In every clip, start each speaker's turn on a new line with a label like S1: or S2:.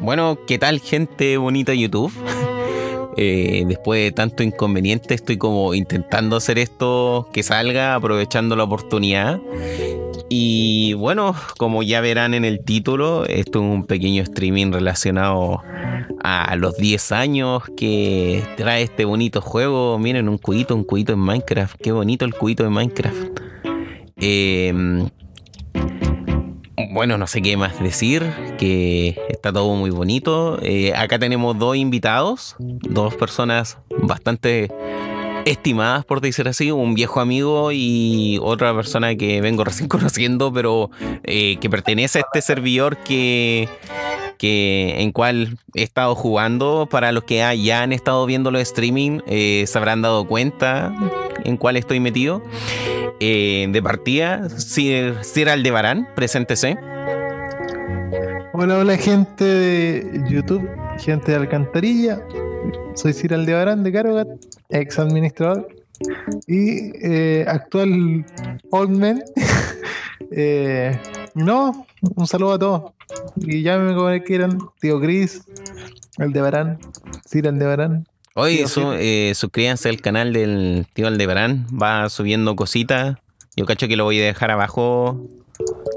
S1: bueno, ¿qué tal gente bonita YouTube? Eh, después de tanto inconveniente estoy como intentando hacer esto que salga, aprovechando la oportunidad. Y bueno, como ya verán en el título, esto es un pequeño streaming relacionado a los 10 años que trae este bonito juego. Miren, un cuito, un cuito en Minecraft. Qué bonito el cuito de Minecraft. Eh, bueno, no sé qué más decir, que está todo muy bonito. Eh, acá tenemos dos invitados, dos personas bastante estimadas, por decir así, un viejo amigo y otra persona que vengo recién conociendo, pero eh, que pertenece a este servidor que, que en cual he estado jugando. Para los que ya han estado viendo los streaming, eh, se habrán dado cuenta en cuál estoy metido. Eh, de partida, Sir, Sir Aldebarán, preséntese.
S2: Hola, hola gente de YouTube, gente de Alcantarilla. Soy Sir Aldebarán de Carogat, ex administrador y eh, actual Oldman. eh, no, un saludo a todos. Y ya me quieran, tío Chris, Aldebarán, Sir Aldebarán.
S1: Oye, su, eh, suscríbanse al canal del tío Aldebarán. Va subiendo cositas. Yo cacho que lo voy a dejar abajo,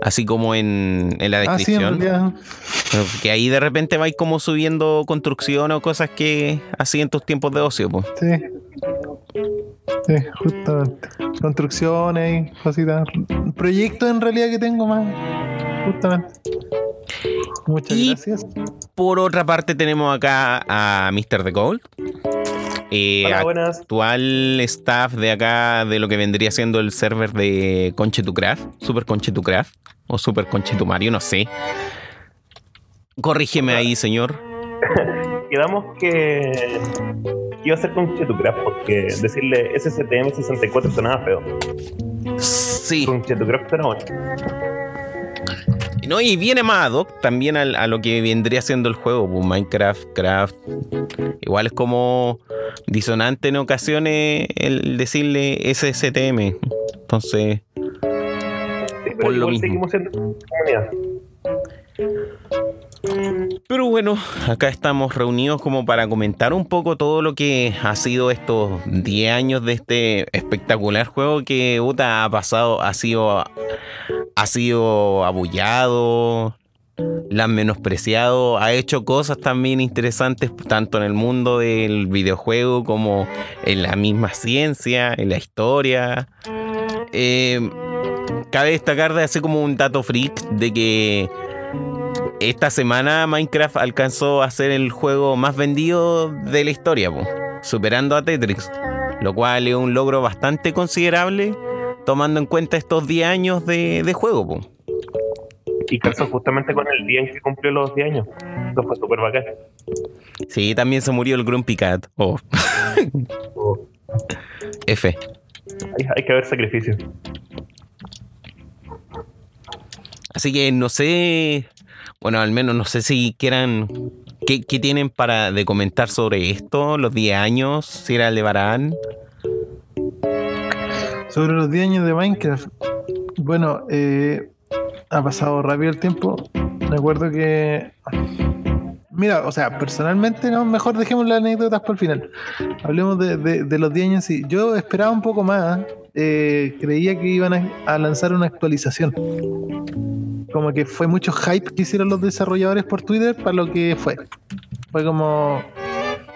S1: así como en, en la descripción.
S2: Ah, sí, en
S1: que ahí de repente vais como subiendo construcción o cosas que así en tus tiempos de ocio. Pues.
S2: Sí. Sí, justamente. Construcciones y cositas. Proyectos en realidad que tengo más. Justamente. Muchas
S1: Y
S2: gracias.
S1: Por otra parte tenemos acá a Mr. The Gold. eh,
S3: Hola, buenas.
S1: actual staff de acá de lo que vendría siendo el server de Conchetucraft, Super Conchetucraft o Super Conchetumario, no sé. Corrígeme ahí, señor.
S3: Quedamos que iba a ser con Chetucraft porque decirle SSTM64 sonaba feo.
S1: Sí.
S3: Con Chetucraft era bueno.
S1: No, y viene más ad hoc también al- a, lo que vendría siendo el juego, pues, Minecraft, Craft. Igual es como disonante en ocasiones el decirle SSTM. Entonces,
S3: Sí, pero
S1: Por lo mismo.
S3: seguimos siendo comunidad.
S1: Pero bueno, acá estamos reunidos como para comentar un poco todo lo que ha sido estos 10 años de este espectacular juego que Uta ha pasado, ha sido, ha sido abullado, la han menospreciado, ha hecho cosas también interesantes tanto en el mundo del videojuego como en la misma ciencia, en la historia. Eh, cabe destacar de así como un dato freak de que esta semana Minecraft alcanzó a ser el juego más vendido de la historia, po, superando a Tetris, lo cual es un logro bastante considerable tomando en cuenta estos 10 años de, de juego. po.
S3: Y calzó justamente con el día en que cumplió los 10 años. Eso fue súper bacán.
S1: Sí, también se murió el Grumpy Cat. Oh,
S3: Oh,
S1: F.
S3: hay, hay que haber sacrificio.
S1: Así que no sé, bueno, al menos no sé si quieran, ¿qué, tienen para de comentar sobre esto, los 10 años, si era Barán?
S2: Sobre los 10 años de Minecraft. Bueno, eh, ha pasado rápido el tiempo. Me acuerdo que. Mira, o sea, personalmente, no, mejor dejemos las anécdotas para el final. Hablemos de, de- los 10 años. Yo esperaba un poco más. Creía que iban a, lanzar una actualización. Como que fue mucho hype que hicieron los desarrolladores por Twitter para lo que fue. Fue como.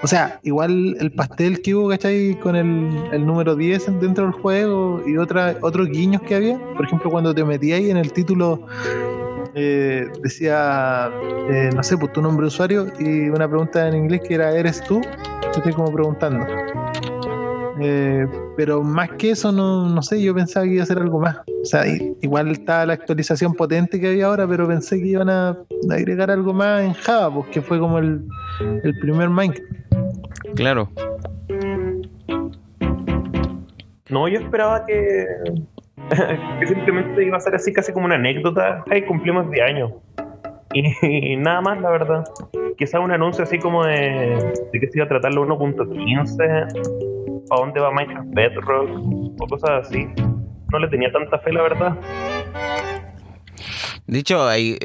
S2: O sea, igual el pastel que hubo, ¿cachai? Con el, número 10 dentro del juego y otra, otros guiños que había. Por ejemplo, cuando te metías ahí en el título, eh, decía, eh, no sé, pues tu nombre usuario y una pregunta en inglés que era, ¿eres tú? Te estoy como preguntando. Eh, pero más que eso, no, no sé, yo pensaba que iba a ser algo más. O sea, igual estaba la actualización potente que había ahora, pero pensé que iban a agregar algo más en Java, pues que fue como el, el primer Minecraft.
S1: Claro.
S3: No, yo esperaba que, que simplemente iba a ser así casi como una anécdota. Ay, cumplimos 10 años. Y, nada más, la verdad. Quizá un anuncio así como de, de que se iba a tratar la 1.15, para dónde va Minecraft Bedrock, o cosas así. No le tenía tanta fe, la verdad.
S1: De hecho, hay,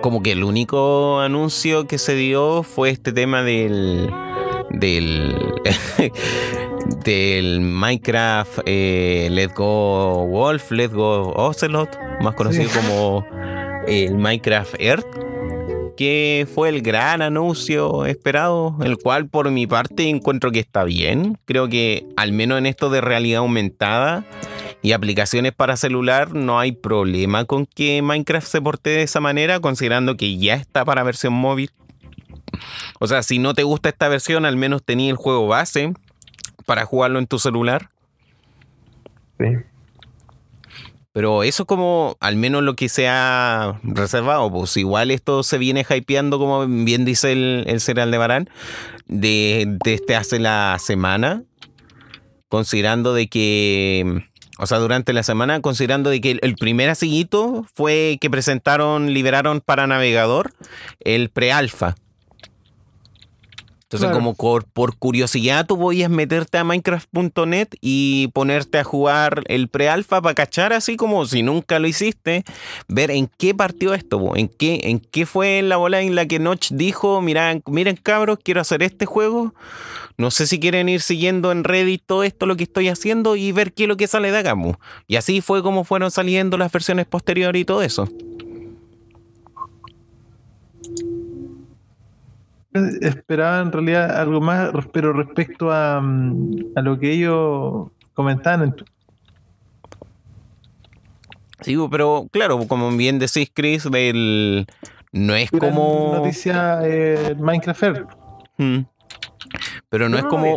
S1: como que el único anuncio que se dio fue este tema del. del. del Minecraft eh, Let's Go Wolf, Let's Go Ocelot, más conocido como el Minecraft Earth, que fue el gran anuncio esperado, el cual por mi parte encuentro que está bien. Creo que al menos en esto de realidad aumentada y aplicaciones para celular no hay problema con que Minecraft se porte de esa manera, considerando que ya está para versión móvil. O sea, si no te gusta esta versión, al menos tenía el juego base para jugarlo en tu celular.
S3: Sí.
S1: Pero eso como al menos lo que se ha reservado, pues igual esto se viene hypeando, como bien dice el, el cereal de Barán, de, este hace la semana, considerando de que, o sea, durante la semana, considerando de que el, primer asiguito fue que presentaron, liberaron para navegador el pre-alfa. Entonces, como por, curiosidad, tú podías meterte a Minecraft.net y ponerte a jugar el pre-alfa para cachar, así como si nunca lo hiciste, ver en qué partió esto, en qué, en qué fue la bola en la que Notch dijo: miren, miren, cabros, quiero hacer este juego. No sé si quieren ir siguiendo en Reddit todo esto lo que estoy haciendo y ver qué es lo que sale de acá. Y así fue como fueron saliendo las versiones posteriores y todo eso.
S2: Esperaba en realidad algo más, pero respecto a, mm, a lo que ellos comentaban.
S1: Sí, pero claro, como bien decís, Chris, el, no es como.
S2: Noticia eh, Minecraft.
S1: Mm. Pero no, es como.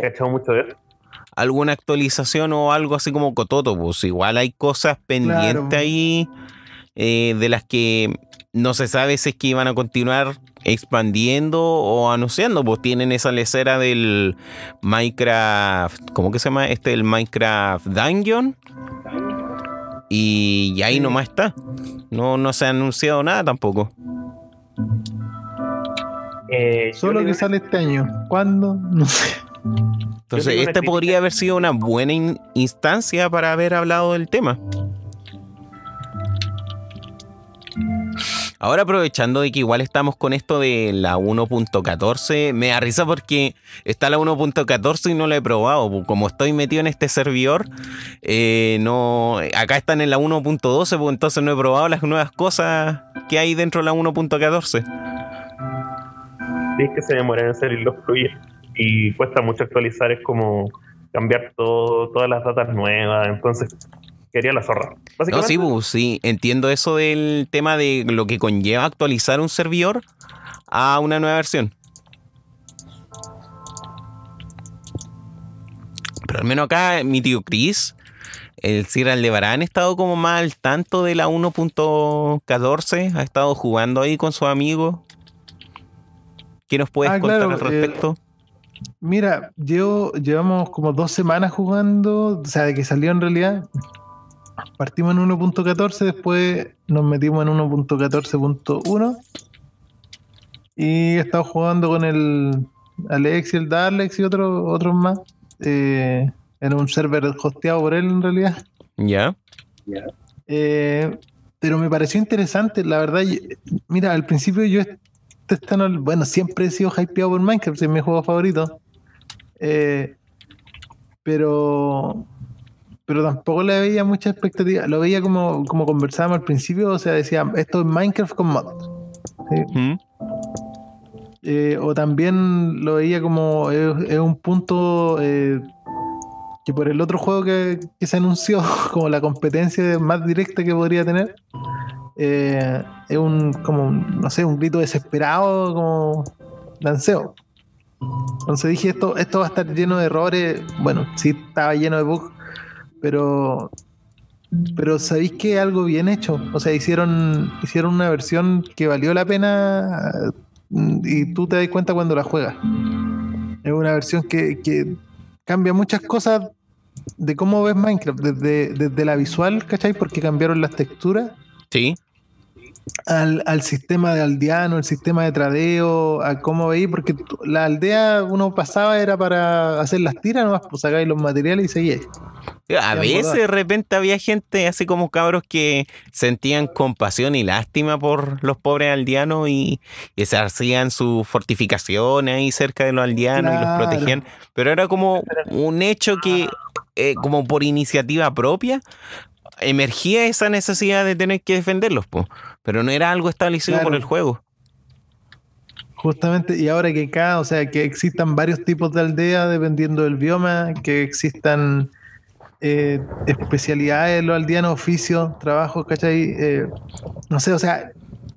S1: Alguna actualización o algo así como Cototo, pues igual hay cosas pendientes ahí eh, de las que no se sabe si es que iban a continuar expandiendo o anunciando, pues tienen esa lecera del Minecraft, ¿cómo que se llama? Este, el Minecraft Dungeon. Y, ahí nomás está. No, no se ha anunciado nada tampoco.
S2: Eh, Solo que sale este año. ¿Cuándo? No sé.
S1: Entonces, este podría haber sido una buena instancia para haber hablado del tema. Ahora aprovechando de que igual estamos con esto de la 1.14, me da risa porque está la 1.14 y no la he probado. Como estoy metido en este servidor, eh, no, acá están en la 1.12, pues entonces no he probado las nuevas cosas que hay dentro de la 1.14.
S3: Sí, es que se demoran en salir los proyectos y cuesta mucho actualizar, es como cambiar todo, todas las datas nuevas, entonces quería la zorra.
S1: No, sí, pues, sí, entiendo eso del tema de lo que conlleva actualizar un servidor a una nueva versión. Pero al menos acá mi tío Chris, el Sir Aldebarán, ha estado como más al tanto de la 1.14, ha estado jugando ahí con su amigo. ¿Qué nos puedes ah, contar al eh, respecto?
S2: mira, yo llevamos como dos semanas jugando, o sea, de que salió en realidad partimos en 1.14, después nos metimos en 1.14.1 y he estado jugando con el Alex y el Darlex y otros otros más eh, en un server hosteado por él en realidad.
S1: Ya.
S2: Eh, pero me pareció interesante, la verdad. Mira, al principio yo este bueno, siempre he sido hypeado por Minecraft, es mi juego favorito. Eh, pero pero tampoco le veía mucha expectativa. Lo veía como, como conversábamos al principio, o sea, decía, esto es Minecraft con mods. Eh, o también lo veía como es, un punto eh, que por el otro juego que, se anunció como la competencia más directa que podría tener eh, es un como no sé un grito desesperado como lanceo entonces dije esto esto va a estar lleno de errores bueno sí estaba lleno de bugs pero pero sabéis que algo bien hecho. O sea, hicieron, hicieron una versión que valió la pena mm, y tú te das cuenta cuando la juegas. Es una versión que, cambia muchas cosas de cómo ves Minecraft, desde, desde, la visual, ¿cachai? Porque cambiaron las texturas.
S1: Sí.
S2: Al, al sistema de aldeano, el sistema de tradeo, a cómo veis, porque la aldea uno pasaba era para hacer las tiras, nomás pues sacáis los materiales y seguíais.
S1: A veces de repente había gente así como cabros que sentían compasión y lástima por los pobres aldeanos y, y se hacían sus fortificaciones ahí cerca de los aldeanos y los protegían. Pero era como un hecho que, eh, como por iniciativa propia, emergía esa necesidad de tener que defenderlos, po. Pero no era algo establecido por
S2: Claro.
S1: el juego.
S2: Justamente, y ahora que acá, o sea, que existan varios tipos de aldea dependiendo del bioma, que existan eh, especialidades en los aldeanos, oficios, trabajos, ¿cachai? Eh, no sé, o sea,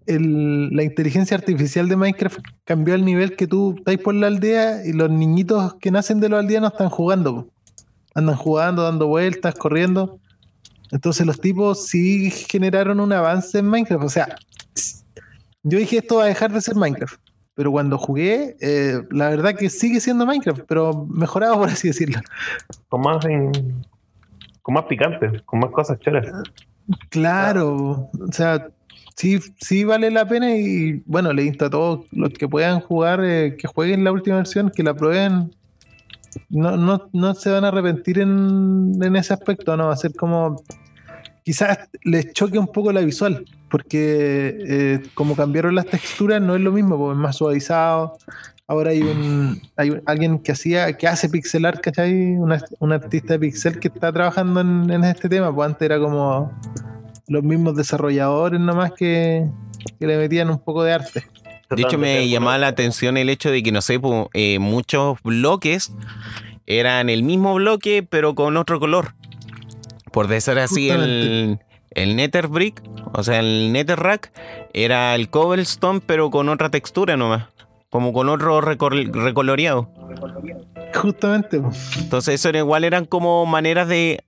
S2: el- la inteligencia artificial de Minecraft cambió al nivel que tú estás por la aldea y los niñitos que nacen de los aldeanos están jugando. Andan jugando, dando vueltas, corriendo. Entonces los tipos sí generaron un avance en Minecraft. O sea, yo dije esto va a dejar de ser Minecraft. Pero cuando jugué, eh, la verdad que sigue siendo Minecraft, pero mejorado por así decirlo.
S3: Con más, en- con más picante, con más cosas choras.
S2: Claro, o sea, sí, sí vale la pena y bueno, le insto a todos los que puedan jugar, eh, que jueguen la última versión, que la prueben. No, no, no se van a arrepentir en, en ese aspecto, no va a ser como... Quizás les choque un poco la visual, porque eh, como cambiaron las texturas no es lo mismo, porque es más suavizado. Ahora hay un, hay alguien que hacía, que hace pixel art, ¿cachai? Una- Un artista de pixel que está trabajando en, en este tema, pues antes era como los mismos desarrolladores nomás que, que le metían un poco de arte.
S1: De hecho, me llamaba la atención el hecho de que, no sé, eh, muchos bloques eran el mismo bloque, pero con otro color. Por decir así, el, el Nether Brick, o sea, el Nether Rack, era el Cobblestone, pero con otra textura nomás. Como con otro recol- recoloreado.
S2: Justamente.
S1: Entonces, eso era, igual eran como maneras de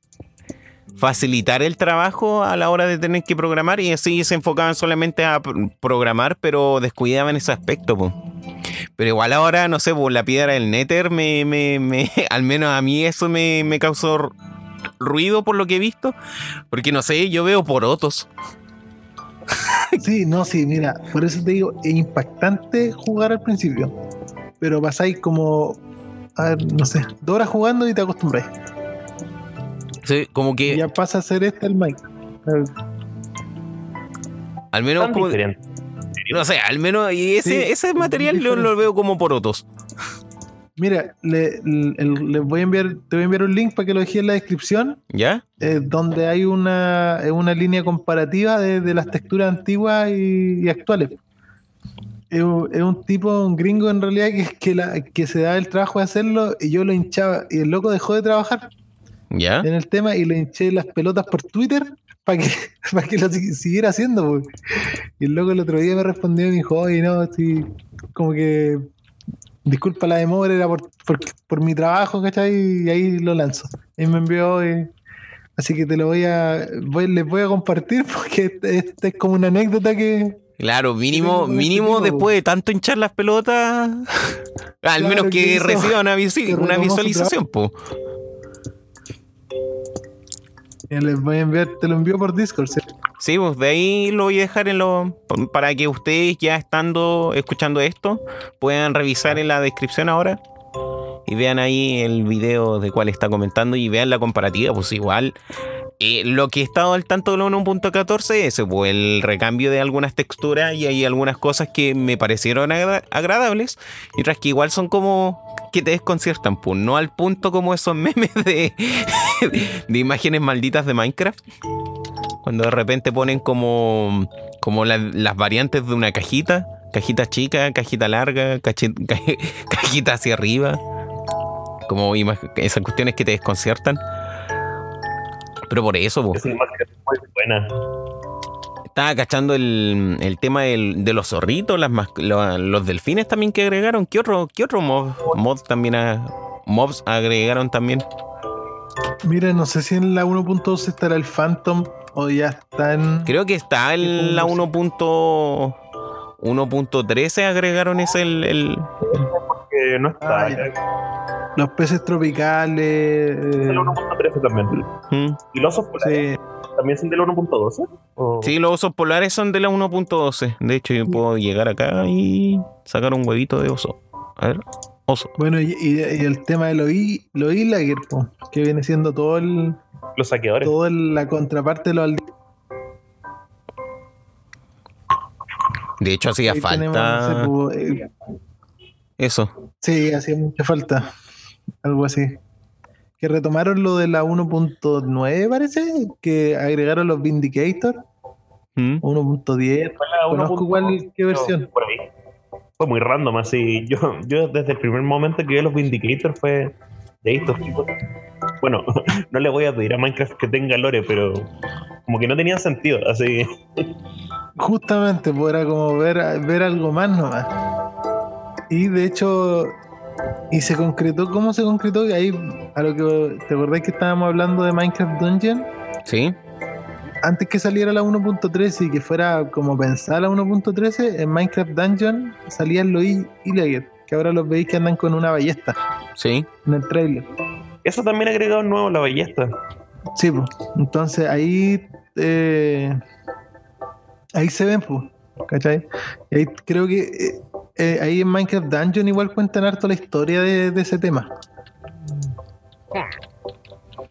S1: facilitar el trabajo a la hora de tener que programar y así se enfocaban solamente a pr- programar, pero descuidaban ese aspecto. po. Pero igual ahora, no sé, por la piedra del Nether, me, me, me- al menos a mí eso me, causó ruido por lo que he visto, porque no sé, yo veo porotos.
S2: Sí, no, sí, mira, por eso te digo, es impactante jugar al principio. Pero pasáis como, a ver, no sé, dos horas jugando y te acostumbráis.
S1: Sí, como
S2: Y
S1: que
S2: ya pasa a ser este el. Eh,
S1: al menos, como- no sé, al menos y ese,
S2: Sí,
S1: ese material lo, lo veo como porotos.
S2: Mira, le, voy a enviar, te voy a enviar un link para que lo dejes en la descripción,
S1: ¿Ya?
S2: eh, donde hay una, eh, una línea comparativa de, de las texturas antiguas y, y actuales. Es, un- es un tipo, un gringo en realidad, que, que, la- que se da el trabajo de hacerlo y yo lo hinchaba. Y el loco dejó de trabajar
S1: ¿Ya?
S2: en el tema y le hinché las pelotas por Twitter para que, para que lo si- siguiera haciendo. po. Y el loco el otro día me respondió y me dijo, oye, no, sí, como que disculpa la demora, era por, por, por mi trabajo, ¿cachai? Y ahí lo lanzo. Y me envió, eh, así que te lo voy a, voy, les voy a compartir porque este, este es como una anécdota que...
S1: Claro, mínimo,
S2: este
S1: mínimo después de tanto hinchar las pelotas, al menos que, reciba una, visualización, po.
S2: Les voy a enviar, te lo envío por Discord, ¿sí?
S1: Sí, pues de ahí lo voy a dejar en lo para que ustedes ya estando escuchando esto puedan revisar en la descripción ahora y vean ahí el video de cuál está comentando y vean la comparativa, pues igual eh, lo que he estado al tanto de la 1.14 es pues, el recambio de algunas texturas y hay algunas cosas que me parecieron agra- agradables y otras que igual son como que te desconciertan, pues no al punto como esos memes de, de imágenes malditas de Minecraft. Cuando de repente ponen como, como la- las variantes de una cajita. Cajita chica, cajita larga, cachi- ca- cajita hacia arriba. Como esas cuestiones que te desconciertan. Pero por eso, po.
S3: Esa imagen es muy buena.
S1: estaba cachando el, el tema del- de los zorritos, las mas- lo- los delfines también que agregaron. ¿Qué otro, qué otro mob, mod también a- mobs agregaron también?
S2: Mira, no sé si en la 1.12 estará el Phantom o ya está en...
S1: Creo que está en la 1.1. 1.13 agregaron ese el, el-
S3: Que no está.
S2: Ah, ya. Los peces tropicales. eh,
S3: El 1.13 también.
S1: ¿Mm?
S3: Y los osos polares.
S2: sí.
S3: también son de la 1.12? ¿O-
S1: Sí, los osos polares son de la 1.12. De hecho, yo puedo llegar acá y sacar un huevito de oso. A ver, oso.
S2: Bueno, y, y- y el tema de los I- los Illager, po, que viene siendo todo el,
S3: Los saqueadores.
S2: todo el- la contraparte de los aldeanos.
S1: De hecho, hacía
S2: Ahí tenemos,
S1: falta
S2: no sé, po, eh,
S1: eso.
S2: sí, hacía mucha falta. Algo así. Que retomaron lo de la 1.9, parece, que agregaron los Vindicator,
S1: ¿Mm?
S2: 1.10.
S3: Fue la
S2: Conozco
S3: 1.12,
S2: cuál- qué versión.
S3: Por ahí. Fue muy random, así. Yo, yo desde el primer momento que vi los Vindicators fue de estos tipos. Bueno, no le voy a pedir a Minecraft que tenga lore, pero como que no tenía sentido, así.
S2: Justamente, pues era como ver, ver algo más nomás. Y de hecho, y se concretó, ¿cómo se concretó? Y ahí, a lo que te acordás que estábamos hablando de Minecraft Dungeon,
S1: ¿Sí?
S2: Antes que saliera la 1.13 y que fuera como pensada la 1.13, en Minecraft Dungeon salían los I- Illager, que ahora los veis que andan con una ballesta
S1: Sí.
S2: en el trailer.
S3: Eso también ha agregado nuevo la ballesta.
S2: Sí, pues. Entonces ahí. eh, ahí se ven, pues. ¿Cachai? Ahí creo que. eh, eh, ahí en Minecraft Dungeon igual cuentan harto la historia de, de ese tema.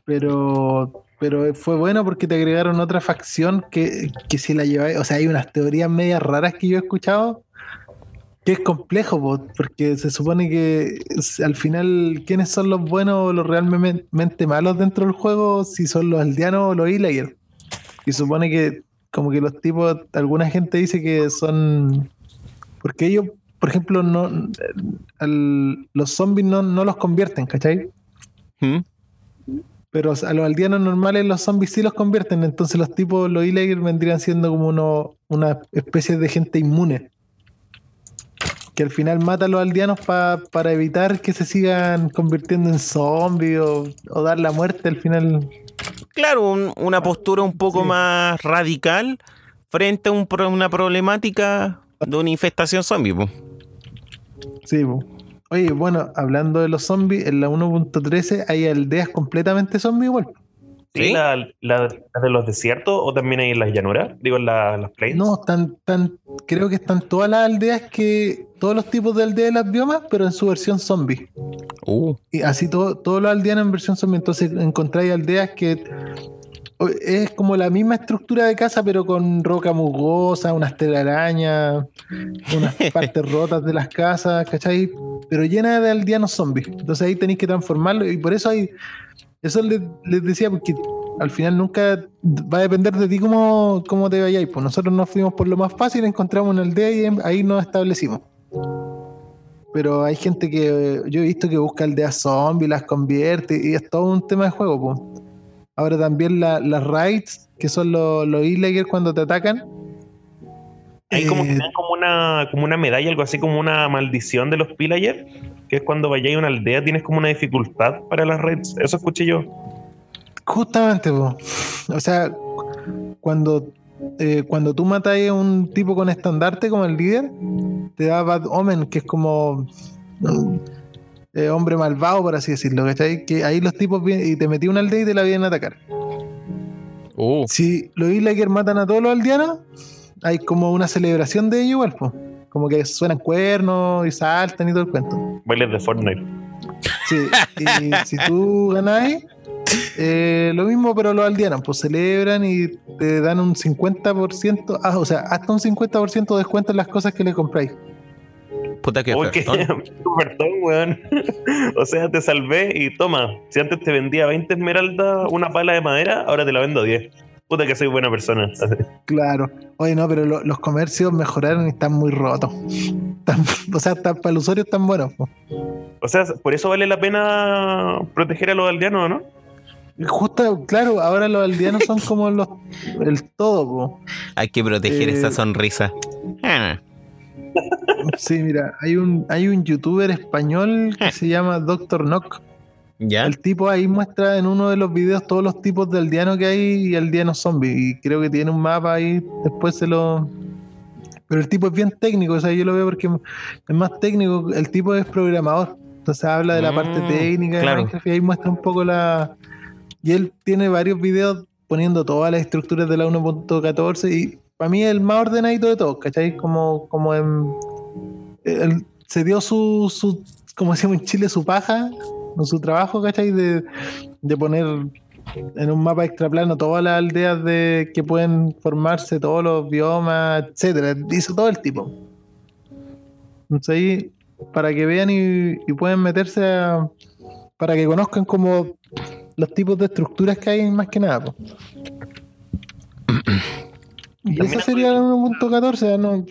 S2: Pero. Pero fue bueno porque te agregaron otra facción que, que si la lleváis. O sea, hay unas teorías medias raras que yo he escuchado. Que es complejo, po, porque se supone que al final, ¿quiénes son los buenos o los realmente malos dentro del juego? Si son los aldeanos o los Illager. Y supone que, como que los tipos, alguna gente dice que son. Porque ellos, por ejemplo, no al- los zombies no, no los convierten, ¿cachai?
S1: ¿Mm?
S2: Pero a los aldeanos normales los zombies sí los convierten. Entonces los tipos, los Illager vendrían siendo como uno, una especie de gente inmune. Que al final mata a los aldeanos pa- para evitar que se sigan convirtiendo en zombies o, o dar la muerte al final.
S1: Claro, un- una postura un poco
S2: Sí.
S1: más radical frente a un una problemática de una infestación zombie. po.
S2: Sí, po. Oye, bueno, hablando de los zombies, en la 1.13 hay aldeas completamente zombies igual.
S3: ¿Sí? La, la- la de los desiertos o también hay en las llanuras? Digo, en la- las plains.
S2: No, están, están, creo que están todas las aldeas que, todos los tipos de aldeas de las biomas, pero en su versión zombie.
S1: Uh,
S2: Y así todo, todos los aldeanos en versión zombie. Entonces encontráis aldeas que es como la misma estructura de casa, pero con roca musgosa, unas telarañas, unas partes rotas de las casas, ¿cachai? Pero llena de aldeanos zombies. Entonces ahí tenéis que transformarlo. Y por eso hay. Eso les, les decía, porque al final nunca va a depender de ti cómo, cómo te vayáis. Pues nosotros nos fuimos por lo más fácil, encontramos una aldea y ahí nos establecimos. Pero hay gente que yo he visto que busca aldeas zombies, las convierte y es todo un tema de juego. po. Ahora también la- las raids, que son los, los Illager cuando te atacan.
S3: Hay como que
S2: eh,
S3: dan como una, como una medalla, algo así como una maldición de los pillagers, que es cuando vayáis a una aldea tienes como una dificultad para las raids. Eso escuché yo.
S2: Justamente, po. o sea, cuando, eh, cuando tú matas a un tipo con estandarte como el líder, te da Bad Omen, que es como mm, eh, hombre malvado, por así decirlo, ¿cachai? Que ahí los tipos vienen y te metí una aldea y te la vienen a atacar.
S1: uh.
S2: Si los Illager matan a todos los aldeanos, hay como una celebración de ello igual, como que suenan cuernos y saltan y todo el cuento.
S3: Bailes de Fortnite.
S2: Sí, y si tú ganáis, eh, lo mismo, pero los aldeanos, pues celebran y te dan un 50%, ah, o sea, hasta un 50% de descuento en las cosas que le compráis.
S1: Puta que
S3: Uy, perdón, weón. o sea, te salvé y toma. Si antes te vendía 20 esmeraldas una pala de madera, ahora te la vendo a 10. Puta que soy buena persona.
S2: Claro. Oye, no, pero lo- los comercios mejoraron y están muy rotos. Están- o sea, están- para el usuario están buenos. po.
S3: O sea, por eso vale la pena proteger a los aldeanos, ¿no?
S2: Justo, claro, ahora los aldeanos son como los el todo, po.
S1: Hay que proteger
S2: Eh,
S1: esa sonrisa. Ah,
S2: Sí, mira, hay un, hay un youtuber español que se llama Doctor Knock.
S1: ¿Ya?
S2: El tipo ahí muestra en uno de los videos todos los tipos de aldeano que hay y aldeano zombie. Y creo que tiene un mapa ahí, después se lo. Pero el tipo es bien técnico, o sea, yo lo veo porque es más técnico. El tipo es programador. Entonces habla de la parte
S1: Mm,
S2: técnica de
S1: claro.
S2: Minecraft y ahí muestra un poco la. Y él tiene varios videos poniendo todas las estructuras de la 1.14 y para mí es el más ordenadito de todos, ¿cachai? Como, como en, se dio su, su, como decimos en Chile, su paja, su trabajo, ¿cachai? De, de poner en un mapa extraplano todas las aldeas de que pueden formarse, todos los biomas, etcétera. Hizo todo el tipo. Entonces para que vean y, y puedan meterse a, para que conozcan como los tipos de estructuras que hay más que nada. y esa sería la 1.14, no,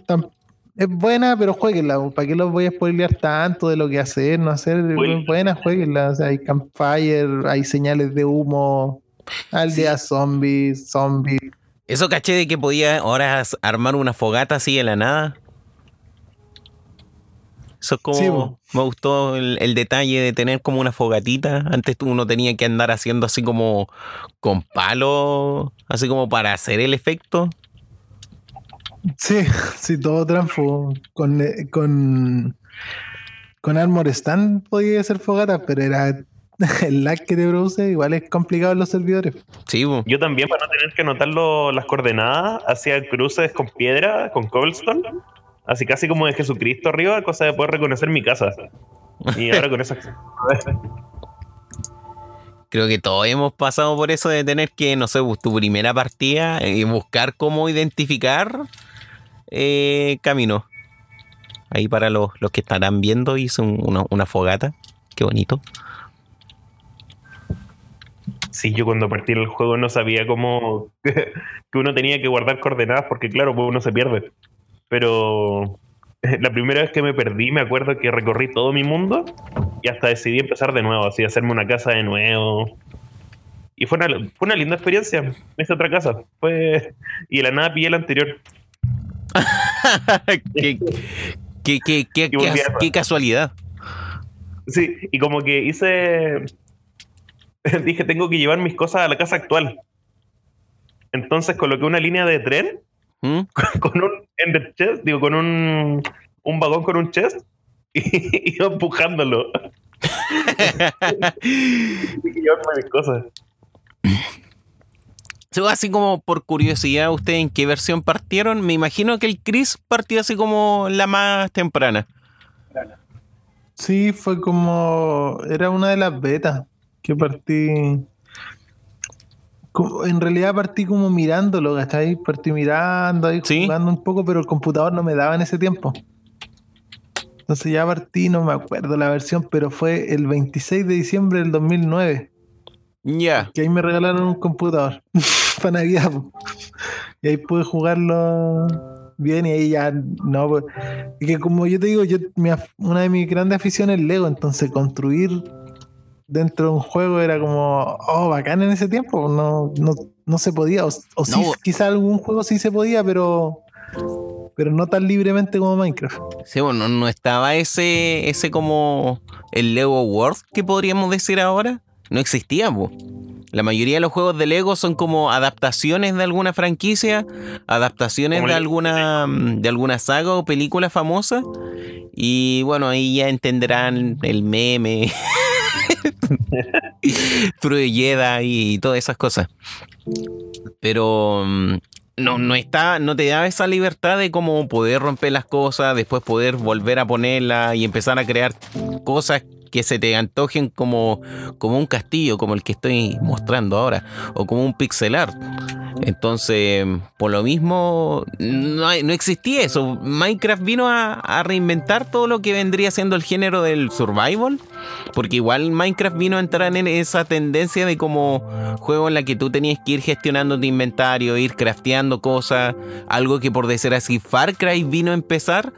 S2: es buena, pero jueguenla. ¿para qué los voy a spoilear tanto de lo que hacer, no hacer? Es buena, jueguenla, o sea, hay campfire, hay señales de humo, aldeas zombies, zombies.
S1: Eso caché de que podía ahora armar una fogata así de la nada. Eso es como.
S2: Sí,
S1: me gustó el, el detalle de tener como una fogatita. Antes uno tenía que andar haciendo así como con palo, así como para hacer el efecto.
S2: Sí, sí, todo transfo. Con, eh, con, con Armor Stand podía hacer fogatas, pero era el lag que te produce, igual es complicado en los servidores.
S1: Sí, bo.
S3: Yo también, para no tener que anotar lo- las coordenadas, hacía cruces con piedra, con cobblestone, así casi como de Jesucristo arriba, cosa de poder reconocer mi casa. Y ahora con eso.
S1: Creo que todos hemos pasado por eso de tener que, no sé, bus- tu primera partida y buscar cómo identificar eh, camino. Ahí para los, los que estarán viendo hice un- una, fogata. Qué bonito.
S3: Sí, yo cuando partí el juego no sabía cómo que uno tenía que guardar coordenadas porque claro, pues uno se pierde. Pero la primera vez que me perdí me acuerdo que recorrí todo mi mundo y hasta decidí empezar de nuevo, así hacerme una casa de nuevo. Y fue una, fue una linda experiencia esta otra casa. Fue y de la nada pillé la anterior.
S1: qué, qué- qué- qué- qué- casualidad.
S3: Sí, y como que hice. Dije, tengo que llevar mis cosas a la casa actual. Entonces coloqué una línea de tren
S1: ¿Mm?
S3: con un ender chest, digo, con un, un vagón con un chest y iba empujándolo. Llevarme mis cosas.
S1: Sí, Así como por curiosidad, ¿ustedes en qué versión partieron? Me imagino que el Chris partió así como la más temprana.
S2: Sí, fue como. Era una de las betas que partí. como- en realidad partí como mirándolo, ¿cachai? Partí mirando ahí,
S1: Sí.
S2: jugando un poco, pero el computador no me daba en ese tiempo. Entonces ya partí, no me acuerdo la versión, pero fue el 26 de diciembre del 2009.
S1: Ya.
S2: Que ahí me regalaron un computador para Navidad. po. Y ahí pude jugarlo bien y ahí ya no. pues, y que como yo te digo, yo mi una de mis grandes aficiones es Lego, entonces construir dentro de un juego era como, oh, bacán en ese tiempo. No, no, no se podía. O, o sí, quizá algún juego sí se podía, pero pero no tan libremente como Minecraft.
S1: Sí, bueno, no estaba ese, ese como el Lego World que podríamos decir ahora. No existía, po. La mayoría de los juegos de Lego son como adaptaciones de alguna franquicia, adaptaciones de alguna, mm, de alguna saga o película famosa. Y bueno, ahí ya entenderán el meme, True Jedi y todas esas cosas. Pero mm, no, no está, no te da esa libertad de como poder romper las cosas, después poder volver a ponerlas y empezar a crear cosas que se te antojen como, como un castillo, como el que estoy mostrando ahora, o como un pixel art. Entonces, por lo mismo, no, no existía eso. Minecraft vino a, a reinventar todo lo que vendría siendo el género del survival, porque igual Minecraft vino a entrar en esa tendencia de como juego en la que tú tenías que ir gestionando tu inventario, ir crafteando cosas, algo que por decir así Far Cry vino a empezar.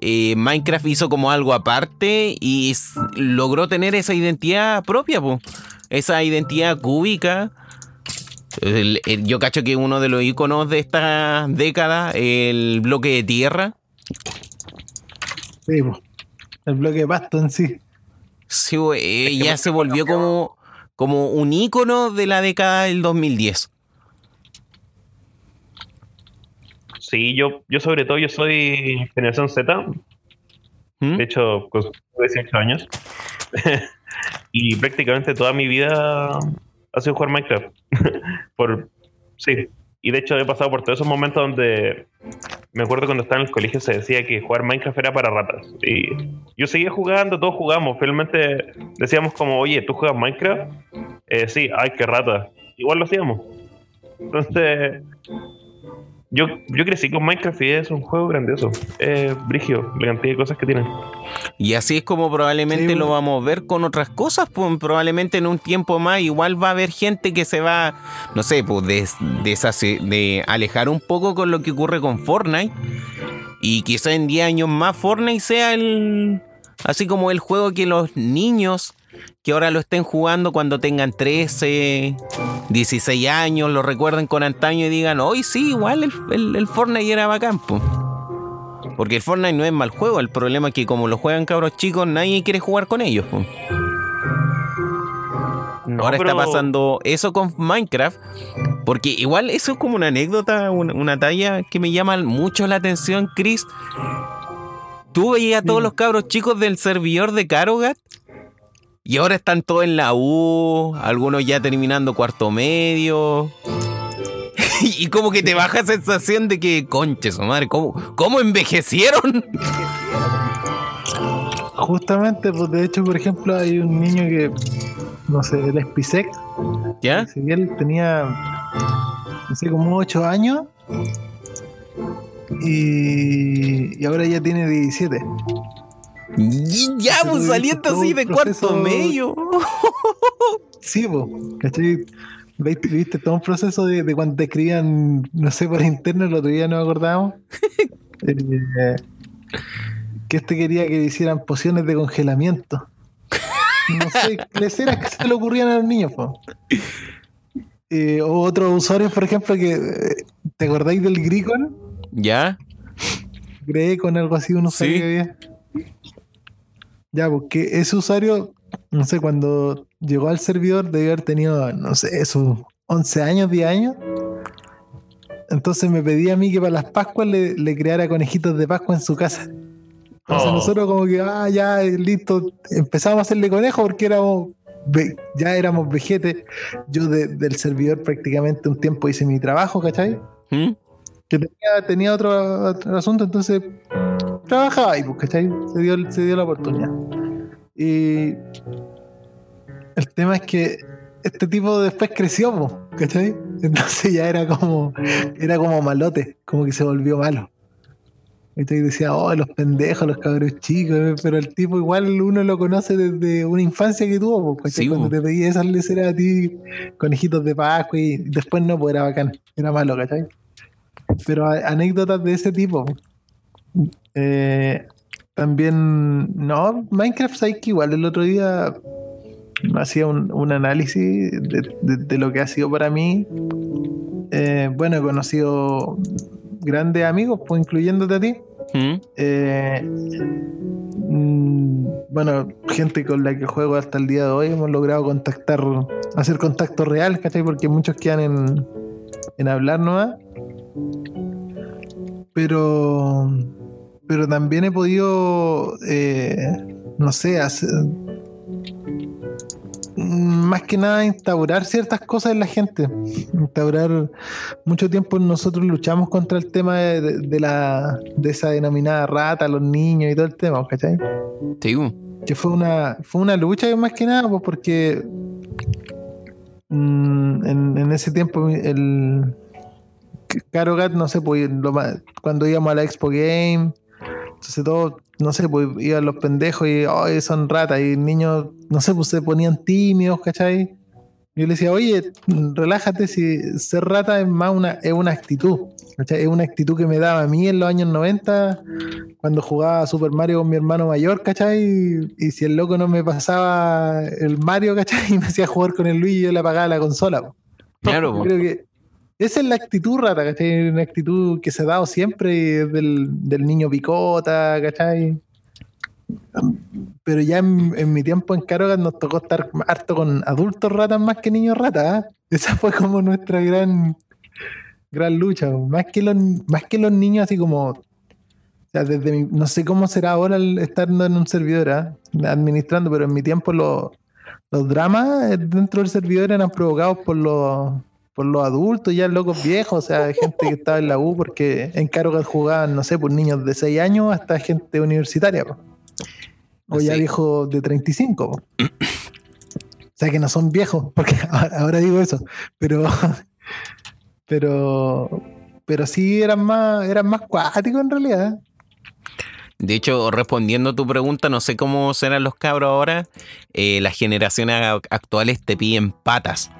S1: Eh, Minecraft hizo como algo aparte y logró tener esa identidad propia, po. esa identidad cúbica. El- el- yo cacho que uno de los iconos de esta década, el bloque de tierra,
S2: Sí, po. el bloque de pasto en sí.
S1: sí, eh, ya se volvió como, como un icono de la década del 2010.
S3: Sí, yo, yo sobre todo, yo soy generación Z,
S1: ¿Mm?
S3: de hecho, con 18 años. y prácticamente toda mi vida ha sido jugar Minecraft. por, Sí. Y de hecho he pasado por todos esos momentos donde me acuerdo cuando estaba en el colegio se decía que jugar Minecraft era para ratas. Y yo seguía jugando, todos jugamos. Finalmente decíamos como, oye, ¿tú juegas Minecraft? Eh, sí, ay, qué rata. Igual lo hacíamos. Entonces, yo, yo crecí con Minecraft y es un juego grandioso. Es brigio, la cantidad de cosas que tiene.
S1: Y así es como probablemente
S2: Sí,
S1: lo vamos a ver con otras cosas, pues probablemente en un tiempo más igual va a haber gente que se va, no sé, pues de, de alejar un poco con lo que ocurre con Fortnite. Y quizá en 10 años más Fortnite sea el... Así como el juego que los niños que ahora lo estén jugando cuando tengan 13, 16 años, lo recuerden con antaño y digan, hoy sí, igual el, el, el Fortnite era bacán. Porque el Fortnite no es mal juego, el problema es que como lo juegan cabros chicos, nadie quiere jugar con ellos. po.
S3: No,
S1: Ahora
S3: pero-
S1: está pasando eso con Minecraft, porque igual eso es como una anécdota, una, una talla que me llama mucho la atención, Chris. Tú veías a todos los cabros chicos del servidor de Carogat y ahora están todos en la U, algunos ya terminando cuarto medio. Y como que te baja sensación de que, conche su madre, ¿cómo, cómo envejecieron?
S2: Justamente, pues de hecho, por ejemplo, hay un niño que, no sé, el Spisec,
S1: ¿Ya?
S2: si él tenía, no sé, como 8 años y, y ahora ya tiene 17.
S1: Ya, pues saliendo así de cuarto medio.
S2: Sí, pues, ¿cachai? Viste, viste todo un proceso de, de cuando te escribían, no sé, por interno, el otro día no acordábamos. eh, que este quería que le hicieran pociones de congelamiento. No sé, leceras que se le ocurrían a los niños, po. Eh, o otros usuarios, por ejemplo, que. eh, ¿Te acordáis del Gricon?
S1: ¿Ya?
S2: Creé con algo así, un usuario
S1: Sí.
S2: que había. Ya, porque ese usuario, no sé, cuando llegó al servidor debió haber tenido, no sé, sus 11 años, 10 años. Entonces me pedía a mí que para las Pascuas le, le creara conejitos de Pascua en su casa. Entonces
S3: Oh.
S2: nosotros como que, ah, ya, listo, empezamos a hacerle conejo porque éramos, ya éramos vejetes. Yo de- del servidor prácticamente un tiempo hice mi trabajo, ¿cachai?
S1: ¿Mm?
S2: que tenía, tenía otro, otro asunto, entonces trabajaba ahí, pues, ¿cachai? Se dio, se dio la oportunidad. Y el tema es que este tipo después creció, pues, ¿cachai? Entonces ya era como, era como malote, como que se volvió malo. Y decía, oh, los pendejos, los cabros chicos, pero el tipo igual uno lo conoce desde una infancia que tuvo, pues, ¿cachai?
S1: Sí,
S2: Cuando
S1: po.
S2: te pedía esas leceras a ti, conejitos de Pascua y después no, pues era bacán, era malo, ¿cachai? Pero anécdotas de ese tipo. Eh, también, no, Minecraft, sabes que igual el otro día hacía un, un análisis de, de- de lo que ha sido para mí. Eh, bueno, he conocido grandes amigos, pues incluyéndote a ti.
S1: ¿Mm?
S2: Eh, mm, bueno, gente con la que juego hasta el día de hoy hemos logrado contactar, hacer contacto real, ¿cachai? Porque muchos quedan en, en hablar nomás. Pero, pero también he podido, eh, no sé, hacer, más que nada instaurar ciertas cosas en la gente. Instaurar mucho tiempo nosotros luchamos contra el tema de, de- de la de esa denominada rata, los niños y todo el tema, ¿cachai?
S1: Sí.
S2: Que fue una, fue una lucha más que nada, pues porque mm, en, en ese tiempo el Caro Gat, no sé, pues lo cuando íbamos a la Expo Game, entonces todos, no sé, pues iban los pendejos y "Ay, son ratas, y niños, no sé, pues se ponían tímidos, ¿cachai? Yo le decía, oye, relájate, si ser rata es más una, es una actitud. ¿cachai? Es una actitud que me daba a mí en los años 90, cuando jugaba Super Mario con mi hermano mayor, ¿cachai? Y, y si el loco no me pasaba el Mario, ¿cachai? Y me hacía jugar con el Luigi y yo le apagaba la consola. po.
S1: Claro, po.
S2: creo que esa es la actitud rata, ¿cachai? Una actitud que se ha dado siempre del, del niño picota, ¿cachai? Pero ya en, mi tiempo en Carogas nos tocó estar harto con adultos ratas más que niños ratas. ¿ah? Esa fue como nuestra gran gran lucha. Más que los, más que los niños así como... O sea, desde mi- no sé cómo será ahora el estando en un servidor, ¿ah? administrando, pero en mi tiempo los, los dramas eh, dentro del servidor eran provocados por los por los adultos, ya locos viejos, o sea, gente que estaba en la U, porque en Carogal jugaban, no sé, por niños de 6 años hasta gente universitaria. po. O ya viejos de 35. po. o sea, que no son viejos, porque ahora digo eso, pero. Pero. Pero sí eran más, eran más cuáticos en realidad.
S1: De hecho, respondiendo a tu pregunta, no sé cómo serán los cabros ahora. eh, las generaciones actuales te piden patas.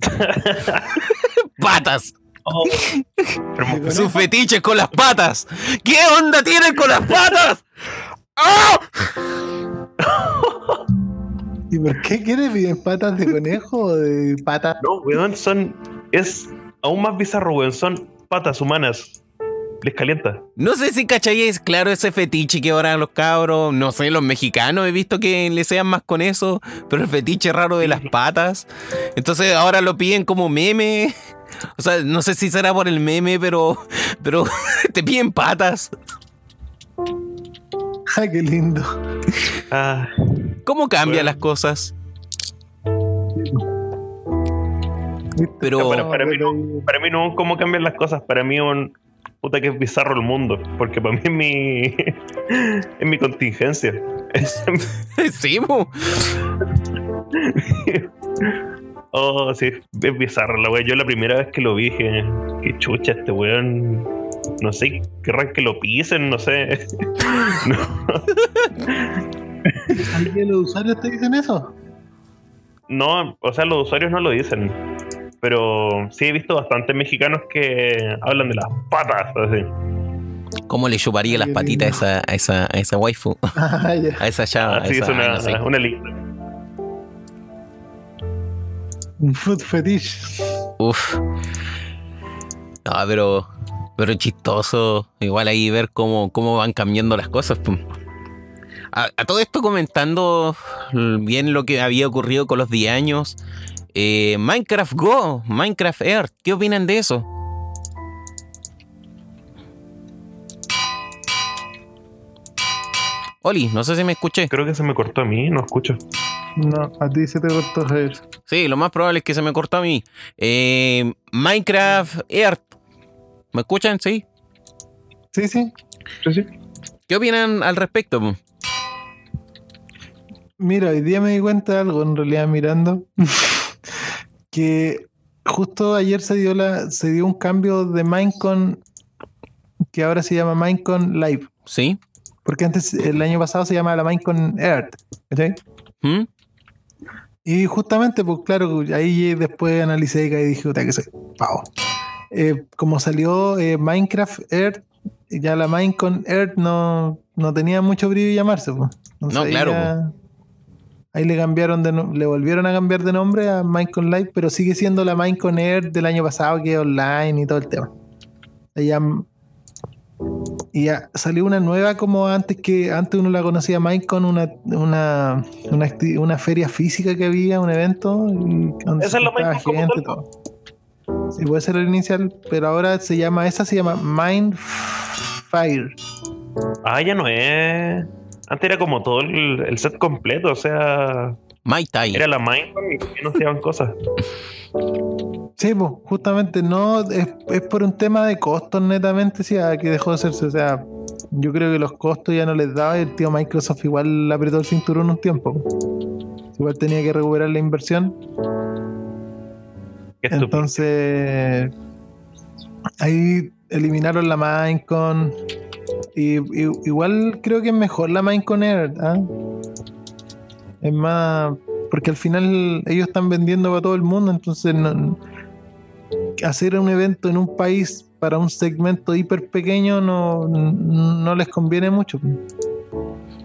S1: patas.
S3: Oh.
S1: Sus fetiches con las patas. ¿Qué onda tienen con las patas? ¡Ah!
S2: ¿Y por qué quieres piden patas de conejo o de patas?
S3: No, weón, son. Es aún más bizarro, weón. Son patas humanas. Les calienta.
S1: No sé si cacháis, claro, ese fetiche que ahora los cabros, no sé, los mexicanos he visto que le sean más con eso, pero el fetiche raro de las patas. Entonces ahora lo piden como meme. O sea, no sé si será por el meme, pero, pero te piden patas.
S2: ¡Ah, qué lindo!
S3: Ah,
S1: ¿Cómo cambian
S3: Bueno.
S1: las cosas? Pero-
S3: para, para mí no, para mí no cómo cambian las cosas. Para mí un. Puta que es bizarro el mundo. Porque para mí es mi. es mi contingencia.
S1: sí,
S3: oh, sí, es bizarro la wea. Yo la primera vez que lo vi dije, qué chucha este weón. No sé, querrán que lo pisen, no sé. No.
S2: ¿Alguien de los usuarios te dicen eso?
S3: No, o sea, los usuarios no lo dicen. Pero sí he visto bastantes mexicanos que hablan de las patas. Así.
S1: ¿Cómo le chuparía las patitas a esa, a esa, a esa waifu?
S2: Ah.
S1: A esa chava. a
S3: Así
S1: esa-
S3: es una,
S1: no sé.
S3: una lista.
S2: Un food fetish.
S1: Uf. No, pero. Pero chistoso. Igual ahí ver cómo, cómo van cambiando las cosas. A, a todo esto comentando bien lo que había ocurrido con los 10 años. Eh, Minecraft Go, Minecraft Earth, ¿qué opinan de eso? Oli, no sé si me escuché.
S3: Creo que se me cortó a mí, no escucho.
S2: No, a ti se te cortó Javier.
S1: Sí, lo más probable es que se me cortó a mí. Eh, Minecraft Earth. ¿Me escuchan? Sí.
S2: Sí, sí.
S3: Sí, sí.
S1: ¿Qué opinan al respecto?
S2: Mira, hoy día me di cuenta de algo, en realidad mirando, que justo ayer se dio la, se dio un cambio de Minecon que ahora se llama Minecon Live,
S1: ¿Sí?
S2: porque antes el año pasado se llamaba la Minecon Earth, ¿cachai?
S1: ¿Mm?
S2: Y justamente, pues claro, ahí después analicé y dije, puta que soy pavo. Eh, como salió eh, Minecraft Earth, ya la Minecon Earth no, no tenía mucho brillo llamarse. Pues. Entonces
S1: No, claro,
S2: ya- Ahí le cambiaron de no- le volvieron a cambiar de nombre a Minecon Live, pero sigue siendo la Minecon Earth del año pasado que es online y todo el tema. Ella, y ya salió una nueva como antes que antes uno la conocía Minecon, una, una, una, feria física que había, un evento. Y donde
S3: Esa es como
S2: gente,
S3: tal.
S2: todo. Sí, puede ser el inicial, pero ahora se llama, esa se llama Mindfire.
S3: Ah, ya no es. Antes era como todo el, el set completo, o sea,
S1: Mai Tai.
S3: era la Minecon y que no se daban cosas.
S2: Sí, pues, justamente no, es, es por un tema de costos netamente, sí, ah, que dejó de hacerse. O sea, yo creo que los costos ya no les daba y el tío Microsoft igual apretó el cinturón un tiempo. Igual tenía que recuperar la inversión. Entonces, ahí eliminaron la Minecon. Y, igual creo que es mejor la Minecon Air. ¿ah? Es más, porque al final ellos están vendiendo para todo el mundo. Entonces, no- hacer un evento en un país para un segmento hiper pequeño no, no les conviene mucho.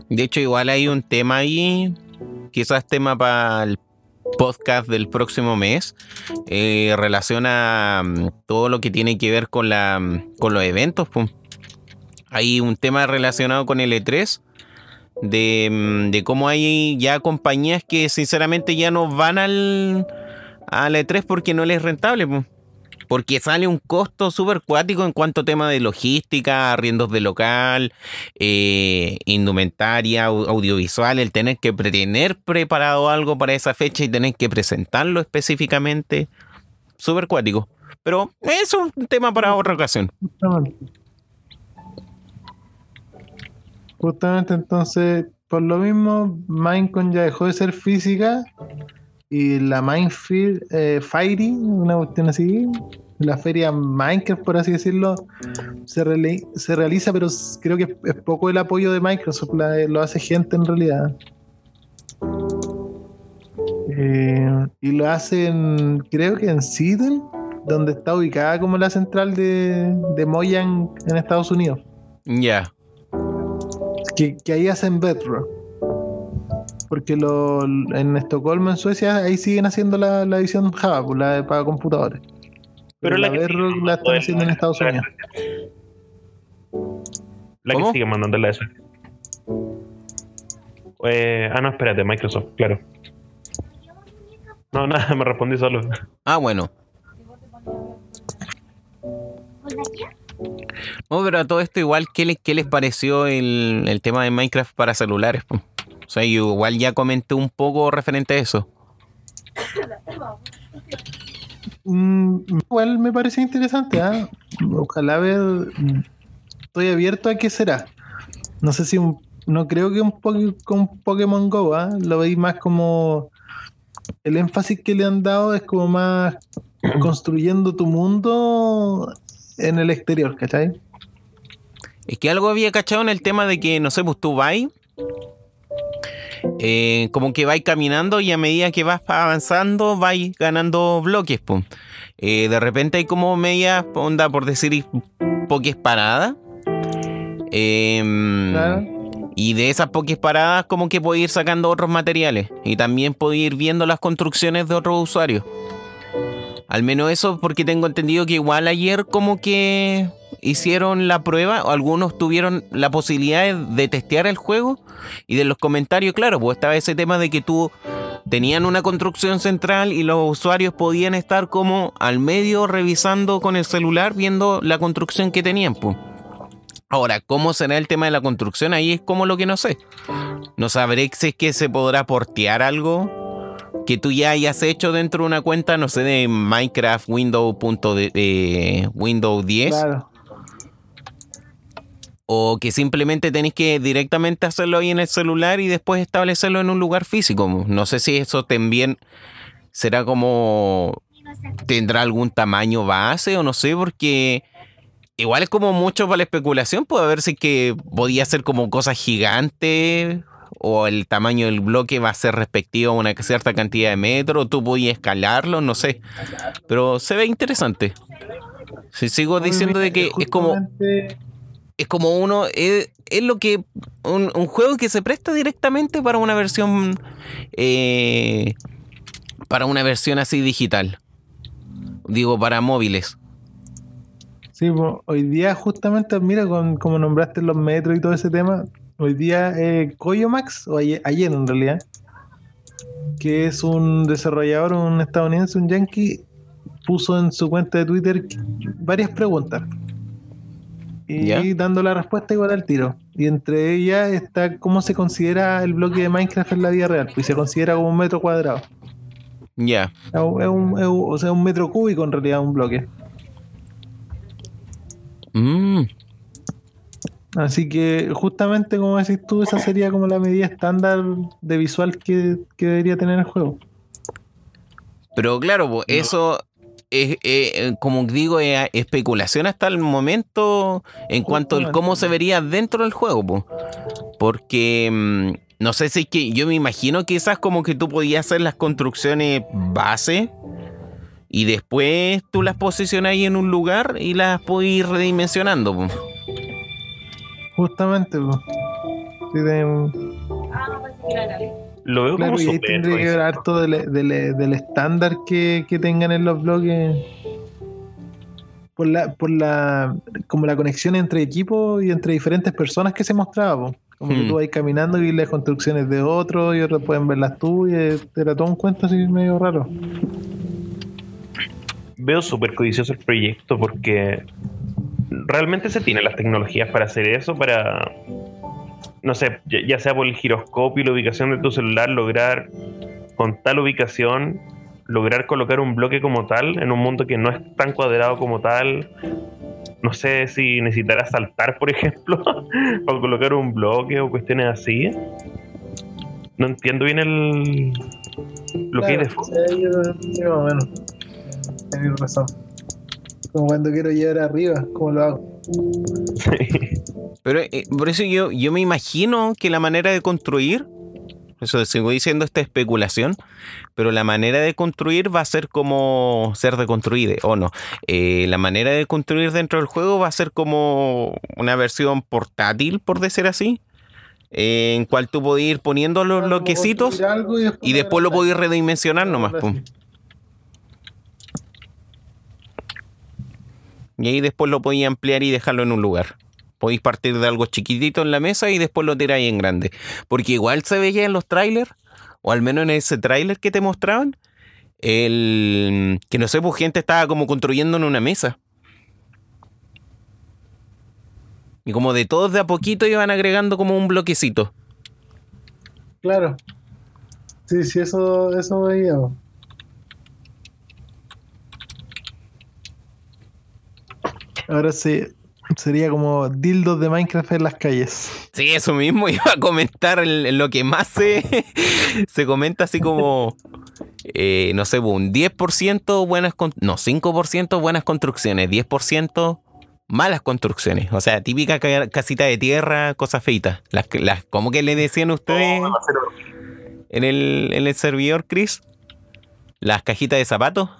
S1: De hecho, igual hay un tema ahí, quizás tema para el podcast del próximo mes, eh, relaciona mm, todo lo que tiene que ver con, la, mm, con los eventos. pum. Hay un tema relacionado con el E3, de, mm, de cómo hay ya compañías que sinceramente ya no van al, al E3 porque no les es rentable. Porque sale un costo súper cuático en cuanto a tema de logística, arriendos de local, eh, indumentaria, au- audiovisual, el tener que tener preparado algo para esa fecha y tener que presentarlo específicamente. súper cuático. Pero es un tema para otra ocasión.
S2: Justamente. Entonces, por lo mismo, Minecon ya dejó de ser física y la Minefield eh, una cuestión así, la feria Minecraft, por así decirlo, se, reali- se realiza, pero creo que es poco el apoyo de Microsoft, la- lo hace gente en realidad. Eh, y lo hacen, creo que en Seattle, donde está ubicada como la central de, de Mojang en Estados Unidos.
S1: Ya.
S2: Que, que ahí hacen Bedrock. Porque lo, en Estocolmo, en Suecia, ahí siguen haciendo la, la edición Java, pues, la de para computadores. Pero, la,
S3: que
S2: Bedrock
S3: sigue
S2: la están haciendo en Estados Unidos.
S3: La
S1: ¿Cómo?
S3: que sigue mandando la de Suecia. Eh, ah, no, espérate, Microsoft, claro. No, nada, me respondí solo.
S1: Ah, bueno. No, pero a todo esto igual, ¿qué les, qué les pareció el, el tema de Minecraft para celulares? po? O sea, yo igual ya comenté un poco referente a eso.
S2: Mm, igual me parece interesante, ¿ah? Ojalá ver. Estoy abierto a qué será. No sé si un- no creo que un, con un Pokémon Go, ¿ah? Lo veis más como. El énfasis que le han dado es como más construyendo tu mundo en el exterior, ¿cachai?
S1: Es que algo había cachado en el tema de que, no sé, pues tú vas, eh, como que vais caminando y a medida que vas avanzando vais ganando bloques. pues. Eh, de repente hay como media onda, por decir, pokés paradas. Em,
S2: Claro.
S1: Y de esas pokés paradas como que puedo ir sacando otros materiales. Y también puedo ir viendo las construcciones de otros usuarios. Al menos eso porque tengo entendido que igual ayer como que hicieron la prueba, algunos tuvieron la posibilidad de, de testear el juego y de los comentarios, claro, pues estaba ese tema de que tú tenían una construcción central y los usuarios podían estar como al medio revisando con el celular viendo la construcción que tenían, pues. Ahora, ¿cómo será el tema de la construcción? Ahí es como lo que no sé. No sabré si es que se podrá portear algo que tú ya hayas hecho dentro de una cuenta, no sé, de Minecraft Windows, punto de, Windows 10.
S2: Claro.
S1: O que simplemente tenéis que directamente hacerlo ahí en el celular y después establecerlo en un lugar físico. No sé si eso también será como... ¿Tendrá algún tamaño base o no sé? Porque igual es como mucho para la especulación. Puede es que podía ser como cosas gigantes o el tamaño del bloque va a ser respectivo a una cierta cantidad de metros. Tú podías escalarlo, no sé. Pero se ve interesante. Si sigo diciendo de que es como es como uno, es, es lo que, un, un juego que se presta directamente para una versión, eh, para una versión así digital. Digo, para móviles.
S2: Sí, hoy día justamente, mira, con, como nombraste los metros y todo ese tema, hoy día eh, Koyomax, o ayer, ayer en realidad, que es un desarrollador, un estadounidense, un yankee, puso en su cuenta de Twitter varias preguntas. Y dando la respuesta igual al tiro. Y entre ellas está cómo se considera el bloque de Minecraft en la vida real. Pues se considera como un metro cuadrado.
S1: Ya.
S2: Un- es un- o sea, un metro cúbico en realidad un bloque.
S1: Mm,
S2: Así que justamente como decís tú, esa sería como la medida estándar de visual que, que debería tener el juego.
S1: Pero claro, po, eso es, eh, como digo, es especulación hasta el momento en cuanto al cómo se vería dentro del juego. po. Porque mm, no sé si es que yo me imagino quizás como que tú podías hacer las construcciones base y después tú las posicionas ahí en un lugar y las puedes ir redimensionando. po.
S2: Justamente, po. Sí, de-
S3: Lo veo
S2: claro,
S3: como
S2: y ahí
S3: super.
S2: tendría que ver harto del, del- del estándar que, que tengan en los bloques. Por la, por la, como la conexión entre equipos y entre diferentes personas que se mostraba, po. Como que
S1: Hmm.
S2: tú vas caminando y las construcciones de otros y otros pueden ver las tuyas. Era todo un cuento así medio raro.
S3: Veo súper codicioso el proyecto porque realmente se tienen las tecnologías para hacer eso, para, no sé, ya, sea por el giroscopio y la ubicación de tu celular, lograr con tal ubicación lograr colocar un bloque como tal en un mundo que no es tan cuadrado como tal. No sé si necesitará saltar, por ejemplo, para colocar un bloque o cuestiones así. No entiendo bien el lo que hay de fondo.
S2: Sí, yo, yo, bueno, tenés razón. Como cuando quiero llegar arriba, ¿cómo lo hago?
S1: Pero eh, por eso yo, yo me imagino que la manera de construir, eso sigo diciendo esta especulación, pero la manera de construir va a ser como ser deconstruida, o no. Eh, la manera de construir dentro del juego va a ser como una versión portátil, por decir así. eh, en cual tú podías ir poniendo los bloquecitos
S2: construir algo y
S1: y después lo podías redimensionar nomás. Pum. Y ahí después lo podéis ampliar y dejarlo en un lugar. Podéis partir de algo chiquitito en la mesa y después lo tiráis en grande. Porque igual se veía en los trailers, o al menos en ese tráiler que te mostraban, el que no sé, pues gente estaba como construyendo en una mesa. Y como de todos de a poquito iban agregando como un bloquecito.
S2: Claro. Sí, sí, eso, eso veía. Ahora sí, sería como dildos de Minecraft en las calles.
S1: Sí, eso mismo iba a comentar en, en lo que más se, se comenta así como, eh, no sé, un 10% buenas, con- no, 5% buenas construcciones, 10% malas construcciones. O sea, típica ca- casita de tierra, cosas feitas. Las, ¿Cómo que le decían ustedes en el, en el servidor, Chris? Las cajitas de zapatos.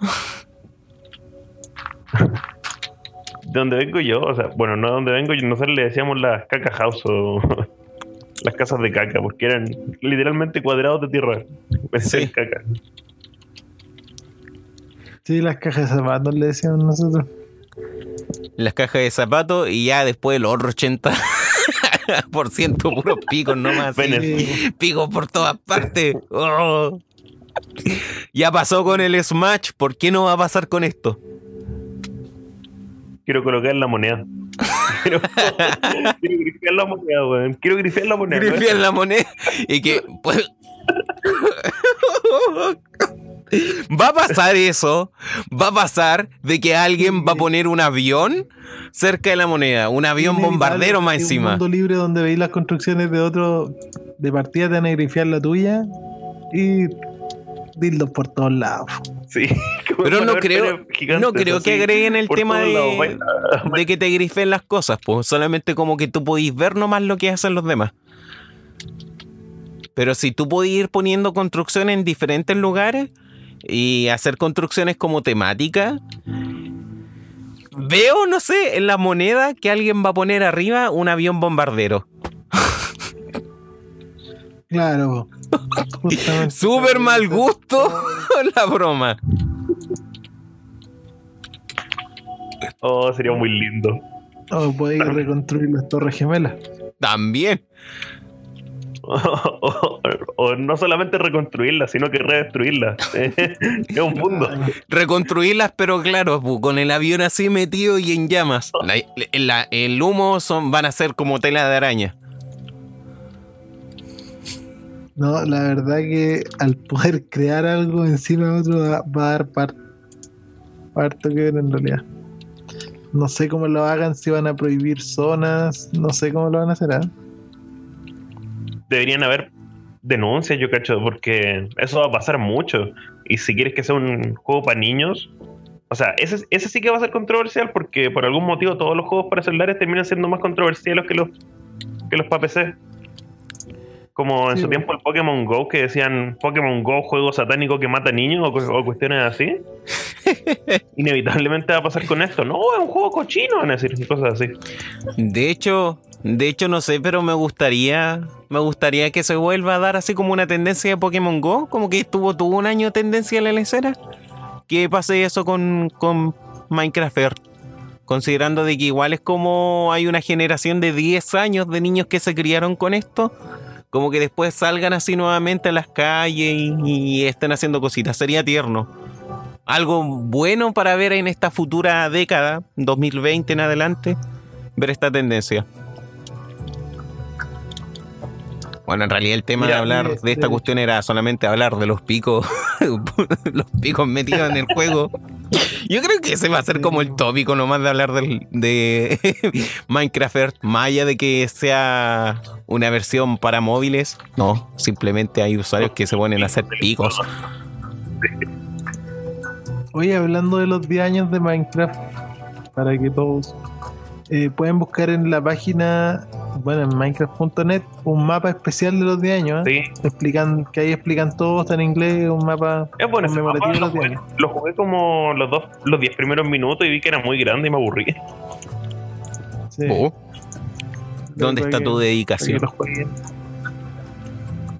S3: de donde vengo yo, o sea, bueno, no de donde vengo yo, nosotros le decíamos las caca house o las casas de caca, porque eran literalmente cuadrados de tierra.
S1: Sí.
S3: caca.
S2: Sí, las cajas de zapatos le decíamos nosotros.
S1: Las cajas de zapatos y ya después el otro 80% puros picos nomás.
S2: Sí.
S1: Picos por todas partes. Oh. Ya pasó con el Smash, ¿por qué no va a pasar con esto?
S3: Quiero colocar la moneda. Quiero, quiero grifear la moneda, weón. Quiero grifear la moneda.
S1: Grifear la moneda y que pues, va a pasar eso, va a pasar de que alguien va a poner un avión cerca de la moneda, un avión bombardero más
S2: es Un
S1: encima.
S2: mundo libre donde veis las construcciones de otro de partida te van a grifiar la tuya y dildos por todos lados.
S3: Sí. como
S1: Pero no creo,
S3: gigantes
S1: no creo que agreguen el tema
S3: lados.
S1: de, que te grifen las cosas, pues solamente como que tú podís ver nomás lo que hacen los demás. Pero si tú podís ir poniendo construcciones en diferentes lugares y hacer construcciones como temáticas, veo, no sé, en la moneda que alguien va a poner arriba un avión bombardero.
S2: Claro.
S1: Súper mal gusto la broma.
S3: Oh, sería muy lindo.
S2: O podéis reconstruir las torres gemelas.
S1: También.
S3: O, o no solamente reconstruirla, sino que redestruirla. es un mundo.
S1: reconstruirlas, pero claro, con el avión así metido y en llamas. La- la- el humo son, van a ser como tela de araña.
S2: No, la verdad que al poder crear algo encima de otro va, a dar par- harto que ver en realidad. No sé cómo lo hagan, si van a prohibir zonas, no sé cómo lo van a hacer. ¿ah?
S3: Deberían haber denuncias, yo cacho, porque eso va a pasar mucho. Y si quieres que sea un juego para niños, o sea, ese, ese sí que va a ser controversial porque por algún motivo todos los juegos para celulares terminan siendo más controversiales que los, que los para PC. Como en
S2: Sí,
S3: su tiempo el Pokémon Go, que decían Pokémon Go, juego satánico que mata niños o, cu- o cuestiones así. Inevitablemente va a pasar con esto. No, es un juego cochino, van a decir cosas así.
S1: De hecho, de hecho no sé, pero me gustaría, me gustaría que se vuelva a dar así como una tendencia de Pokémon Go, como que estuvo tuvo un año tendencia en la lecera. Que pase eso con, con Minecraft Earth. Considerando de que igual es como hay una generación de 10 años de niños que se criaron con esto, como que después salgan así nuevamente a las calles y, estén haciendo cositas. Sería tierno. Algo bueno para ver en esta futura década, 2020 en adelante, ver esta tendencia. Bueno, en realidad el tema de hablar
S2: de-
S1: de esta cuestión era solamente hablar de los picos, los picos metidos en el juego. Yo creo que ese va a ser como el tópico nomás de hablar del, de Minecraft Earth, más allá de que sea una versión para móviles. No, simplemente hay usuarios que se ponen a hacer picos.
S2: Oye, hablando de los 10 años de Minecraft, para que todos eh, pueden buscar en la página, bueno, en minecraft.net, un mapa especial de los 10 años. ¿eh?
S3: Sí.
S2: Explican, que ahí explican todo, está en inglés, un mapa
S3: Es bueno, ese
S2: conmemorativo
S3: mapa
S2: de
S3: lo
S2: los 10
S3: jugué,
S2: años.
S3: lo jugué como los dos, los 10 primeros minutos y vi que era muy grande y me aburrí.
S2: Sí.
S1: Oh, ¿Dónde está
S2: que-
S1: tu dedicación?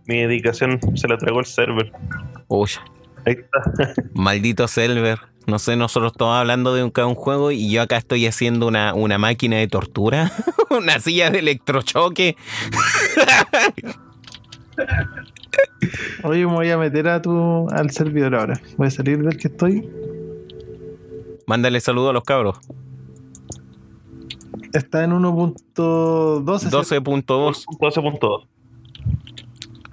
S3: Mi dedicación se la tragó el server.
S1: Uy,
S3: Ahí está.
S1: maldito server. No sé, nosotros estamos hablando de un, cada un juego y yo acá estoy haciendo una, una máquina de tortura, una silla de electrochoque.
S2: Oye, me voy a meter a tu, al servidor ahora. Voy a salir del que estoy.
S1: Mándale saludo a los cabros.
S2: Está en 1.12.
S1: 12.2.
S3: 12.2.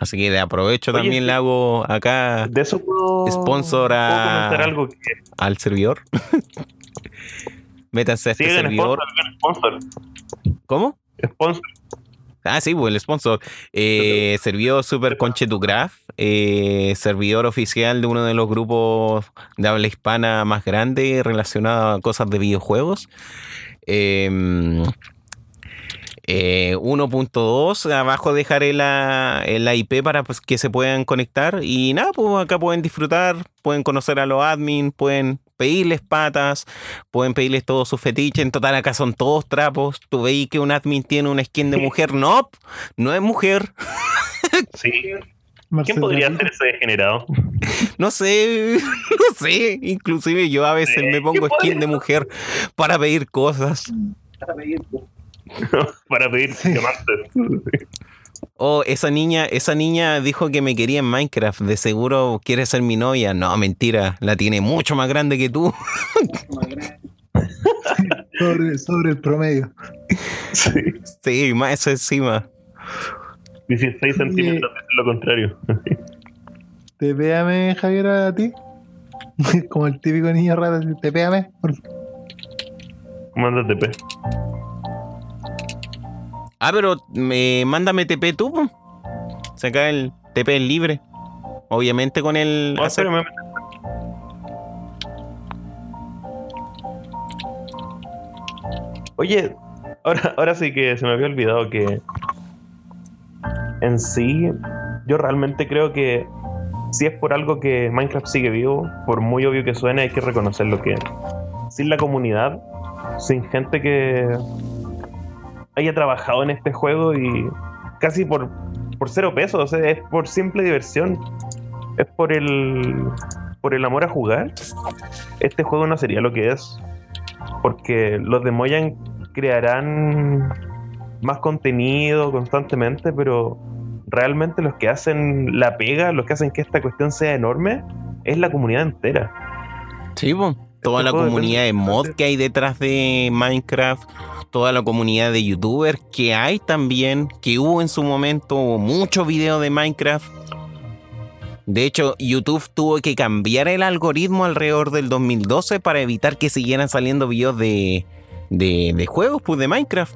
S1: Así que de aprovecho
S3: Oye,
S1: también
S3: sí.
S1: le hago acá
S3: De eso puedo,
S1: Sponsor
S3: puedo
S1: a-
S3: comentar algo que
S1: al servidor. Métanse a este
S3: sigan
S1: servidor.
S3: sponsor, sponsor,
S1: ¿Cómo?
S3: sponsor.
S1: Ah, sí, pues el sponsor. Eh, servidor Super Conchetugraph, eh, servidor oficial de uno de los grupos de habla hispana más grandes relacionado a cosas de videojuegos. Eh, eh, 1.2, abajo dejaré la, la IP para pues, que se puedan conectar. Y nada, pues acá pueden disfrutar, pueden conocer a los admin, pueden pedirles patas, pueden pedirles todos sus fetiches. En total, acá son todos trapos. Tú veis que un admin tiene una skin de mujer. No, no es mujer.
S3: Sí. ¿Quién podría ser ese degenerado?
S1: No sé, no sé. Inclusive yo a veces me pongo skin de mujer para pedir cosas.
S3: Para pedir
S2: Sí.
S3: diamantes.
S1: Oh, esa niña, esa niña dijo que me quería en Minecraft. De seguro quiere ser mi novia. No, mentira. La tiene mucho más grande que tú.
S2: Sobre, sobre el promedio.
S3: Sí.
S1: Sí, más eso encima.
S3: 16 centímetros, es lo contrario.
S2: Te péame, Javier, a ti. Como el típico niño raro. Te péame. por.
S3: Manda TP.
S1: Ah, pero me, mándame TP tú. po. Saca el TP es libre. Obviamente con el.
S3: Oh,
S1: hacer-.
S3: Oye, ahora, ahora sí que se me había olvidado que en sí, yo realmente creo que si es por algo que Minecraft sigue vivo, por muy obvio que suene, hay que reconocer lo que sin la comunidad, sin gente que haya trabajado en este juego y casi por, por cero pesos, o sea, es por simple diversión, es por el por el amor a jugar, este juego no sería lo que es. Porque los de Mojang crearán más contenido constantemente, pero realmente los que hacen la pega, los que hacen que esta cuestión sea enorme, es la comunidad entera.
S1: Sí. Toda
S3: Este
S1: la
S3: juego
S1: comunidad de mod que hay detrás de Minecraft, toda la comunidad de youtubers que hay también, que hubo en su momento, hubo muchos videos de Minecraft. De hecho, YouTube tuvo que cambiar el algoritmo alrededor del 2012 para evitar que siguieran saliendo videos de, de, juegos, pues de Minecraft.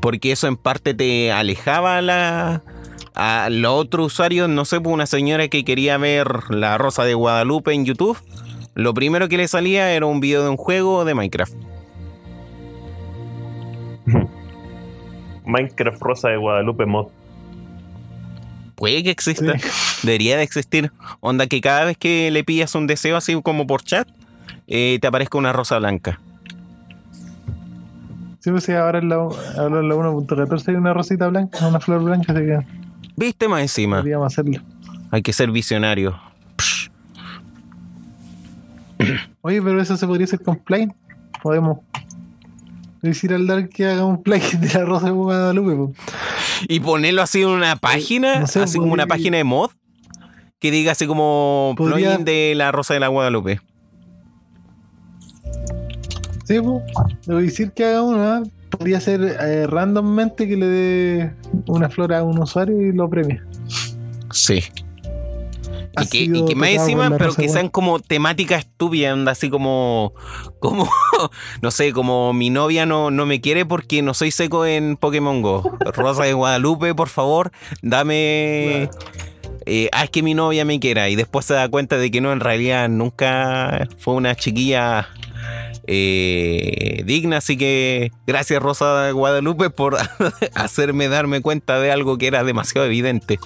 S1: Porque eso en parte te alejaba a la, a los otros usuarios, no sé, pues una señora que quería ver La Rosa de Guadalupe en YouTube, lo primero que le salía era un video de un juego de Minecraft.
S3: Minecraft Rosa de Guadalupe mod.
S1: Puede que exista, debería de existir. Onda que cada vez que le pillas un deseo así como por chat, eh, te aparezca una rosa blanca.
S2: Sí, pues sí, ahora en la, ahora en la 1.14 hay una rosita blanca, una flor blanca, así que
S1: ¿Viste más encima?
S2: podríamos hacerlo.
S1: Hay que ser visionario. Psh,
S2: Oye, pero eso se podría hacer con plugin. Podemos decir al Dark que haga un plugin de la rosa de Guadalupe. po.
S1: Y ponerlo así en una página,
S2: no sé,
S1: así como una
S2: podría-
S1: página de mod, que diga así como
S2: Podría-
S1: plugin de la Rosa de la Guadalupe.
S2: Sí, pues. Voy a decir que haga una, podría ser eh, randommente que le dé una flor a un usuario y lo premie.
S1: Sí. Y que, y que más encima, pero que sean como temáticas estúpidas, onda, así como, como, no sé, como mi novia no, no me quiere porque no soy seco en Pokémon Go. Rosa de Guadalupe, por favor, dame... eh, haz que mi novia me quiera y después se da cuenta de que no, en realidad nunca fue una chiquilla eh, digna, así que gracias Rosa de Guadalupe por hacerme darme cuenta de algo que era demasiado evidente.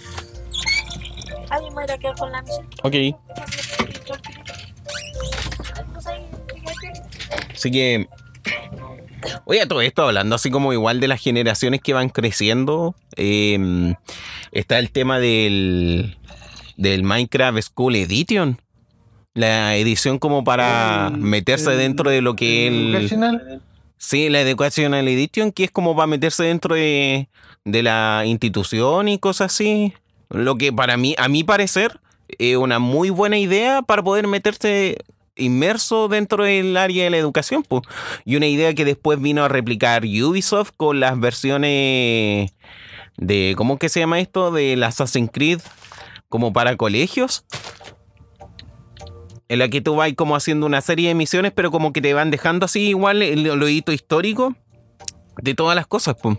S4: Me irá a quedar con la misión.
S1: Ok. Así que. Oye, todo esto hablando así como igual de las generaciones que van creciendo. eh, está el tema del. del Minecraft School Edition. La edición como para
S2: El-
S1: meterse
S2: el-
S1: dentro de lo que
S2: el
S1: el.
S2: Educational,
S1: Sí, la Educational Edition, que es como para meterse dentro de, de la institución y cosas así. Lo que para mí, a mi parecer, es una muy buena idea para poder meterse inmerso dentro del área de la educación. po. Y una idea que después vino a replicar Ubisoft con las versiones de, ¿cómo que se llama esto? Del Assassin's Creed como para colegios. En la que tú vas como haciendo una serie de misiones, pero como que te van dejando así igual el, el histórico de todas las cosas. po.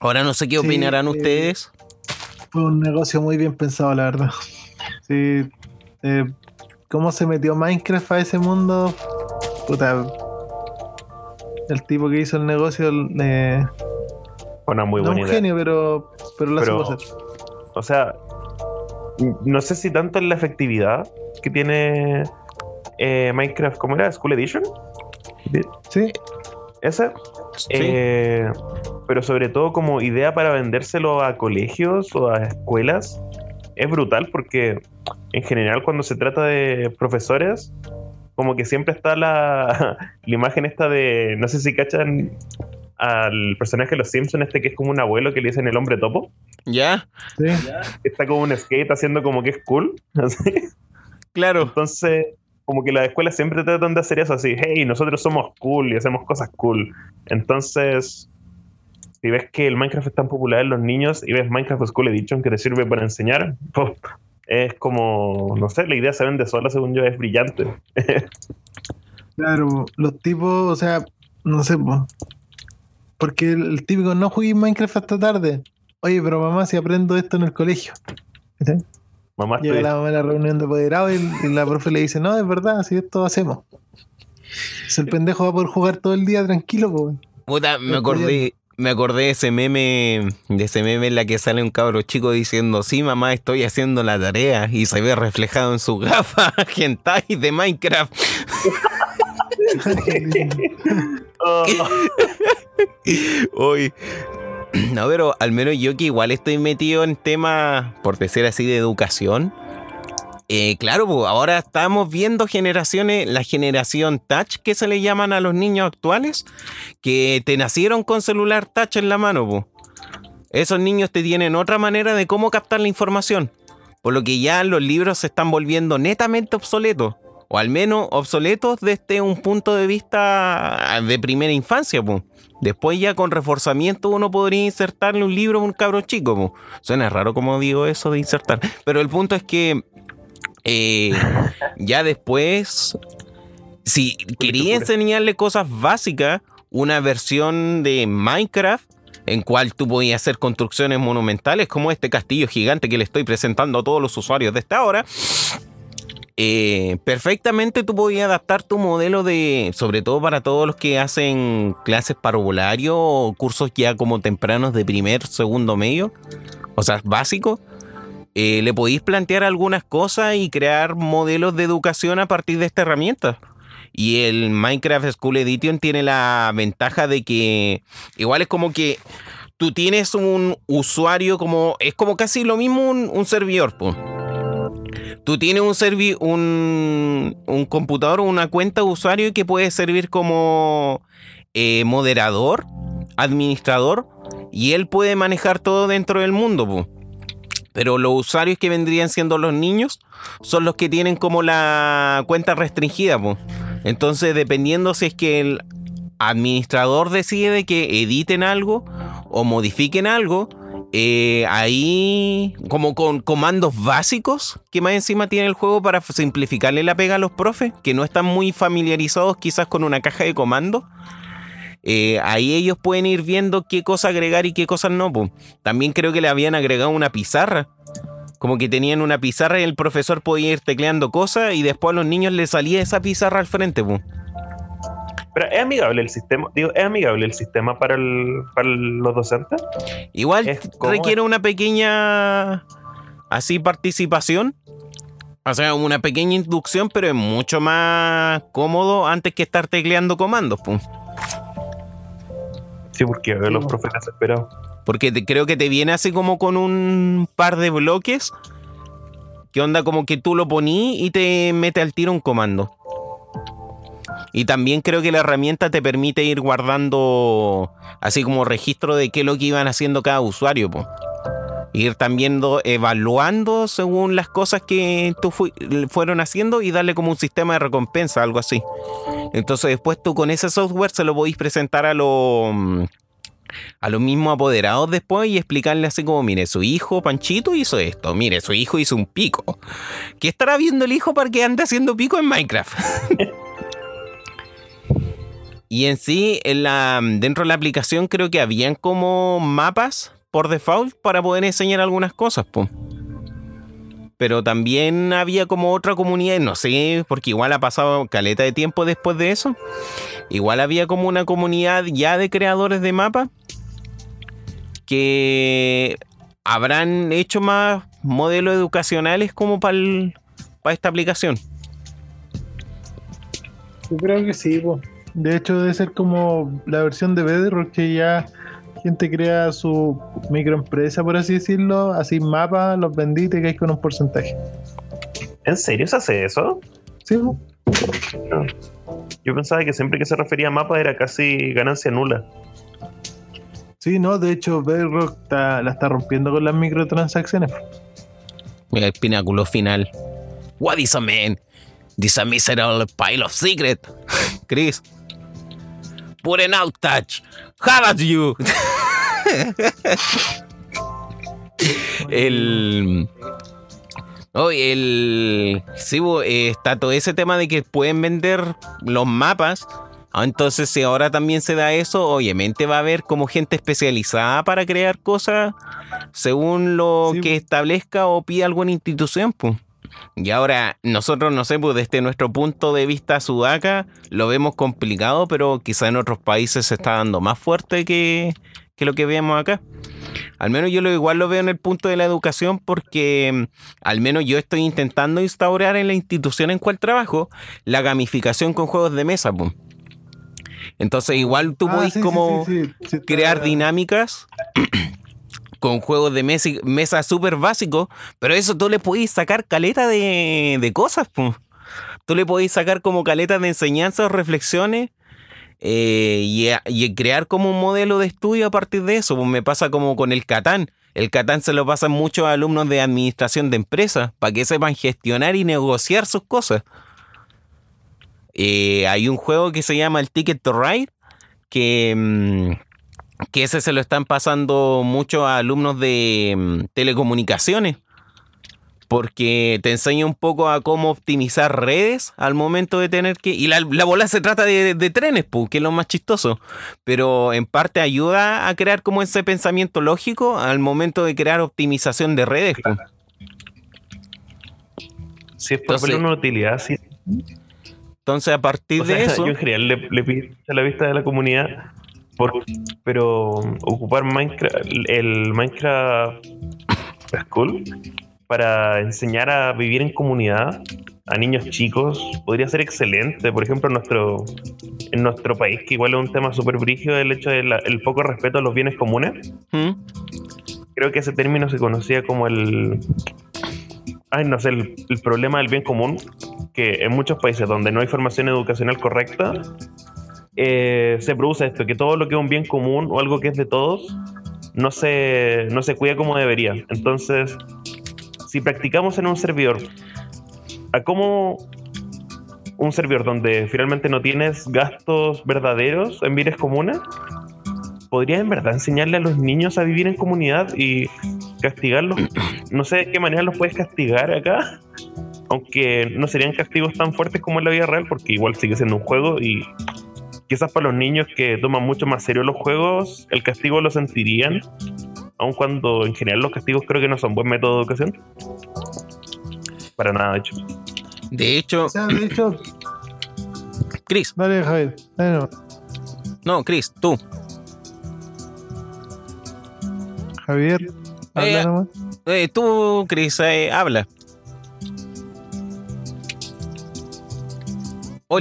S1: Ahora no sé qué
S2: Sí,
S1: opinarán
S2: eh,
S1: ustedes.
S2: fue un negocio muy bien pensado, la verdad. Sí, eh, cómo se metió Minecraft a ese mundo, puta. El tipo que hizo el negocio, eh,
S3: una muy
S2: no
S3: buena
S2: un
S3: idea.
S2: genio, pero, pero lo
S3: Pero-
S2: supo hacer.
S3: O sea, no sé si tanto en la efectividad que tiene eh, Minecraft, ¿cómo era? School Edition.
S2: Sí,
S3: Esa.
S1: Sí.
S3: Eh, pero sobre todo como idea para vendérselo a colegios o a escuelas. Es brutal porque en general cuando se trata de profesores, como que siempre está la, la imagen esta de, no sé si cachan al personaje de los Simpsons, este que es como un abuelo que le dicen el hombre topo.
S1: ¿Ya?
S2: sí.
S3: Está como un skate haciendo como que es cool. así.
S1: Claro.
S3: Entonces, como que las escuelas siempre tratan de hacer eso así, hey, nosotros somos cool y hacemos cosas cool. Entonces, si ves que el Minecraft es tan popular en los niños y ves Minecraft School Edition que te sirve para enseñar, pues, es como, no sé, la idea se vende sola, según yo, es brillante.
S2: Claro, los tipos, o sea, no sé, po. porque el, el típico no jugué Minecraft hasta tarde. Oye, pero mamá, si aprendo esto en el colegio. ¿Cachai?
S3: Mamá,
S2: Llega
S3: estoy-
S2: la mamá a la reunión de apoderados y, y la profe le dice, no, es verdad, si esto hacemos. Si el pendejo va a poder jugar todo el día tranquilo, pues.
S1: Puta, me acordé, me acordé de ese meme, de ese meme en la que sale un cabro chico diciendo, sí mamá, estoy haciendo la tarea, y se ve reflejado en su gafa hentai de Minecraft.
S3: Oh,
S1: Hoy. No, pero al menos yo que igual estoy metido en temas, por decir así, de educación. eh, claro, pues, ahora estamos viendo generaciones, la generación touch que se le llaman a los niños actuales, que te nacieron con celular touch en la mano. pues. Esos niños te tienen otra manera de cómo captar la información. Por lo que ya los libros se están volviendo netamente obsoletos. O al menos obsoletos desde un punto de vista de primera infancia. pues. Después ya con reforzamiento uno podría insertarle un libro a un cabro chico. Suena raro como digo eso de insertar. Pero el punto es que eh, ya después, si quería enseñarle cosas básicas, una versión de Minecraft en cual tú podías hacer construcciones monumentales como este castillo gigante que le estoy presentando a todos los usuarios de esta hora. Eh, perfectamente tú podías adaptar tu modelo de, sobre todo para todos los que hacen clases parvulario o cursos ya como tempranos de primer, segundo medio, o sea, básico. eh, le podéis plantear algunas cosas y crear modelos de educación a partir de esta herramienta. Y el Minecraft School Edition tiene la ventaja de que igual es como que tú tienes un usuario como es como casi lo mismo un, un servidor, po. Tú tienes un, servi un, un computador o una cuenta de usuario que puede servir como eh, moderador, administrador, y él puede manejar todo dentro del mundo. Pero los usuarios que vendrían siendo los niños son los que tienen como la cuenta restringida. Entonces, dependiendo si es que el administrador decide que editen algo o modifiquen algo, eh, ahí como con comandos básicos que más encima tiene el juego para simplificarle la pega a los profes, que no están muy familiarizados quizás con una caja de comandos. Eh, ahí ellos pueden ir viendo qué cosa agregar y qué cosas no. También creo que le habían agregado una pizarra. Como que tenían una pizarra y el profesor podía ir tecleando cosas y después a los niños les salía esa pizarra al frente. po.
S3: Pero es amigable el sistema, digo, es amigable el sistema para, el, para los docentes.
S1: Igual
S3: Es
S1: requiere una pequeña así participación. O sea, una pequeña inducción, pero es mucho más cómodo antes que estar tecleando comandos. po.
S3: Sí, porque los profes desesperados.
S1: Porque te- creo que te viene así como con un par de bloques. Que onda como que tú lo poní y te mete al tiro un comando. Y también creo que la herramienta te permite ir guardando así como registro de qué es lo que iban haciendo cada usuario. Ir también do- evaluando según las cosas que tú fui- fueron haciendo y darle como un sistema de recompensa, algo así. Entonces después tú con ese software se lo podéis presentar a los a los mismos apoderados después y explicarle así como, mire, su hijo Panchito hizo esto, mire, su hijo hizo un pico. ¿Qué estará viendo el hijo para que ande haciendo pico en Minecraft? y en sí, en la, dentro de la aplicación creo que habían como mapas por default para poder enseñar algunas cosas, po. Pero también había como otra comunidad, no sé, porque igual ha pasado caleta de tiempo después de eso. Igual había como una comunidad ya de creadores de mapas que habrán hecho más modelos educacionales como para esta aplicación.
S2: Yo creo que sí, po. De hecho, debe ser como la versión de Bedrock que ya gente crea su microempresa, por así decirlo, así mapa, los vendí y te caes con un porcentaje.
S3: ¿En serio se hace eso?
S2: Sí.
S3: No. Yo pensaba que siempre que se refería a mapa era casi ganancia nula.
S2: sí, no, de hecho, Bedrock está- la está rompiendo con las microtransacciones.
S1: Mira el pináculo final. What is a man? This a miserable pile of secret. Chris. Put an out touch. How at you? el. Oye, el. Sí, eh, está todo ese tema de que pueden vender los mapas. Ah, Entonces, si ahora también se da eso, obviamente va a haber como gente especializada para crear cosas según lo
S2: Sí,
S1: que establezca o pida alguna institución, pues. Y ahora, nosotros, no sé, pues desde nuestro punto de vista sudaca, lo vemos complicado, pero quizá en otros países se está dando más fuerte que, que lo que vemos acá. Al menos yo lo igual lo veo en el punto de la educación porque mm, al menos yo estoy intentando instaurar en la institución en cual trabajo la gamificación con juegos de mesa. pues. Entonces igual tú
S2: Ah,
S1: podés
S2: sí,
S1: como
S2: sí, sí,
S1: crear dinámicas con juegos de mesa, mesa súper básicos, pero eso tú le podés sacar caleta de, cosas. Tú le podés sacar como caleta de enseñanzas o reflexiones eh, y crear como un modelo de estudio a partir de eso. Pues me pasa como con el Catán. El Catán se lo pasan muchos alumnos de administración de empresas para que sepan gestionar y negociar sus cosas. Eh, hay un juego que se llama el Ticket to Ride que, mm, que ese se lo están pasando mucho a alumnos de mm, telecomunicaciones. Porque te enseña un poco a cómo optimizar redes al momento de tener que. Y la, la bola se trata de, de trenes, pu, que es lo más chistoso. Pero en parte ayuda a crear como ese pensamiento lógico al momento de crear optimización de redes. pu.
S3: Si es verle una utilidad, sí.
S1: Entonces, a partir
S3: O sea,
S1: de eso.
S3: yo en general le, le pido a la vista de la comunidad, por- pero ocupar Minecraft, el Minecraft School para enseñar a vivir en comunidad a niños chicos podría ser excelente. Por ejemplo, en nuestro, en nuestro país, que igual es un tema súper brígido, el hecho del el poco respeto a los bienes comunes.
S1: ¿Mm?
S3: Creo que ese término se conocía como el. Ay, no sé, el, el problema del bien común, que en muchos países donde no hay formación educacional correcta, eh, se produce esto, que todo lo que es un bien común o algo que es de todos, no se, no se cuida como debería. Entonces, si practicamos en un servidor, a cómo un servidor donde finalmente no tienes gastos verdaderos en bienes comunes, podrías en verdad enseñarle a los niños a vivir en comunidad y castigarlos. No sé de qué manera los puedes castigar acá, aunque no serían castigos tan fuertes como en la vida real, porque igual sigue siendo un juego y quizás para los niños que toman mucho más serio los juegos, el castigo lo sentirían, aun cuando en general los castigos creo que no son buen método de educación. Para nada, de hecho.
S1: De hecho,
S2: O sea, de hecho,
S1: Chris,
S2: dale, Javier. dale nomás.
S1: no, Chris, tú.
S2: Javier, habla
S1: Eh,
S2: nomás.
S1: Eh, tú, Chris, eh, habla.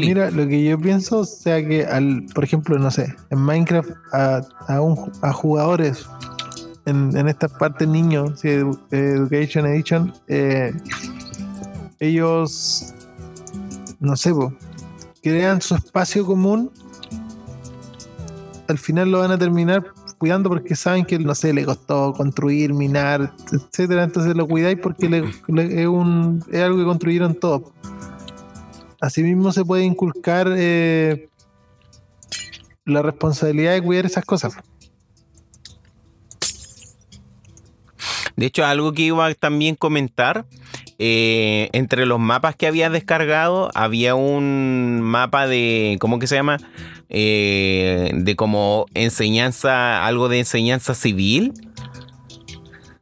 S2: Mira, lo que yo pienso, sea que al, por ejemplo, no sé, en Minecraft a, a, un- a jugadores en, en estas partes niños, sí, Edu- Education Edition, eh, ellos, no sé, po, crean su espacio común, al final lo van a terminar cuidando porque saben que, no sé, le costó construir, minar, etcétera, entonces lo cuidáis porque le- es, un, es algo que construyeron todos. Asimismo se puede inculcar eh, la responsabilidad de cuidar esas cosas.
S1: De hecho, algo que iba a también comentar, eh, entre los mapas que había descargado, había un mapa de, ¿cómo que se llama? Eh, de como enseñanza, algo de enseñanza civil.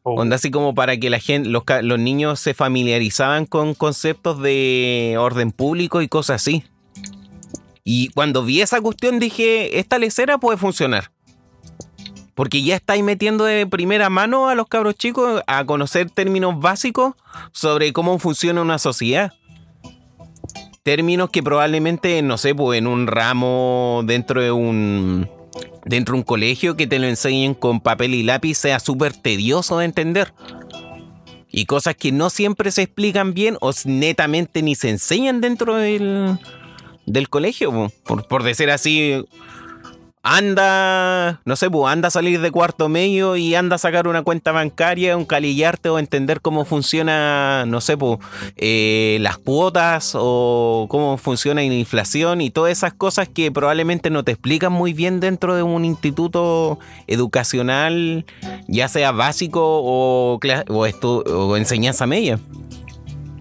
S1: Onda así como para que la gente, los, los niños se familiarizaban con conceptos de orden público y cosas así. Y cuando vi esa cuestión dije, esta lecera puede funcionar. Porque ya estáis metiendo de primera mano a los cabros chicos a conocer términos básicos sobre cómo funciona una sociedad. Términos que probablemente, no sé, pues en un ramo dentro de un dentro de un colegio que te lo enseñen con papel y lápiz sea súper tedioso de entender. Y cosas que no siempre se explican bien o netamente ni se enseñan dentro del, del colegio. po. Por, por decir así, anda, no sé, pues anda a salir de cuarto medio y anda a sacar una cuenta bancaria, un calillarte o entender cómo funciona, no sé, pues eh, las cuotas o cómo funciona la inflación y todas esas cosas que probablemente no te explican muy bien dentro de un instituto educacional, ya sea básico o, o, o enseñanza media.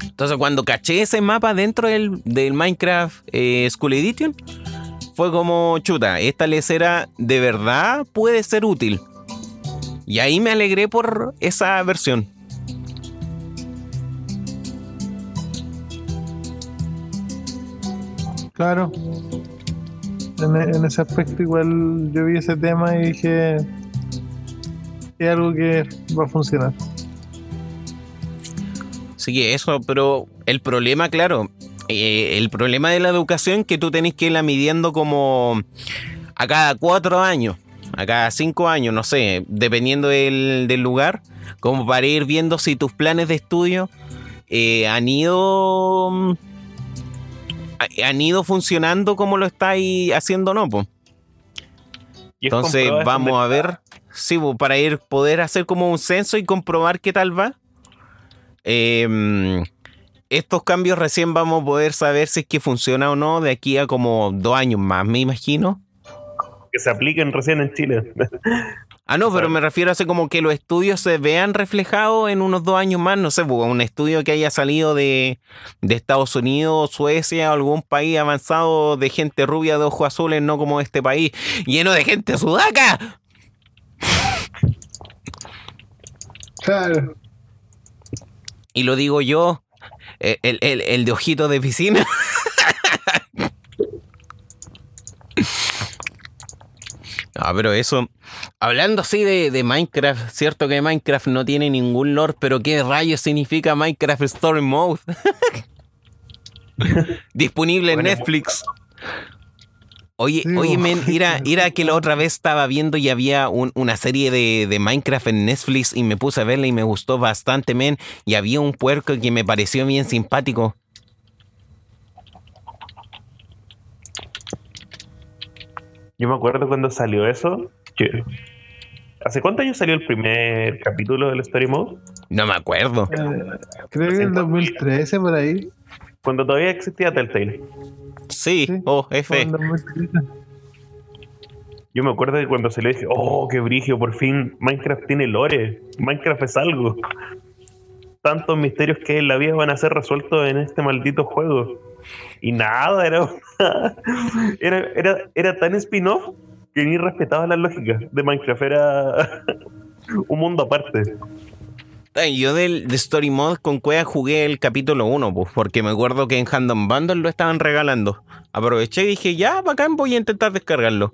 S1: Entonces cuando caché ese mapa dentro del, del Minecraft eh, School Edition, fue como, chuta, esta lecera de verdad puede ser útil. Y ahí me alegré por esa versión.
S2: Claro. En, e- en ese aspecto igual yo vi ese tema y dije es algo que va a funcionar.
S1: Sí, eso, pero el problema, claro, eh, el problema de la educación que tú tenés que irla midiendo como a cada cuatro años, a cada cinco años, no sé, dependiendo del, del lugar, como para ir viendo si tus planes de estudio eh, han ido mm, ha- han ido funcionando como lo estáis haciendo o no, po.
S3: es
S1: Entonces vamos a ver, sí, po, para ir poder hacer como un censo y comprobar qué tal va. Eh, estos cambios recién vamos a poder saber si es que funciona o no de aquí a como dos años más, me imagino.
S3: que se apliquen recién en Chile.
S1: Ah, no, pero me refiero a hacer como que los estudios se vean reflejados en unos dos años más, no sé, pues, un estudio que haya salido de, de Estados Unidos, Suecia o algún país avanzado de gente rubia de ojos azules, no como este país, lleno de gente sudaca.
S2: Claro.
S1: Y lo digo yo, el, el- el de ojito de piscina. Ah, pero eso, hablando así de, de Minecraft, cierto que Minecraft no tiene ningún lore, pero ¿qué rayos significa Minecraft Story Mode? Disponible en
S3: Bueno,
S1: Netflix. Oye,
S2: Sí,
S1: oye, men, mira, mira que la otra vez estaba viendo y había un- una serie de, de Minecraft en Netflix y me puse a verla y me gustó bastante, men. Y había un puerco que me pareció bien simpático.
S3: Yo me acuerdo cuando salió eso. que- ¿Hace cuántos años salió el primer capítulo del Story Mode?
S1: No me acuerdo.
S2: Eh, creo que en 2013 por ahí.
S3: Cuando todavía existía Telltale.
S1: Sí,
S2: Sí,
S1: oh, F.
S3: Yo me acuerdo que cuando se le dije, oh, qué brigio, por fin Minecraft tiene lore. Minecraft es algo. Tantos misterios que hay en la vida van a ser resueltos en este maldito juego. Y nada, era, era, era, era tan spin-off que ni respetaba la lógica de Minecraft. Era un mundo aparte.
S1: Yo del de Story Mode con Cueva jugué el capítulo 1, pues, porque me acuerdo que en Handom Bundle lo estaban regalando. Aproveché y dije, ya, bacán, voy a intentar descargarlo.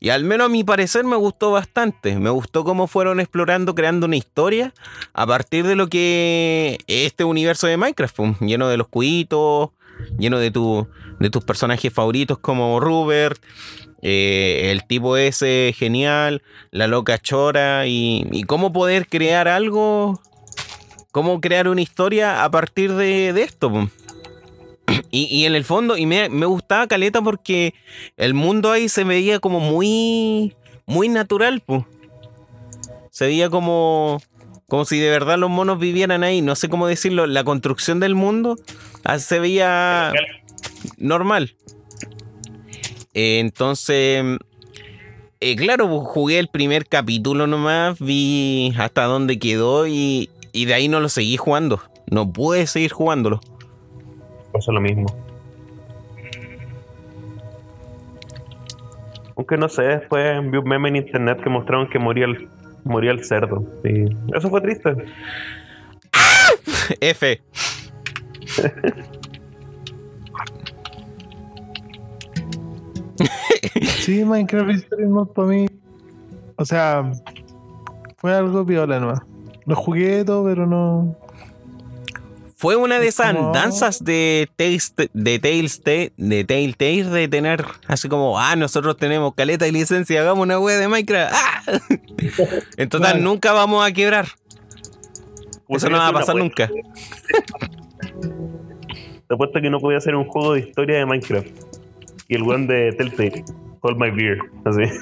S1: Y al menos a mi parecer me gustó bastante. Me gustó cómo fueron explorando, creando una historia a partir de lo que este universo de Minecraft, pues, lleno de los cuitos, lleno de, tu, de tus personajes favoritos como Rubert, eh, el tipo ese genial, la loca chora y cómo poder crear algo, cómo crear una historia a partir de, de esto. Y, y en el fondo, y me, me gustaba Caleta porque el mundo ahí se veía como muy, muy natural. po. Se veía como, como si de verdad los monos vivieran ahí. No sé cómo decirlo, la construcción del mundo ah, se veía normal. Entonces, eh, claro, pues, jugué el primer capítulo nomás, vi hasta dónde quedó y, y de ahí no lo seguí jugando. No pude seguir jugándolo.
S3: Pasa lo mismo. Aunque no sé, después vi un meme en internet que mostraron que moría el, moría el cerdo. Y eso fue triste.
S1: F.
S2: Sí, Minecraft History Mode para mí. O sea, fue algo viola nomás. Lo jugué todo, pero no.
S1: Fue una de
S2: Es
S1: esas
S2: como-
S1: danzas de Tales, de Tales, de Telltale de tener así como, ah, nosotros tenemos caleta y licencia, hagamos una wea de Minecraft. ¡Ah! En total,
S2: Claro.
S1: nunca vamos a quebrar. Eso no va a pasar nunca.
S3: Te apuesto que no podía hacer un juego de historia de Minecraft. Y el one de Telltale. Hold my beer. Así.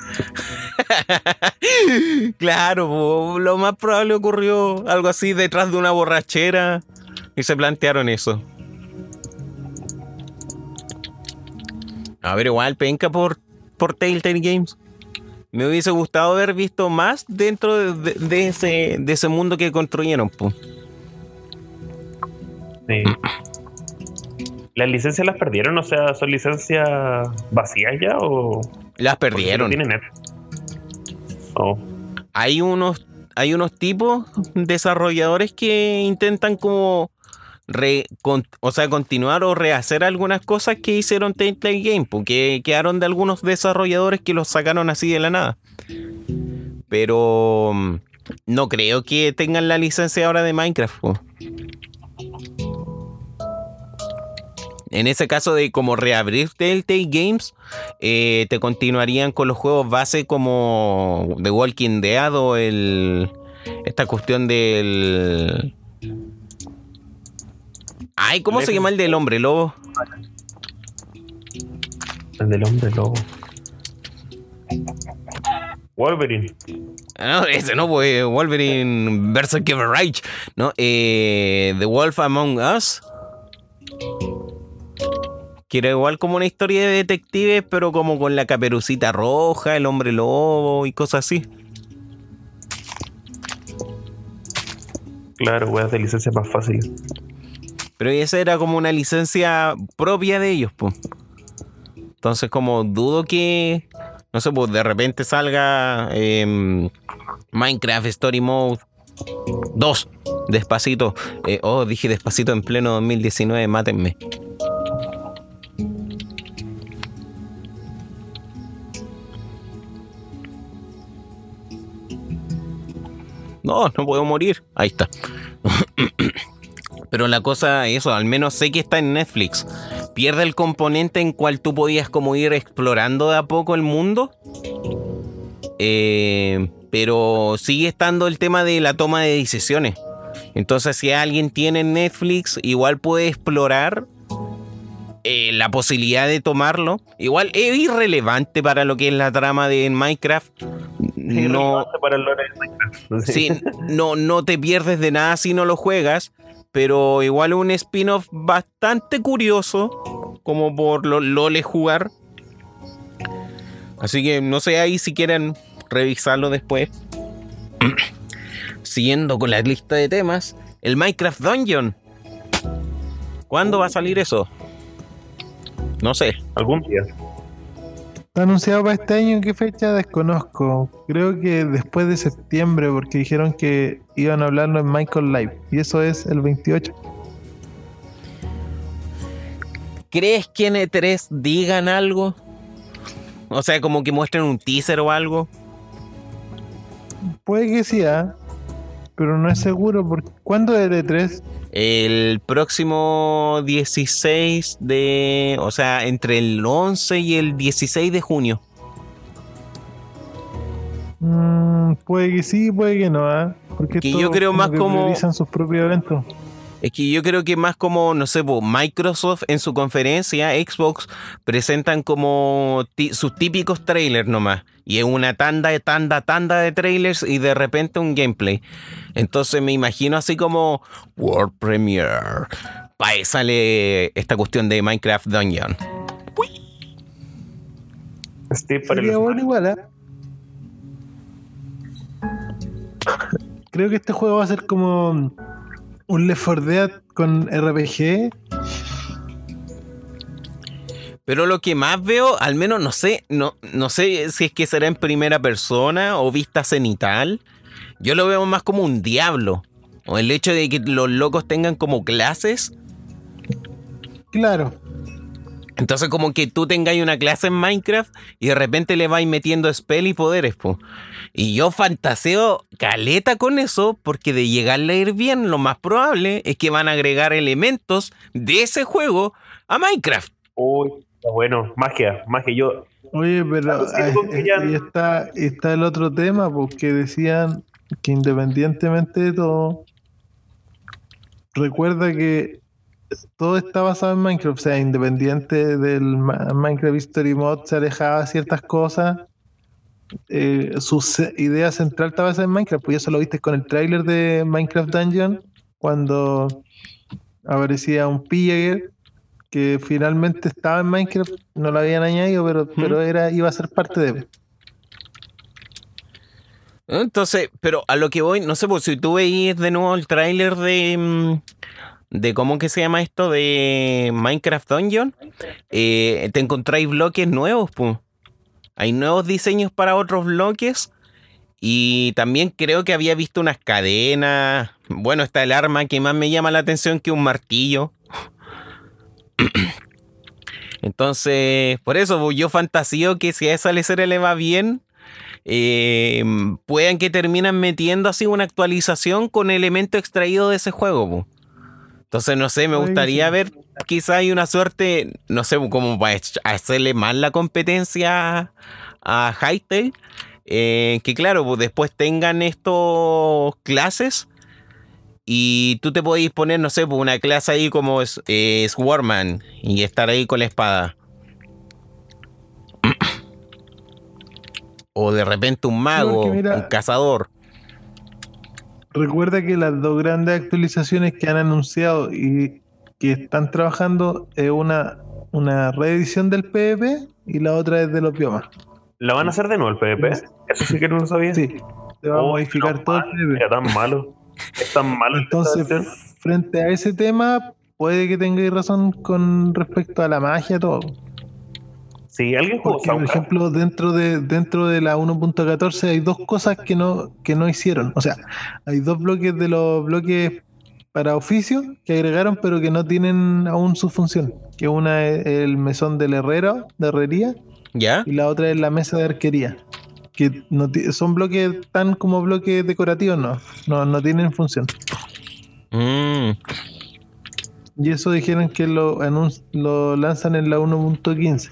S1: Claro, po, lo más probable ocurrió algo así detrás de una borrachera y se plantearon eso. A ver, igual penca por, por Telltale Games. Me hubiese gustado haber visto más dentro de, de- de ese, de ese mundo que construyeron. po.
S3: Sí. ¿Las licencias las perdieron? O sea, ¿son licencias vacías ya o...?
S1: Las perdieron.
S3: no tienen? Oh.
S1: hay unos hay unos tipos desarrolladores que intentan como re- con- o sea continuar o rehacer algunas cosas que hicieron Telltale Game porque quedaron de algunos desarrolladores que los sacaron así de la nada pero mm, no creo que tengan la licencia ahora de Minecraft po. En ese caso de como reabrir Telltale Games, eh, te continuarían con los juegos base como The Walking Dead o el, esta cuestión del... Ay, ¿cómo se llama el del hombre lobo?
S3: El del hombre lobo. Wolverine.
S1: Ah, No, ese no, pues Wolverine vs. Kevin Rage, ¿no? Eh, The Wolf Among Us. Que era igual como una historia de detectives, pero como con la caperucita roja, el hombre lobo y cosas así.
S3: Claro, weas de licencia más fácil.
S1: Pero esa era como una licencia propia de ellos, pues. Entonces, como dudo que, no sé, pues de repente salga em, Minecraft Story Mode 2, despacito. Eh, oh, dije despacito en pleno 2019, mátenme. No, no puedo morir. Ahí está. Pero la cosa, eso, al menos sé que está en Netflix. Pierde el componente en cual tú podías como ir explorando de a poco el mundo. Eh, pero sigue estando el tema de la toma de decisiones. Entonces, si alguien tiene Netflix, igual puede explorar eh, la posibilidad de tomarlo. Igual es irrelevante para lo que es la trama de Minecraft. No. Sí, no, no te pierdes de nada si no lo juegas, pero igual un spin-off bastante curioso, como por lo lole jugar. Así que no sé ahí si quieren revisarlo después. Siguiendo con la lista de temas, el Minecraft Dungeon. ¿Cuándo va a salir eso? No sé.
S3: Algún día.
S2: Anunciado para este año, ¿en qué fecha? Desconozco. Creo que después de septiembre, porque dijeron que iban a hablarlo en Michael Live. Y eso es el 28.
S1: ¿Crees que en E3 digan algo? O sea, como que muestren un teaser o algo.
S2: Puede que sí, ¿ah? pero no es seguro. Porque... ¿Cuándo es el E3?
S1: El próximo 16 de. O sea, entre el 11 y el 16 de junio.
S2: Mm, puede que sí, puede que no, ¿ah? Porque
S1: Que yo creo más
S2: que
S1: como-
S2: priorizan sus propios eventos.
S1: Es que yo creo que más como, no sé, po, Microsoft en su conferencia, Xbox, presentan como sus típicos trailers nomás. Y es una tanda de tanda, tanda de trailers y de repente un gameplay. Entonces me imagino así como World Premiere. Pa' sale esta cuestión de Minecraft Dungeon.
S3: Steve para
S2: Sería
S3: los-
S2: bueno igual, ¿ah? Creo que este juego va a ser como un Left 4 Dead con RPG.
S1: Pero lo que más veo, al menos no sé, no, no sé si es que será en primera persona o vista cenital. Yo lo veo más como un diablo. O el hecho de que los locos tengan como clases.
S2: Claro.
S1: Entonces como que tú tengáis una clase en Minecraft y de repente le vais metiendo spell y poderes, po. Y yo fantaseo caleta con eso porque de llegarle a ir bien, lo más probable es que van a agregar elementos de ese juego a Minecraft.
S3: Uy, está bueno. Magia, magia. Yo.
S2: Oye, pero
S3: Ah,
S2: ah,
S3: ya-
S2: y está, está el otro tema, porque decían que independientemente de todo, recuerda que todo está basado en Minecraft, o sea, independiente del Minecraft History Mod, se alejaba de ciertas cosas. Eh, su idea central está basada en Minecraft, pues eso lo viste con el tráiler de Minecraft Dungeon, cuando aparecía un pillager que finalmente estaba en Minecraft, no lo habían añadido, pero, pero era, iba a ser parte de.
S1: Entonces, pero a lo que voy, no sé, pues si tú veis de nuevo el tráiler de, mm, de cómo que se llama esto de Minecraft Dungeon, eh, te encontráis bloques nuevos, pues. Hay nuevos diseños para otros bloques y también creo que había visto unas cadenas. Bueno, está el arma que más me llama la atención que un martillo. Entonces, por eso pues, yo fantasío que si a esa lecera le va bien, eh, puedan que terminan metiendo así una actualización con elementos extraídos de ese juego. po. Entonces, no sé, me gustaría ver, quizá hay una suerte, no sé, como para hacerle más la competencia a Hytale. eh, que claro, pues después tengan estos clases y tú te podéis poner, no sé, pues una clase ahí como es, eh, Swarman y estar ahí con la espada. O de repente un mago,
S2: mira-
S1: un cazador.
S2: Recuerda que las dos grandes actualizaciones que han anunciado y que están trabajando es una, una reedición del PvP y la otra es de los biomas.
S3: ¿La van a hacer de nuevo el PvP? Eso sí que no lo sabía.
S2: Sí, se va a
S3: Oh,
S2: modificar todo el PvP.
S3: Era tan malo. Es tan malo.
S2: Entonces, frente a ese tema, puede que tengáis razón con respecto a la magia, todo.
S3: Sí, alguien jugó
S2: Porque, por ejemplo, dentro de, dentro de la 1.14 hay dos cosas que no, que no hicieron. O sea, hay dos bloques de los bloques para oficio que agregaron, pero que no tienen aún su función. Que una es el mesón del herrero, de herrería,
S1: ¿Ya?
S2: y la otra es la mesa de arquería. Que no son bloques tan como bloques decorativos, no, no, no tienen función.
S1: Mm,
S2: Y eso dijeron que lo, lo lanzan en la 1.15.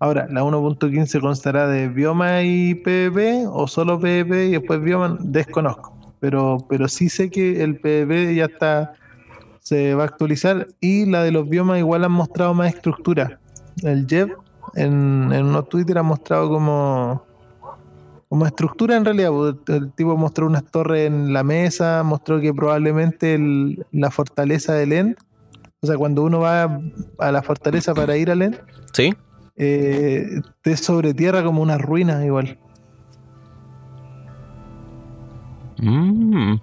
S2: Ahora, ¿la 1.15 constará de bioma y PvP o solo PvP y después bioma? Desconozco. Pero, pero sí sé que el PvP ya está, se va a actualizar y la de los biomas igual han mostrado más estructura. El Jeff en, en unos Twitter ha mostrado como como estructura en realidad. pues, El tipo mostró unas torres en la mesa, mostró que probablemente el- la fortaleza del End, o sea, cuando uno va a la fortaleza para ir al End,
S1: ¿Sí?
S2: eh, esté sobre tierra como una ruina igual.
S1: Mm.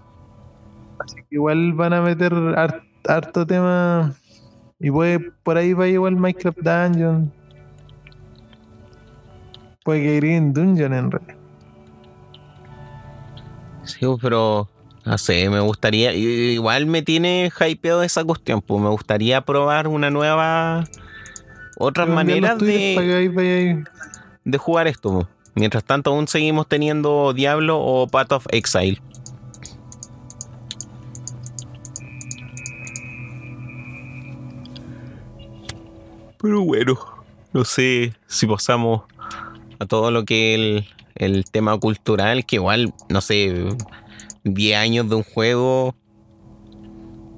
S2: Igual van a meter har- harto tema. Y puede, por ahí va igual Minecraft Dungeon. Puede que Green Dungeon en realidad.
S1: Sí, pero no sé, me gustaría. i- Igual me tiene hypeado esa cuestión, pues me gustaría probar una nueva. Otras maneras de,
S2: que ahí
S1: de jugar esto. Mientras tanto, aún seguimos teniendo Diablo o Path of Exile. Pero bueno, no sé si pasamos a todo lo que el, el tema cultural, que igual, no sé, 10 años de un juego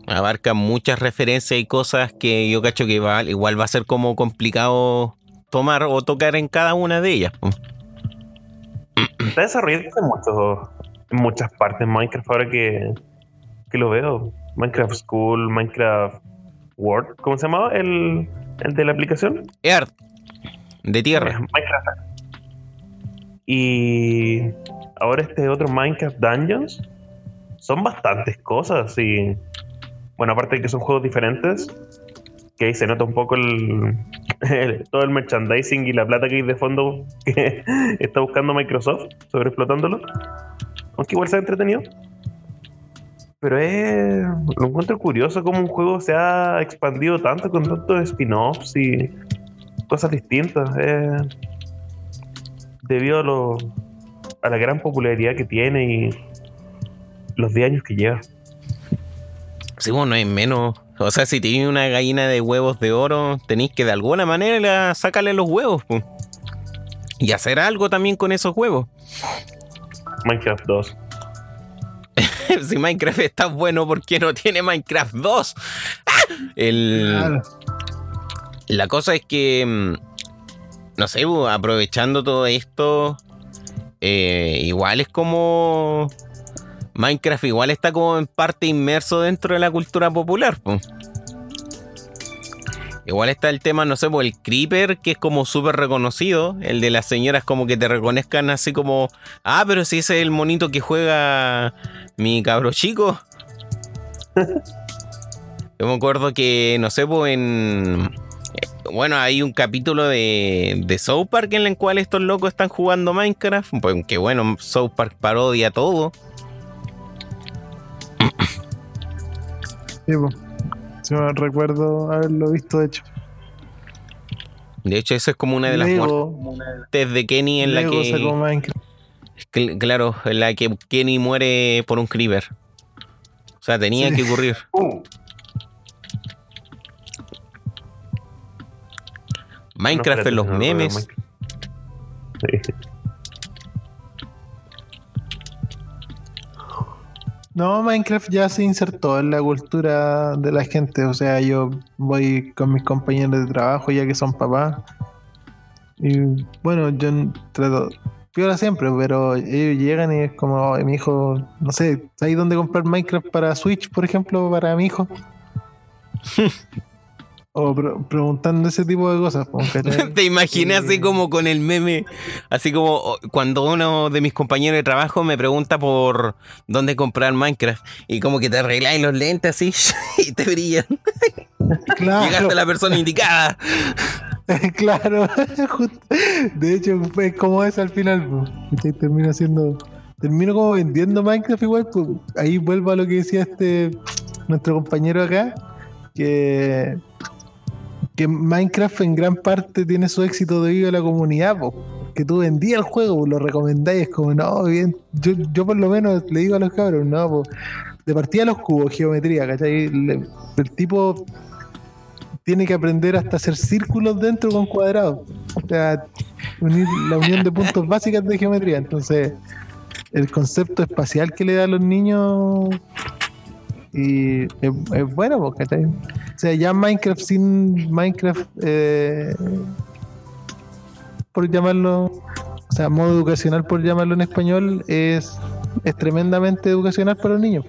S1: abarca muchas referencias y cosas que yo cacho que igual va a ser como complicado tomar o tocar en cada una de ellas.
S3: Está desarrollando en, muchos- en muchas partes Minecraft ahora que, que lo veo. Minecraft School, Minecraft World, ¿cómo se llamaba? El, el de la aplicación.
S1: Earth, de tierra.
S3: Minecraft. Y ahora este otro Minecraft Dungeons son bastantes cosas y bueno, aparte de que son juegos diferentes, que ahí se nota un poco el, todo el merchandising y la plata que hay de fondo que está buscando Microsoft sobre explotándolo. Aunque igual se ha entretenido. Pero es, lo encuentro curioso cómo un juego se ha expandido tanto con tantos spin-offs y cosas distintas. Debido a, lo, a la gran popularidad que tiene y los 10 años que lleva.
S1: Sí, bueno, no hay menos. O sea, si tienes una gallina de huevos de oro, tenéis que de alguna manera sacarle los huevos. po. Y hacer algo también con esos huevos.
S3: Minecraft 2.
S1: si Minecraft está bueno, ¿por qué no tiene Minecraft 2? ¡Ah! El,
S2: Claro.
S1: La cosa es que, mm, no sé, aprovechando todo esto, eh, igual es como... Minecraft igual está como en parte inmerso dentro de la cultura popular. po. Igual está el tema, no sé, pues el creeper, que es como súper reconocido. El de las señoras como que te reconozcan así como, ah, pero si ese es el monito que juega mi cabro chico. Yo me acuerdo que, no sé, pues en... Bueno, hay un capítulo de, de South Park en el cual estos locos están jugando Minecraft. Pues que bueno, South Park parodia todo.
S2: Sí. Sí, me recuerdo haberlo visto, de hecho.
S1: De hecho, eso es como una de las
S2: Lego,
S1: muertes de Kenny en la que... Cl- Claro, en la que Kenny muere por un creeper. O sea, tenía
S2: Sí.
S1: que ocurrir. Minecraft
S3: No,
S1: en los
S3: no, no,
S1: memes.
S3: Minecraft. Sí.
S2: No, Minecraft ya se insertó en la cultura de la gente. O sea, yo voy con mis compañeros de trabajo ya que son papás. Y bueno, yo trato, piola siempre, pero ellos llegan y es como, "Ay, mi hijo, no sé, ¿hay dónde comprar Minecraft para Switch, por ejemplo, para mi hijo? o pre- preguntando ese tipo de cosas.
S1: Te imaginas así
S2: Sí.
S1: como con el meme, así como cuando uno de mis compañeros de trabajo me pregunta por dónde comprar Minecraft y como que te arregláis los lentes así y te brillan.
S2: Claro.
S1: Llegaste a la persona indicada.
S2: claro, de hecho es como es al final, termino haciendo, termino como vendiendo Minecraft igual, pues ahí vuelvo a lo que decía este nuestro compañero acá, que, que Minecraft en gran parte tiene su éxito debido a la comunidad, pues, que tú vendías el juego, lo recomendáis, es como, no, bien, yo, yo por lo menos le digo a los cabros, no, pues, de partida los cubos, geometría, ¿cachai? El tipo tiene que aprender hasta hacer círculos dentro con cuadrados. O sea, unir la unión de puntos básicas de geometría. Entonces, el concepto espacial que le da a los niños y es, bueno, pues, ¿cachai? O sea, ya Minecraft sin Minecraft, eh, por llamarlo o sea, modo educacional por llamarlo en español, es, es tremendamente educacional para los niños.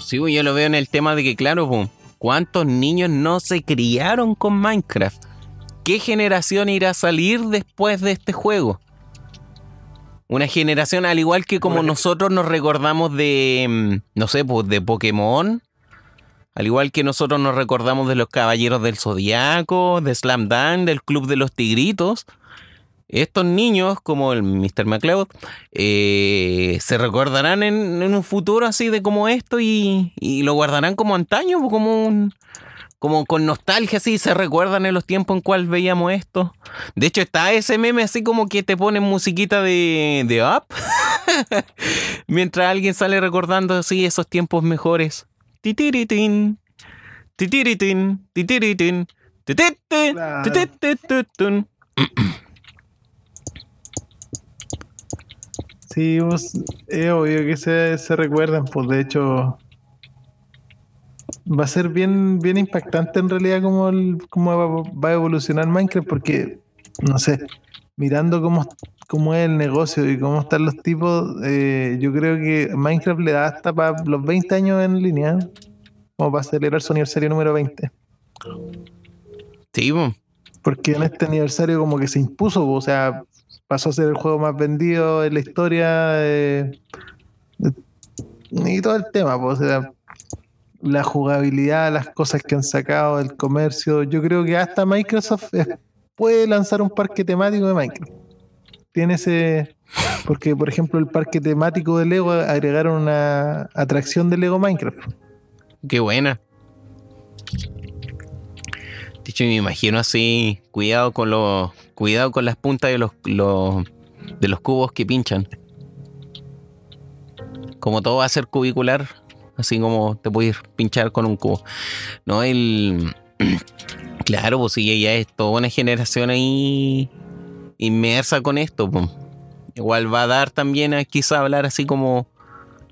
S1: Sí, yo lo veo en el tema de que, claro, pues, ¿cuántos niños no se criaron con Minecraft? ¿Qué generación irá a salir después de este juego? Una generación, al igual que como
S3: Bueno.
S1: nosotros nos recordamos de, mm, no sé, pues de Pokémon, al igual que nosotros nos recordamos de los Caballeros del Zodiaco, de Slam Dunk, del Club de los Tigritos, estos niños, como el Mr. McCloud, eh, se recordarán en, en un futuro así de como esto y, y lo guardarán como antaño, pues, como un, como con nostalgia, así se recuerdan en los tiempos en cuales veíamos esto. De hecho, está ese meme así como que te ponen musiquita de, de Up, mientras alguien sale recordando así esos tiempos mejores. Titiritín, tititi,
S2: Claro.
S1: titititutun.
S2: Sí, pues, es obvio que se, se recuerdan, pues de hecho va a ser bien, bien impactante en realidad cómo, cómo va, a evolucionar Minecraft, porque, no sé, mirando cómo, cómo es el negocio y cómo están los tipos, eh, yo creo que Minecraft le da hasta para los 20 años en línea, como para celebrar su aniversario número 20.
S1: Sí, po.
S2: Porque en este aniversario como que se impuso, o sea, pasó a ser el juego más vendido en la historia eh, y todo el tema, pues, o sea, la jugabilidad, las cosas que han sacado, el comercio, yo creo que hasta Microsoft puede lanzar un parque temático de Minecraft. Tiene ese, porque por ejemplo el parque temático de Lego agregaron una atracción de Lego Minecraft.
S1: Qué buena. De hecho, me imagino así, cuidado con los, cuidado con las puntas de los- de los cubos que pinchan. Como todo va a ser cubicular, así como te puedes pinchar con un cubo. No, el claro, pues sí, ya es toda una generación ahí inmersa con esto. pues. Igual va a dar también a quizá hablar así como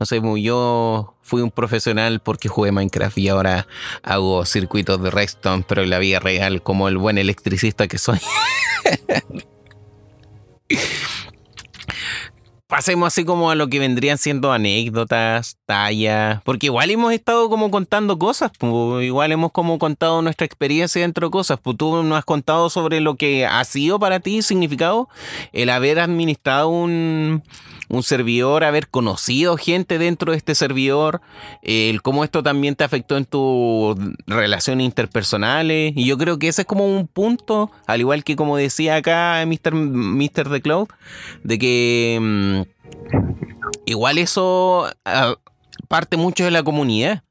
S1: no sé, pues, yo fui un profesional porque jugué Minecraft y ahora hago circuitos de redstone, pero en la vida real, como el buen electricista que soy. Pasemos así como a lo que vendrían siendo anécdotas, tallas, porque igual hemos estado como contando cosas, igual hemos como contado nuestra experiencia dentro de cosas, pues tú nos has contado sobre lo que ha sido para ti significado el haber administrado un, un servidor, haber conocido gente dentro de este servidor, el cómo esto también te afectó en tus relaciones interpersonales. Y yo creo que ese es como un punto, al igual que como decía acá Mr. The Cloud, de que mm, igual eso ah, parte mucho de la comunidad.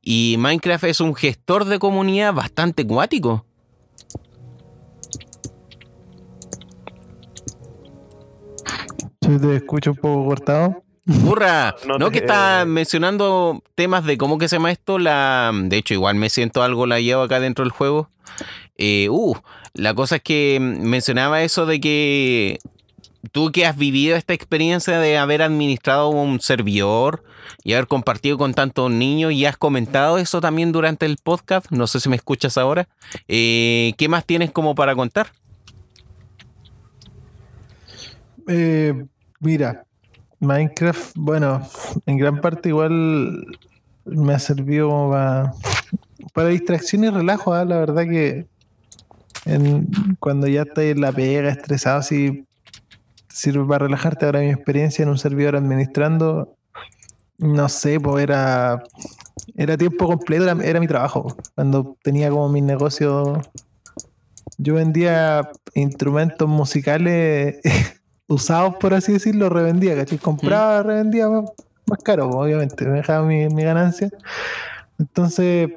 S1: Y Minecraft es un gestor de comunidad bastante cuático.
S2: Si te escucho un poco cortado.
S1: Burra,
S3: No
S1: que está mencionando temas de cómo que se llama esto, la de hecho igual me siento algo la llevo acá dentro del juego. Eh, uh, la cosa es que mencionaba eso de que tú que has vivido esta experiencia de haber administrado un servidor y haber compartido con tantos niños y has comentado eso también durante el podcast, no sé si me escuchas ahora, eh, ¿qué más tienes como para contar?
S2: Eh, mira, Minecraft, bueno, en gran parte igual me ha servido como para, para distracción y relajo, ¿ah? la verdad que en- cuando ya estás en la pega, estresado, sí sirve para relajarte. Ahora mi experiencia en un servidor administrando, no sé, pues era, era tiempo completo, era, era mi trabajo. Cuando tenía como mi negocio, yo vendía instrumentos musicales usados, por así decirlo, revendía, ¿cachai? Compraba, revendía más, más caro, pues, obviamente, me dejaba mi, mi ganancia. Entonces,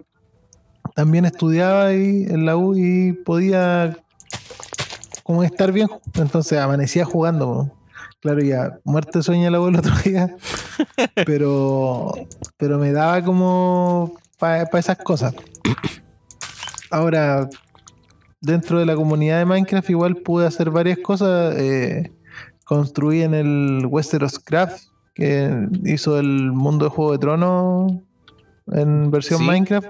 S2: también estudiaba ahí en la U y podía como estar bien, entonces amanecía jugando. po. Claro, ya muerte de sueño el abuelo otro día, pero, pero me daba como para esas cosas. Ahora, dentro de la comunidad de Minecraft igual pude hacer varias cosas. eh, construí en el Westeros Craft, que hizo el mundo de Juego de Tronos en versión
S1: Sí.
S2: Minecraft.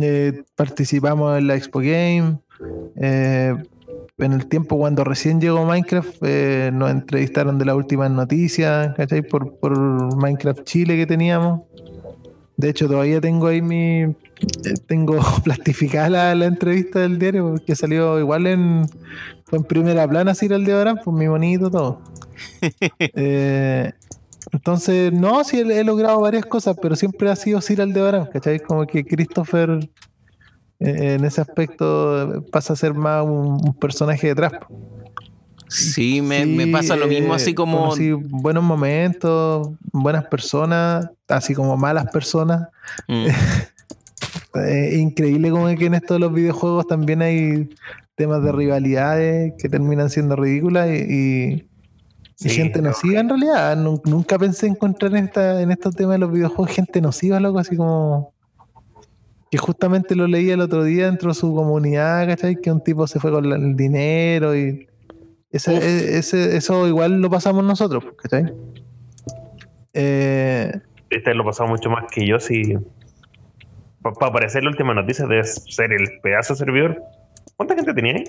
S2: Eh, participamos en la Expo Game. eh, en el tiempo cuando recién llegó Minecraft, eh, nos entrevistaron de las últimas noticias, ¿cachai? Por, por Minecraft Chile que teníamos. De hecho, todavía tengo ahí mi. Eh, Tengo plastificada la, la entrevista del diario porque salió igual en. Fue en primera plana el de Abraham, pues mi bonito todo. Eh, entonces, no, sí he, he logrado varias cosas, pero siempre ha sido Ciro de Abraham, ¿cachai? Como que Christopher eh, en ese aspecto pasa a ser más un, un personaje detrás. po.
S1: Sí, me,
S2: Sí,
S1: me pasa lo mismo, así como.
S2: buenos momentos, buenas personas, así como malas personas.
S1: Mm,
S2: Es increíble como que en esto de los videojuegos también hay temas de rivalidades que terminan siendo ridículas y, y- y
S3: Sí,
S2: gente
S3: no.
S2: nociva en realidad. Nun- Nunca pensé encontrar en, esta, en estos temas de los videojuegos gente nociva, loco, así como... Que justamente lo leí el otro día dentro de su comunidad, ¿cachai? Que un tipo se fue con el dinero y... Ese, e- ese- eso igual lo pasamos nosotros, ¿cachai? Eh,
S3: Este lo pasado mucho más que yo, si. Para aparecer la última noticia debe ser el pedazo de servidor. ¿Cuánta gente tenía ahí?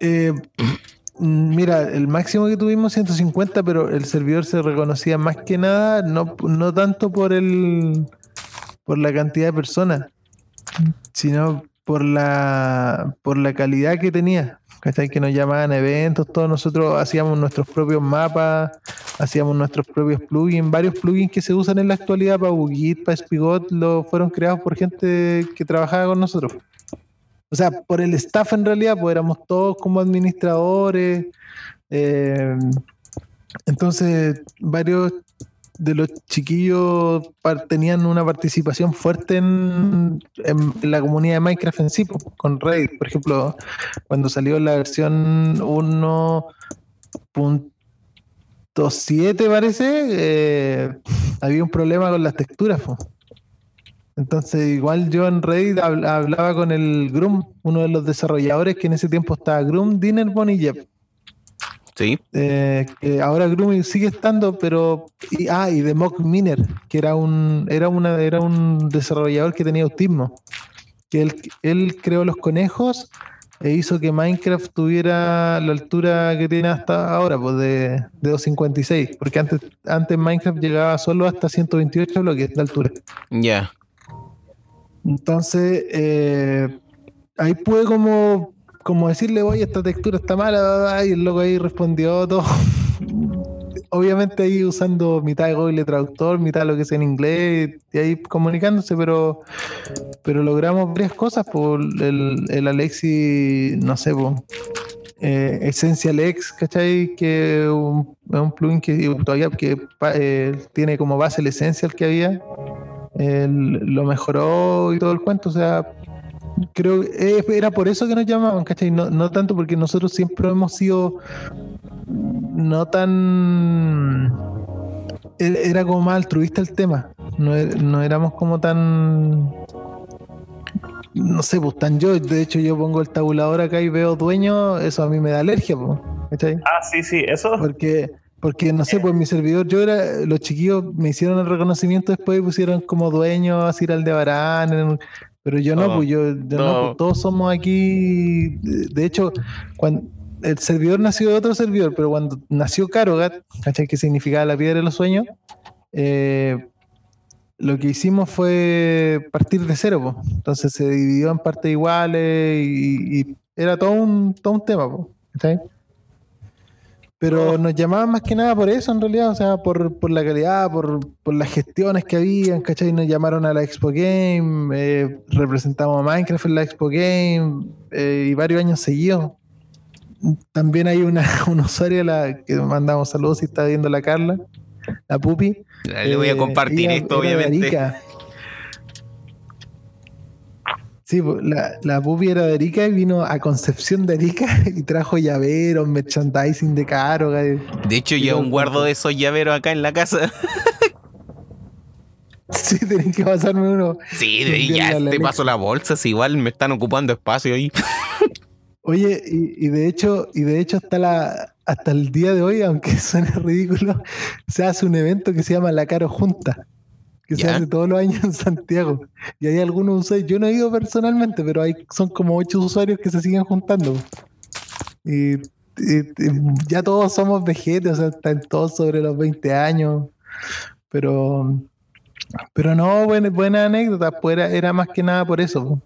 S2: Eh, mira, el máximo que tuvimos 150, pero el servidor se reconocía más que nada, no, no tanto por el por la cantidad de personas, sino por la por la calidad que tenía. Que nos llamaban a eventos, todos nosotros hacíamos nuestros propios mapas, hacíamos nuestros propios plugins, varios plugins que se usan en la actualidad para Bugit, para Spigot, lo fueron creados por gente que trabajaba con nosotros. O sea, por el staff en realidad, pues éramos todos como administradores. eh, entonces, varios de los chiquillos tenían una participación fuerte en, en la comunidad de Minecraft en sí, con Reddit. Por ejemplo, cuando salió la versión 1.7 parece, eh, había un problema con las texturas. Entonces, igual yo en Reddit habl- hablaba con el Grum, uno de los desarrolladores que en ese tiempo estaba Grum, Dinnerbone y Jeb.
S1: Sí.
S2: Eh, que ahora Grum sigue estando, pero. Y, ah, y de Mock Miner, que era un, era, una, era un desarrollador que tenía autismo. Que él, él creó los conejos e hizo que Minecraft tuviera la altura que tiene hasta ahora, pues de, de 256. Porque antes, antes Minecraft llegaba solo hasta 128 bloques de altura.
S1: Ya.
S2: Entonces, eh, ahí pude como, como decirle, oye, esta textura está mala, y el loco ahí respondió todo. Obviamente ahí usando mitad de Google Traductor, mitad lo que sea en inglés, y ahí comunicándose, pero, pero logramos varias cosas, por el, el Alexi, no sé, po, eh, Essential X, ¿cachai? Que es un, plugin que todavía que, eh, tiene como base el Essential que había lo mejoró y todo el cuento, o sea, creo que era por eso que nos llamaban, ¿cachai? No, no tanto porque nosotros siempre hemos sido no tan... e- Era como más altruista el tema, no, e- no éramos como tan... No sé, pues tan yo, de hecho yo pongo el tabulador acá y veo dueño, eso a mí me da alergia, pues, ¿cachai?
S3: Ah, sí, sí, eso.
S2: Porque, porque no sé, pues mi servidor, yo era, los chiquillos me hicieron el reconocimiento después y pusieron como dueño así al de Barán, en- pero yo no, pues yo, yo no,
S1: no.
S2: todos somos aquí, de hecho, cuando el servidor nació de otro servidor, pero cuando nació Carogat, ¿cachai? Que significaba la piedra de los sueños, eh, lo que hicimos fue partir de cero, entonces se dividió en partes iguales y, y era todo un, todo un tema, pues, ¿cachai? Pero nos llamaban más que nada por eso, en realidad, o sea, por, por la calidad, por, por las gestiones que habían, ¿cachai? Nos llamaron a la Expo Game, eh, representamos a Minecraft en la Expo Game eh, y varios años seguidos. También hay una, una usuaria la, que mandamos saludos si está viendo la Carla, la Pupi.
S1: Le voy a
S2: Eh,
S1: compartir
S2: ella
S1: esto, obviamente.
S2: Arica. Sí, la, la pupi era de Arica y vino a Concepción de Arica y trajo llaveros, merchandising de caro.
S1: De hecho, yo aún guardo de esos llaveros acá en la casa.
S2: Sí, tenés que pasarme uno.
S1: Sí, de-
S2: Enviarle
S1: ya te paso la bolsa, si igual me están ocupando espacio ahí.
S2: Oye, y, y de hecho, y de hecho hasta la hasta el día de hoy, aunque suene ridículo, se hace un evento que se llama La Caro Junta, que se hace todos los años en Santiago. Y hay algunos usuarios, yo no he ido personalmente, pero hay, son como ocho usuarios que se siguen juntando. Y, y- y ya todos somos vejetes, o sea, están todos sobre los 20 años. Pero, pero no, buena, buena anécdota, pues era, era más que nada por eso.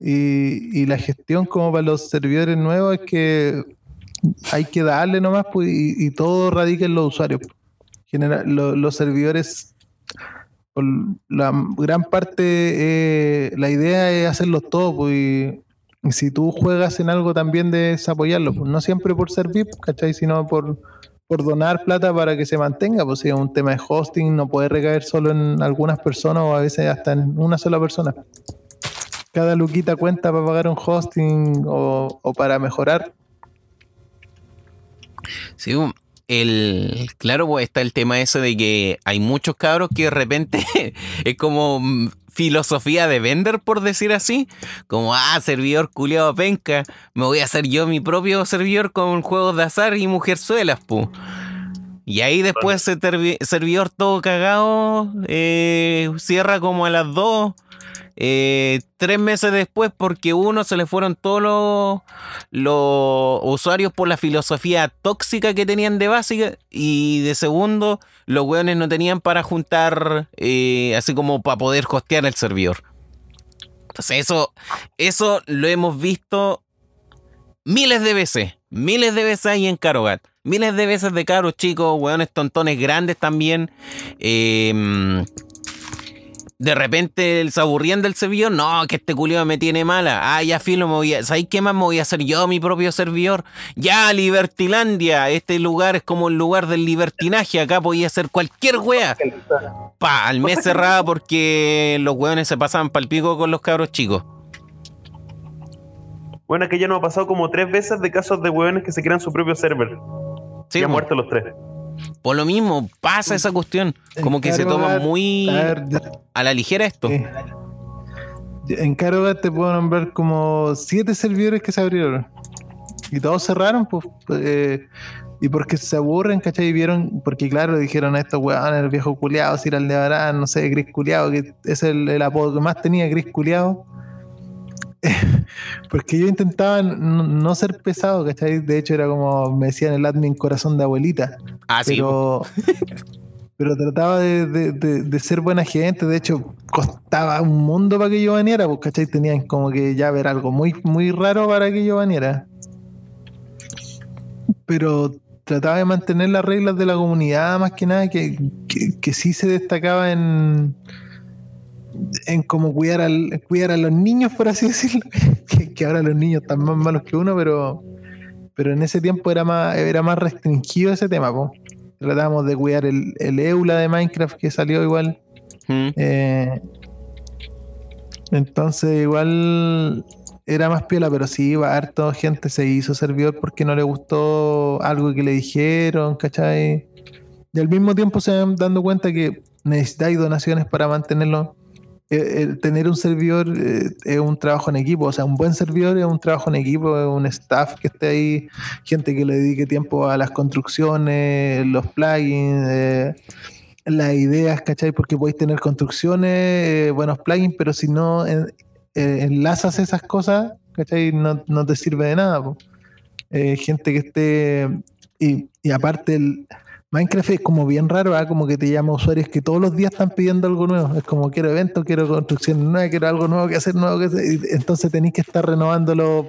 S2: Y, y la gestión como para los servidores nuevos es que hay que darle nomás pues, y, y todo radica en los usuarios. General, lo- los servidores, la gran parte, eh, la idea es hacerlos todos. Pues, y, si tú juegas en algo también debes apoyarlo. pues, no siempre por ser VIP, ¿cachai? Sino por, por donar plata para que se mantenga. Pues si es un tema de hosting, no puede recaer solo en algunas personas o a veces hasta en una sola persona. Cada luquita cuenta para pagar un hosting o, o para mejorar.
S1: Sí, el, claro, pues está el tema ese de que hay muchos cabros que de repente es como mm, filosofía de vender, por decir así. Como, ah, servidor culiado penca, me voy a hacer yo mi propio servidor con juegos de azar y mujerzuelas, pu. Y ahí después ese servidor todo cagado eh, cierra como a las 2. Eh, tres meses después porque uno se le fueron todos los, usuarios por la filosofía tóxica que tenían de básica y de segundo los weones no tenían para juntar eh, así como para poder hostear el servidor. Entonces eso, eso lo hemos visto miles de veces, miles de veces ahí en Carogat. Miles de veces de caros chicos, weones tontones grandes también. eh, de repente se aburrían del servidor. No, que este culiao me tiene mala. Ah, ya filo, me voy a. ¿Sabéis qué más? Me voy a hacer yo mi propio servidor. Ya, Libertilandia. Este lugar es como el lugar del libertinaje. Acá podía hacer cualquier wea. Pa, al mes cerrada porque los weones se pasaban pal pico con los cabros chicos.
S3: Bueno, que ya nos ha pasado como tres veces de casos de hueones que se crean su propio server.
S1: Sí,
S3: y han muerto los tres.
S1: Por lo mismo, pasa esa cuestión. Como que se toma muy
S2: A
S1: la ligera esto.
S2: eh, en Carogat te puedo nombrar como siete servidores que se abrieron. Y todos cerraron, pues. eh, y porque se aburren, ¿cachai? Y vieron, porque claro, dijeron a estos weones, el viejo culiado, Sir Aldebarán, no sé, Gris culiado, que es el, el apodo que más tenía, Gris culiado. porque yo intentaba no ser pesado, ¿cachai? De hecho, era como me decían el admin corazón de abuelita.
S1: Ah, sí. po.
S2: pero, pero trataba de, de- de- de ser buena gente. De hecho, costaba un mundo para que yo viniera, pues, ¿cachai? Tenían como que ya ver algo muy, muy raro para que yo viniera. Pero trataba de mantener las reglas de la comunidad, más que nada, que, que, que sí se destacaba en en cómo cuidar, al, cuidar a los niños, por así decirlo. que, que ahora los niños están más malos que uno, pero, pero en ese tiempo era más, era más restringido ese tema. po. Tratábamos de cuidar el, el EULA de Minecraft que salió igual.
S1: Mm.
S2: Eh, entonces igual era más piola, pero sí iba harto gente se hizo servidor porque no le gustó algo que le dijeron, ¿cachai? Y al mismo tiempo se van dando cuenta que necesitáis donaciones para mantenerlo. Eh, tener un servidor eh, es un trabajo en equipo, o sea, un buen servidor es un trabajo en equipo, es un staff que esté ahí, gente que le dedique tiempo a las construcciones, los plugins, eh, las ideas, ¿cachai? Porque podéis tener construcciones, buenos plugins, pero si no enlazas esas cosas, ¿cachai? No, no te sirve de nada. gente que esté. Y, y aparte, el Minecraft es como bien raro, ¿ah? como que te llama usuarios que todos los días están pidiendo algo nuevo. Es como quiero eventos, quiero construcción nueva, quiero algo nuevo que hacer, nuevo que hacer. entonces tenéis que estar renovándolo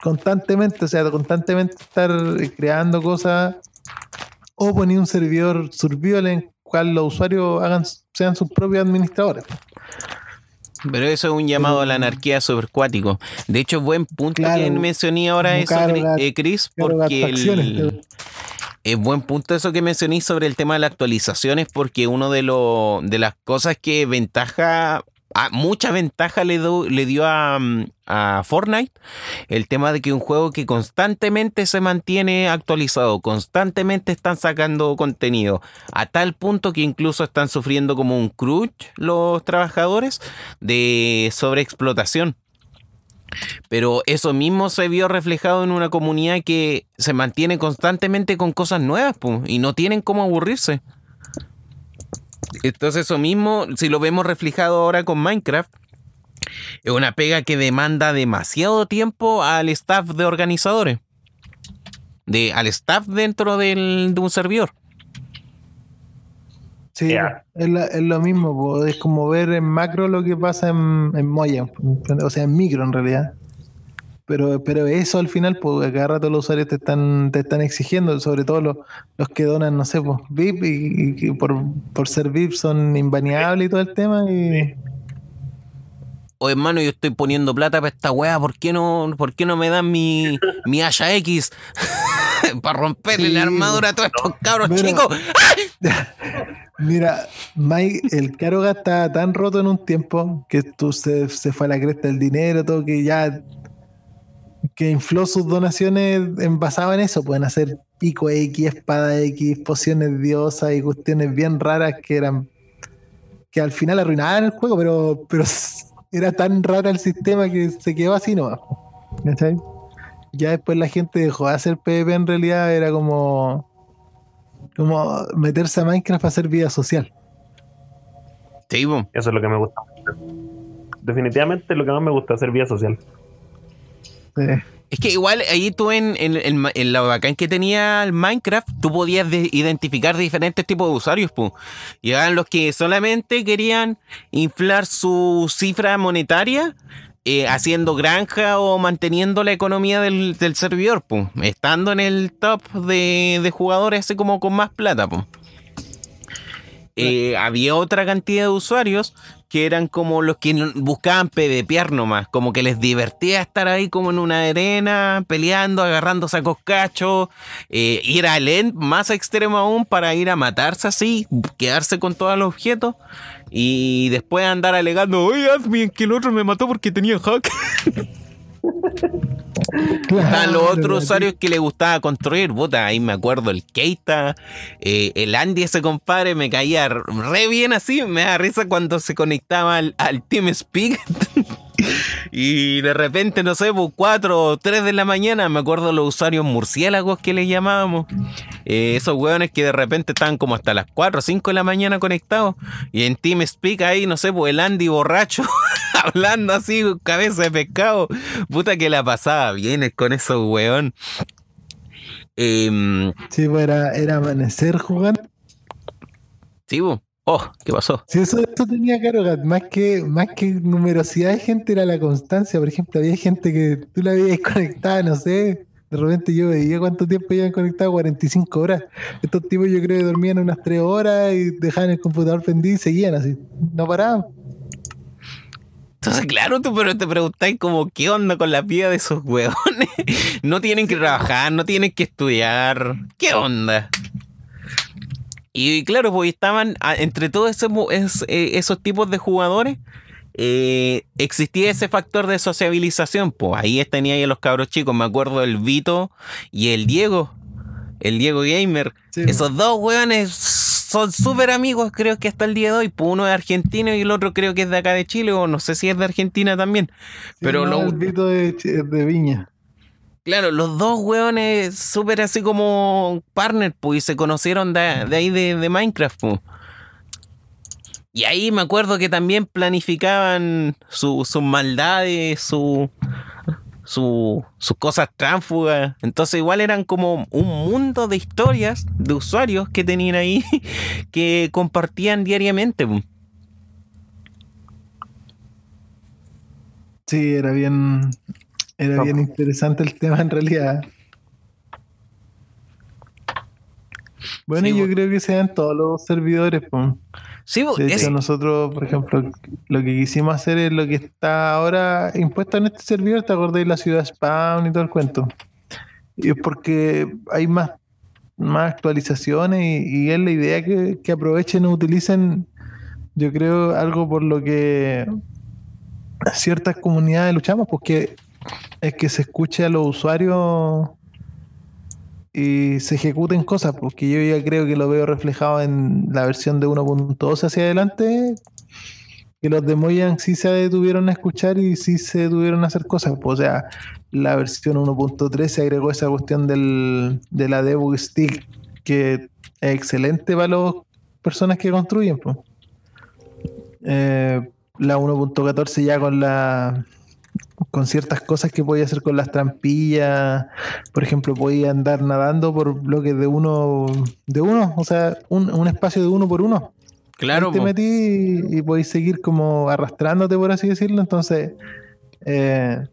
S2: constantemente, o sea, constantemente estar creando cosas o poner un servidor survival en cual los usuarios hagan, sean sus propios administradores.
S1: Pero eso es un llamado a la anarquía supercuático. De hecho, buen punto
S2: Claro,
S1: que mencioné ahora eso, eh, Chris, porque el- es buen punto eso que mencioné sobre el tema de las actualizaciones, porque uno de, de las cosas que ventaja, a, mucha ventaja le, do- le dio a, mm, a Fortnite, el tema de que un juego que constantemente se mantiene actualizado, constantemente están sacando contenido, a tal punto que incluso están sufriendo como un crunch los trabajadores de sobreexplotación. Pero eso mismo se vio reflejado en una comunidad que se mantiene constantemente con cosas nuevas y no tienen cómo aburrirse. Entonces eso mismo, si lo vemos reflejado ahora con Minecraft, es una pega que demanda demasiado tiempo al staff de organizadores. de, al staff dentro del, de un servidor.
S2: Sí, es, la- es lo mismo, po, es como ver en macro lo que pasa en, en Moya, o sea, en micro en realidad. Pero, pero eso al final, pues cada rato los usuarios te están, te están exigiendo, sobre todo los, los que donan, no sé, pues, VIP y, y que por, por ser VIP son inbaneables y todo el tema. Y,
S1: O hermano, yo estoy poniendo plata para esta weá, ¿por qué no, por qué no me dan mi, mi Haya X? para romperle
S2: Sí,
S1: la armadura a todos estos cabros
S2: Bueno.
S1: chicos.
S2: Mira, Mike, el Caroga estaba tan roto en un tiempo que tú se, se fue a la cresta del dinero, todo que ya que infló sus donaciones en, basado en eso, pueden hacer pico X, espada X, pociones diosas y cuestiones bien raras que eran que al final arruinaban el juego, pero, pero era tan raro el sistema que se quedó así nomás. ¿cachai? Ya después la gente dejó de hacer PvP en realidad, era como como meterse a Minecraft a hacer vida social.
S1: Sí, po.
S3: Eso es lo que me gusta. Definitivamente lo que más me gusta hacer vida social.
S2: Eh,
S1: Es que igual ahí tú en, en, en- en la bacán que tenía el Minecraft, tú podías de- identificar diferentes tipos de usuarios, pues. Llegaban los que solamente querían inflar su cifra monetaria eh, haciendo granja o manteniendo la economía del, del servidor. Estando en el top de, de jugadores así como con más plata. Eh, había otra cantidad de usuarios que eran como los que buscaban PvPear nomás, como que les divertía estar ahí como en una arena, peleando, agarrando sacos cachos, eh, ir al end más extremo aún para ir a matarse así, quedarse con todos los objetos y después andar alegando, oye, Admin, que el otro me mató porque tenía hack. Estaban los
S2: claro,
S1: otros usuarios que le gustaba construir, puta, ahí me acuerdo el Keita, eh, el Andy, ese compadre, me caía re bien así, me da risa cuando se conectaba al, al TeamSpeak. y de repente, no sé, pues 4 o 3 de la mañana, me acuerdo los usuarios murciélagos que les llamábamos. Eh, esos hueones que de repente estaban como hasta las 4 o 5 de la mañana conectados. Y en TeamSpeak ahí, no sé, pues el Andy borracho, hablando así, cabeza de pescado. Puta que la pasaba bien con esos weón. Em,
S2: Sí, pues era, era amanecer jugando.
S1: sí, bu. Oh, ¿qué pasó?
S2: Sí, eso, eso tenía Carogat, más que, más que numerosidad de gente era la constancia. Por ejemplo, había gente que tú la veías conectada, no sé. De repente yo veía cuánto tiempo llevan conectado, 45 horas. Estos tipos yo creo que dormían unas 3 horas y dejaban el computador prendido y seguían así. No paraban.
S1: Entonces, claro, tú pero te preguntáis como qué onda con la vida de esos weones. No tienen que trabajar, no tienen que estudiar. ¿Qué onda? Y claro, pues estaban a- entre todos ese mo- es- eh, esos tipos de jugadores. eh, existía ese factor de sociabilización. Pues ahí tenía ahí a los cabros chicos. Me acuerdo el Vito y el Diego. El Diego Gamer.
S2: Sí,
S1: Esos dos weones son súper amigos, creo que hasta el día de hoy. Pues uno es argentino y el otro creo que es de acá de Chile, o no sé si es de Argentina también. pero
S2: no,
S1: lo-
S2: el Vito Ch- de Viña.
S1: Claro, los dos weones súper así como partner, pues, y se conocieron de, ahí de, Minecraft, pues. Y ahí me acuerdo que también planificaban su- sus maldades, su, su- sus cosas tránsfugas. Entonces igual eran como un mundo de historias de usuarios que tenían ahí que compartían diariamente. pues.
S2: Sí, era bien, era bien interesante el tema en realidad. Bueno,
S1: Sí,
S2: y yo creo que sean todos los servidores. pues.
S1: Sí, pues,
S2: De
S1: es-
S2: hecho, nosotros, por ejemplo, lo que quisimos hacer es lo que está ahora impuesto en este servidor, ¿te acordás de la ciudad spawn y todo el cuento? Y es porque hay más, más actualizaciones y, y es la idea que, que aprovechen o utilicen, yo creo, algo por lo que ciertas comunidades luchamos, porque es que se escuche a los usuarios y se ejecuten cosas, porque yo ya creo que lo veo reflejado en la versión de 1.12 hacia adelante, que los de Mojang sí se detuvieron a escuchar y sí se detuvieron a hacer cosas. pues, O sea, la versión 1.3 se agregó esa cuestión del, de la debug stick, que es excelente para las personas que construyen. pues. Eh, la 1.14 ya con la con ciertas cosas que podía hacer con las trampillas. Por ejemplo, podía andar nadando por bloques de uno, de uno, o sea, un, un espacio de uno por uno.
S1: Claro,
S2: Ahí te metí y, y podéis seguir como arrastrándote, por así decirlo. Entonces, eh,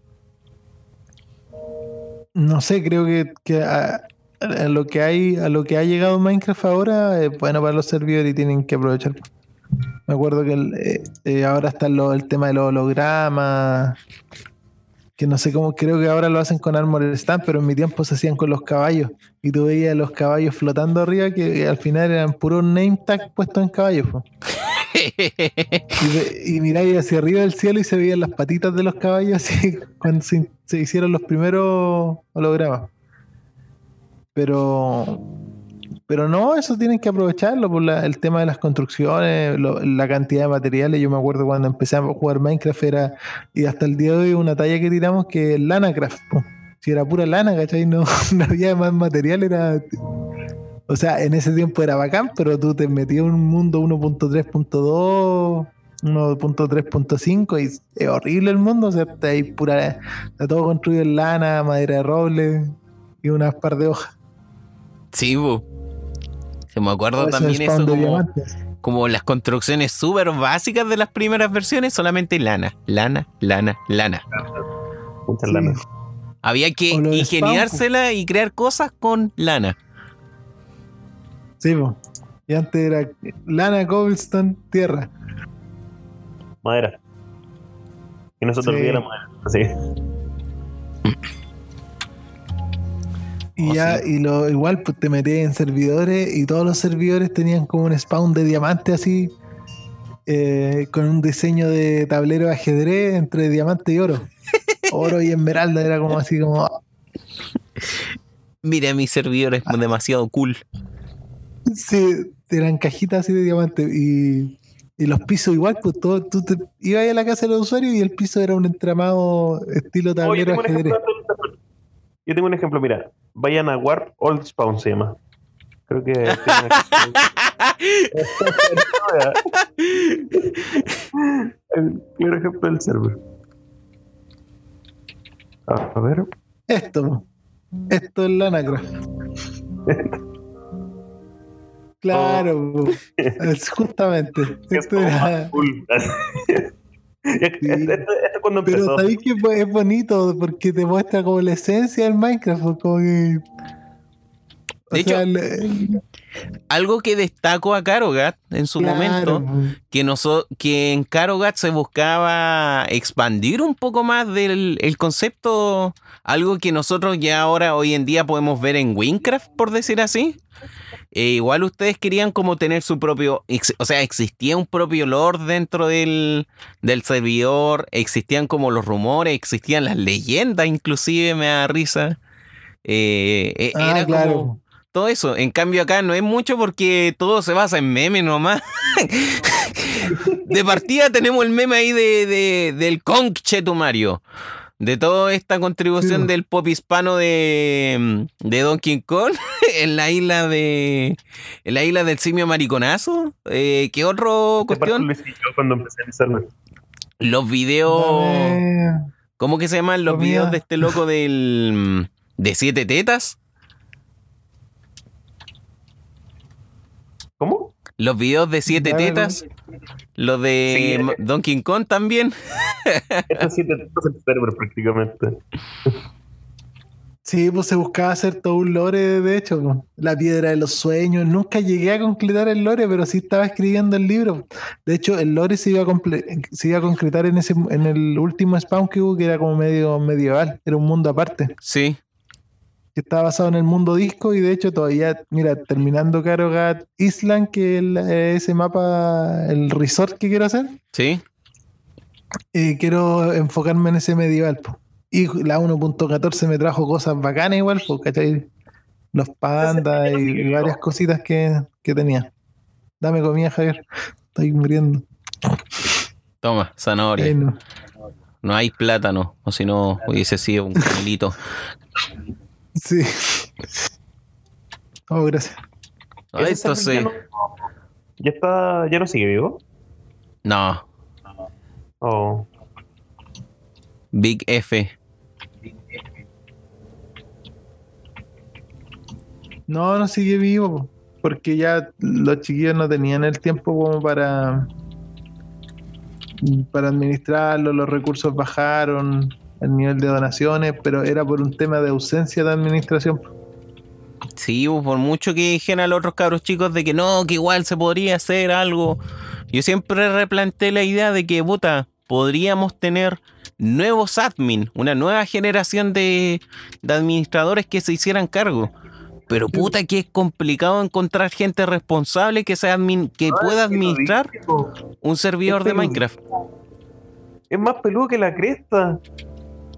S2: no sé, creo que, que a, a lo que hay, a lo que ha llegado Minecraft ahora es bueno para los servidores y tienen que aprovechar. Me acuerdo que eh, eh, ahora está el tema de los hologramas. Que no sé cómo, creo que ahora lo hacen con Armor Stand, pero en mi tiempo se hacían con los caballos. Y tú veías los caballos flotando arriba, que al final eran puros name tag puestos en caballos. Y, y hacia arriba del cielo y se veían las patitas de los caballos así cuando se, se hicieron los primeros hologramas. Pero pero no, eso tienen que aprovecharlo por el tema de las construcciones, la cantidad de materiales. Yo me acuerdo cuando empecé a jugar Minecraft era, y hasta el día de hoy una talla que tiramos que es Lanacraft. po. Si era pura lana, ¿cachai? No, no había más material, era... O sea, en ese tiempo era bacán, pero tú te metías un mundo 1.3.2, 1.3.5 y es horrible el mundo, o sea, está ahí pura... Está todo construido en lana, madera de roble y unas par de hojas.
S1: Sí, po. Se me acuerdo también
S2: es
S1: eso como, como las construcciones súper básicas de las primeras versiones, solamente lana, lana, lana, lana.
S3: Muchas
S2: Sí.
S3: lanas.
S1: Había que ingeniársela y crear cosas con lana.
S2: Sí, po. Y antes era lana, cobblestone, tierra.
S3: Madera. Que no se te
S2: Sí.
S3: olvide la madera. Así.
S2: Y
S1: Oh,
S2: ya,
S1: sí.
S2: y lo igual pues te metías en servidores y todos los servidores tenían como un spawn de diamante así, eh, con un diseño de tablero de ajedrez entre diamante y oro. Oro y esmeralda era como así como
S1: Mira, mi servidor es demasiado cool.
S2: sí, eran cajitas así de diamante y, y los pisos igual, pues todo, tú te, ibas a la casa de los usuarios y el piso era un entramado estilo tablero ajedrez.
S3: ejemplo, yo tengo un ejemplo, mira. Vayan a Warp Old Spawn se llama. Creo que. claro ejemplo del server. A ver.
S2: Esto, esto es Lanacraft. Claro, es justamente.
S3: Es
S2: Esto era- pero sabéis que es bonito porque te muestra como la esencia del Minecraft. pues, Como que, o
S1: De hecho, Algo que destaco a Karogat en su
S2: claro,
S1: momento, que, noso- que en Karogat se buscaba expandir un poco más del el concepto, algo que nosotros ya ahora, hoy en día, podemos ver en Winecraft, por decir así. Eh, igual ustedes querían como tener su propio, o sea, existía un propio lore dentro del, del servidor, existían como los rumores, existían las leyendas, inclusive me da risa. Eh, eh,
S2: Ah,
S1: era
S2: claro.
S1: como todo eso. En cambio acá no es mucho porque todo se basa en memes nomás. de partida tenemos el meme ahí de, de- del Concheto Mario. De toda esta contribución
S2: Sí.
S1: del pop hispano de, de Donkey Kong en la isla de en la isla del simio mariconazo. Eh, ¿Qué otro cuestión?
S3: cuando empecé.
S1: Los videos. ¿Cómo que se llaman los
S2: Comida.
S1: videos de este loco del de siete tetas?
S3: ¿Cómo?
S1: Los videos de siete tetas. Los de
S3: Sí,
S1: Donkey Kong también.
S3: Esto sí te esto es el server prácticamente.
S2: Sí, pues se buscaba hacer todo un lore, de hecho, la piedra de los sueños. Nunca llegué a concretar el lore, pero sí estaba escribiendo el libro. De hecho, el lore se iba a, se iba a concretar en ese en el último spawn que hubo, que era como medio medieval, era un mundo aparte,
S1: Sí.
S2: Que estaba basado en el mundo disco y de hecho todavía, mira, terminando Karogat Island, que es la- ese mapa, el resort que quiero hacer,
S1: Sí.
S2: eh, quiero enfocarme en ese medieval. po. Y la 1.14 me trajo cosas bacanas igual, po, ¿cachai? Los pandas y, y varias cositas que, que tenía. Dame comida, Javier. Estoy muriendo.
S1: Toma, zanahoria.
S2: No
S1: hay plátano, o si no hubiese sido un camelito.
S2: Sí. Oh, gracias.
S1: Ah, Esto
S3: server
S1: sí.
S3: ya no- Ya está. ¿Ya no sigue vivo?
S1: No.
S3: Oh.
S1: Big F.
S2: No, no sigue vivo, po, porque ya los chiquillos no tenían el tiempo como para para administrarlo, los recursos bajaron, el nivel de donaciones, pero era por un tema de ausencia de administración.
S1: Sí, por mucho que dijeran los otros cabros chicos de que no, que igual se podría hacer algo. Yo siempre replanteé la idea de que, puta, podríamos tener nuevos admin, una nueva generación de, de administradores que se hicieran cargo. Pero puta que es complicado encontrar gente responsable que sea admin, que
S3: No,
S1: pueda administrar un servidor de. Minecraft.
S3: Es más peludo que la cresta.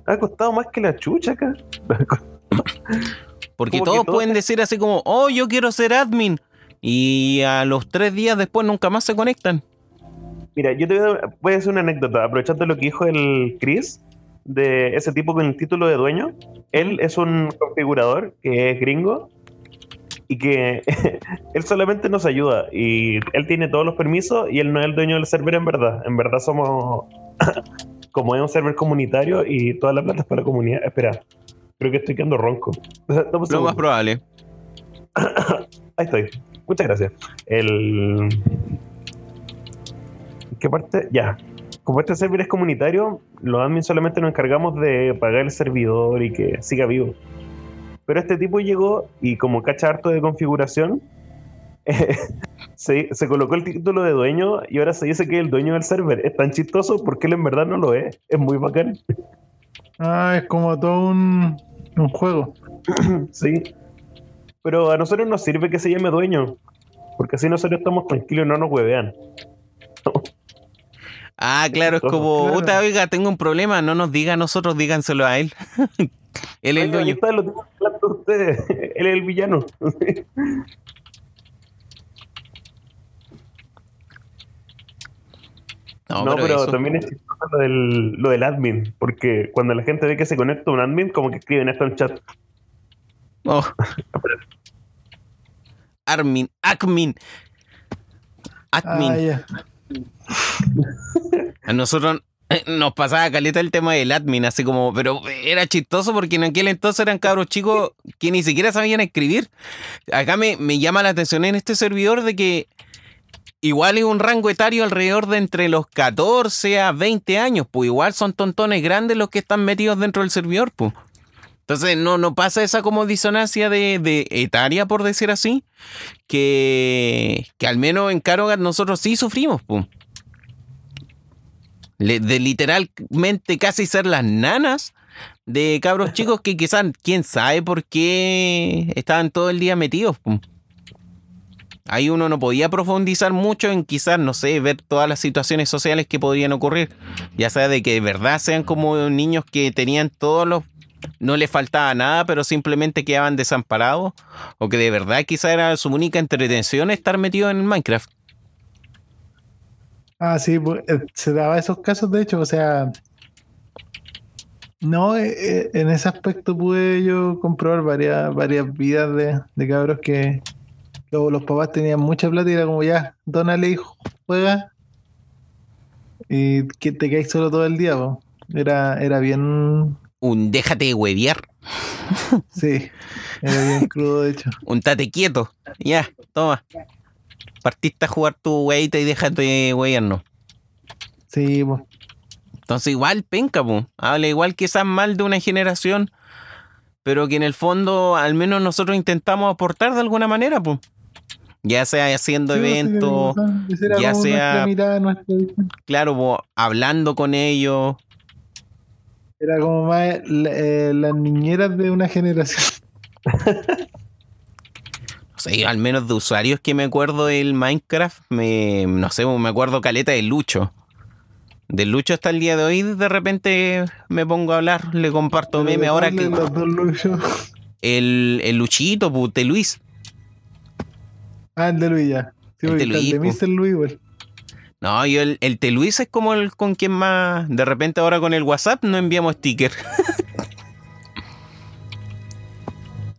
S3: Ha costado más que la chucha acá.
S1: Porque todos
S3: todos-
S1: pueden decir así como, oh, yo quiero ser admin. Y a los tres días después nunca más se conectan.
S3: Mira, yo te voy a, voy a hacer una anécdota, aprovechando lo que dijo el Chris, de ese tipo con el título de dueño. Él es un configurador que es gringo y que él solamente nos ayuda y él tiene todos los permisos y él no es el dueño del server en verdad. En verdad somos, como es un server comunitario y toda la plata es para la comunidad. Espera, creo que estoy quedando ronco.
S1: Lo más probable.
S3: Ahí estoy. Muchas gracias. El. ¿Qué parte? Ya. Como este server es comunitario, los admins solamente nos encargamos de pagar el servidor y que siga vivo. Pero este tipo llegó y como cacha harto de configuración, se, se colocó el título de dueño y ahora se dice que es el dueño del server. Es tan chistoso porque él en verdad no lo es. Es muy bacán.
S2: Ah, es como todo un, un juego.
S3: Sí. Pero a nosotros nos sirve que se llame dueño. Porque así nosotros estamos tranquilos y no nos huevean.
S1: Ah, claro, es como,
S2: Claro.
S1: puta, oiga, tengo un problema, no nos diga a nosotros, díganselo a él. él es el dueño.
S3: está, lo tengo claro de ustedes. Él es el villano.
S1: No,
S3: No,
S1: pero,
S3: pero,
S1: eso-
S3: también es chistoso lo del, lo del admin. Porque cuando la gente ve que se conecta un admin, como que escriben esto en chat.
S1: Oh. Armin, Acmin. Admin.
S2: Ah.
S1: A nosotros eh, nos pasaba caleta el tema del admin, así como, pero era chistoso porque en aquel entonces eran cabros chicos que ni siquiera sabían escribir. Acá me, me llama la atención en este servidor de que igual es un rango etario alrededor de entre los 14 a 20 años, pues igual son tontones grandes los que están metidos dentro del servidor, pues. Entonces no, no pasa esa como disonancia de, de etaria, por decir así, que, que al menos en Carogat nosotros sí sufrimos, pues. De literalmente casi ser las nanas de cabros chicos que quizás, quién sabe por qué estaban todo el día metidos. pum. Ahí uno no podía profundizar mucho en quizás, no sé, ver todas las situaciones sociales que podrían ocurrir. Ya sea de que de verdad sean como niños que tenían todos los... No les faltaba nada, pero simplemente quedaban desamparados. O que de verdad quizás era su única entretención estar metido en Minecraft.
S2: Ah, sí, pues, eh, se daba esos casos, de hecho, o sea, no, eh, eh, en ese aspecto pude yo comprobar varias, varias vidas de, de cabros que los papás tenían mucha plata y era como ya, dónale hijo, juega y que te caes solo todo el día, po. Era, era bien,
S1: Un déjate de huevear.
S2: sí, era bien crudo, de hecho.
S1: Un tate quieto. Ya, toma. Partiste a jugar tu weita y déjate de huevearnos.
S2: Sí, pues.
S1: Entonces igual penca, po. Habla igual quizás mal de una generación, pero que en el fondo al menos nosotros intentamos aportar de alguna manera, pues. Ya sea haciendo
S2: Sí, pues, sí,
S1: eventos, ya sea- claro, po, hablando con ellos.
S2: Era como más eh, las niñeras de una generación.
S1: No sé, al menos de usuarios que me acuerdo del Minecraft, me, no sé, me acuerdo caleta de Lucho. De Lucho hasta el día de hoy, de repente me pongo a hablar, le comparto meme ahora que
S2: Los dos luchos.
S1: el, el Luchito, pute Luis.
S2: Ah, el de Luis ya. Sí,
S1: El de
S2: el de Mr. Luis, igual.
S1: No, yo el, el Luis es como el con quien más. De repente ahora con el WhatsApp no enviamos sticker.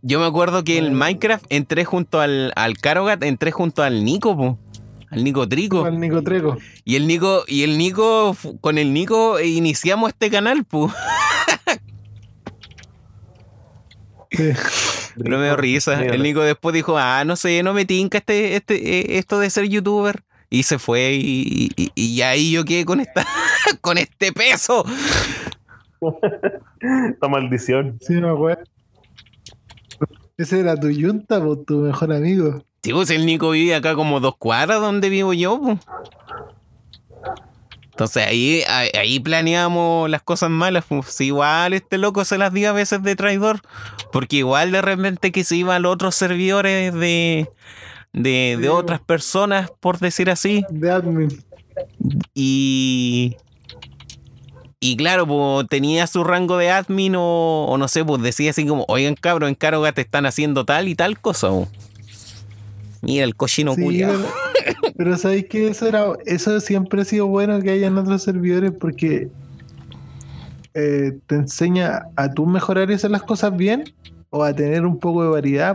S1: Yo me acuerdo que en Minecraft entré junto al, al Carogat, entré junto al Nico, po. al Nico Trico.
S2: Al Nico Treco.
S1: Y el Nico, y el Nico, con el Nico iniciamos este canal, pu.
S2: Sí.
S1: No me dio risa. El Nico después dijo, ah, no sé, no me tinca este, este, eh, esto de ser youtuber. Y se fue y, y- y ahí yo quedé con esta, con este peso.
S3: Esta maldición.
S2: Sí, me acuerdo. Ese era tu yunta, po, tu mejor amigo.
S1: Sí, pues el Nico vive acá como dos cuadras donde vivo yo, pu. Entonces ahí, ahí, planeamos las cosas malas. Pues. Igual este loco se las dio a veces de traidor. Porque igual de repente que se iba a los otros servidores de, de, otras personas, por decir así.
S2: De admin.
S1: Y. Y claro, pues tenía su rango de admin o, o no sé, pues decía así como, oigan cabros, en Caroga te están haciendo tal y tal cosa. po". Mira el cochino
S2: Sí,
S1: culiao.
S2: pero, pero sabéis que eso era, eso siempre ha sido bueno que haya en otros servidores porque eh, te enseña a tú mejorar esas las cosas bien o a tener un poco de variedad.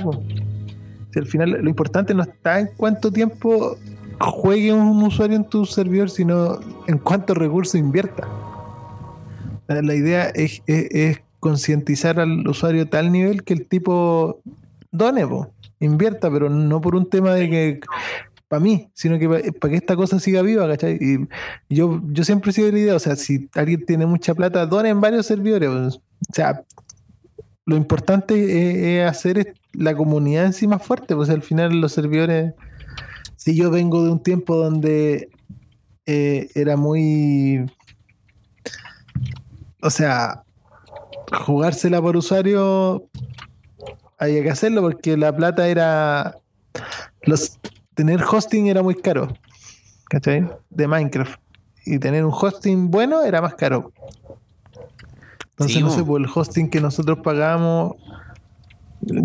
S2: Si al final lo importante no está en cuánto tiempo juegue un usuario en tu servidor, sino en cuánto recurso invierta. La, la idea es, es- es concientizar al usuario a tal nivel que el tipo done, po, invierta, pero no por un tema de que para mí, sino que para que esta cosa siga viva, ¿cachai? Y yo, yo siempre he sido de la idea, o sea, si alguien tiene mucha plata, done en varios servidores. pues. O sea, lo importante es, es hacer la comunidad en sí más fuerte, pues al final los servidores, si yo vengo de un tiempo donde eh, era muy, o sea, jugársela por usuario, había que hacerlo porque la plata era, los, tener hosting era muy caro, ¿cachai? De Minecraft. Y tener un hosting bueno era más caro. Entonces,
S1: Sí,
S2: no sé, por el hosting que nosotros pagamos,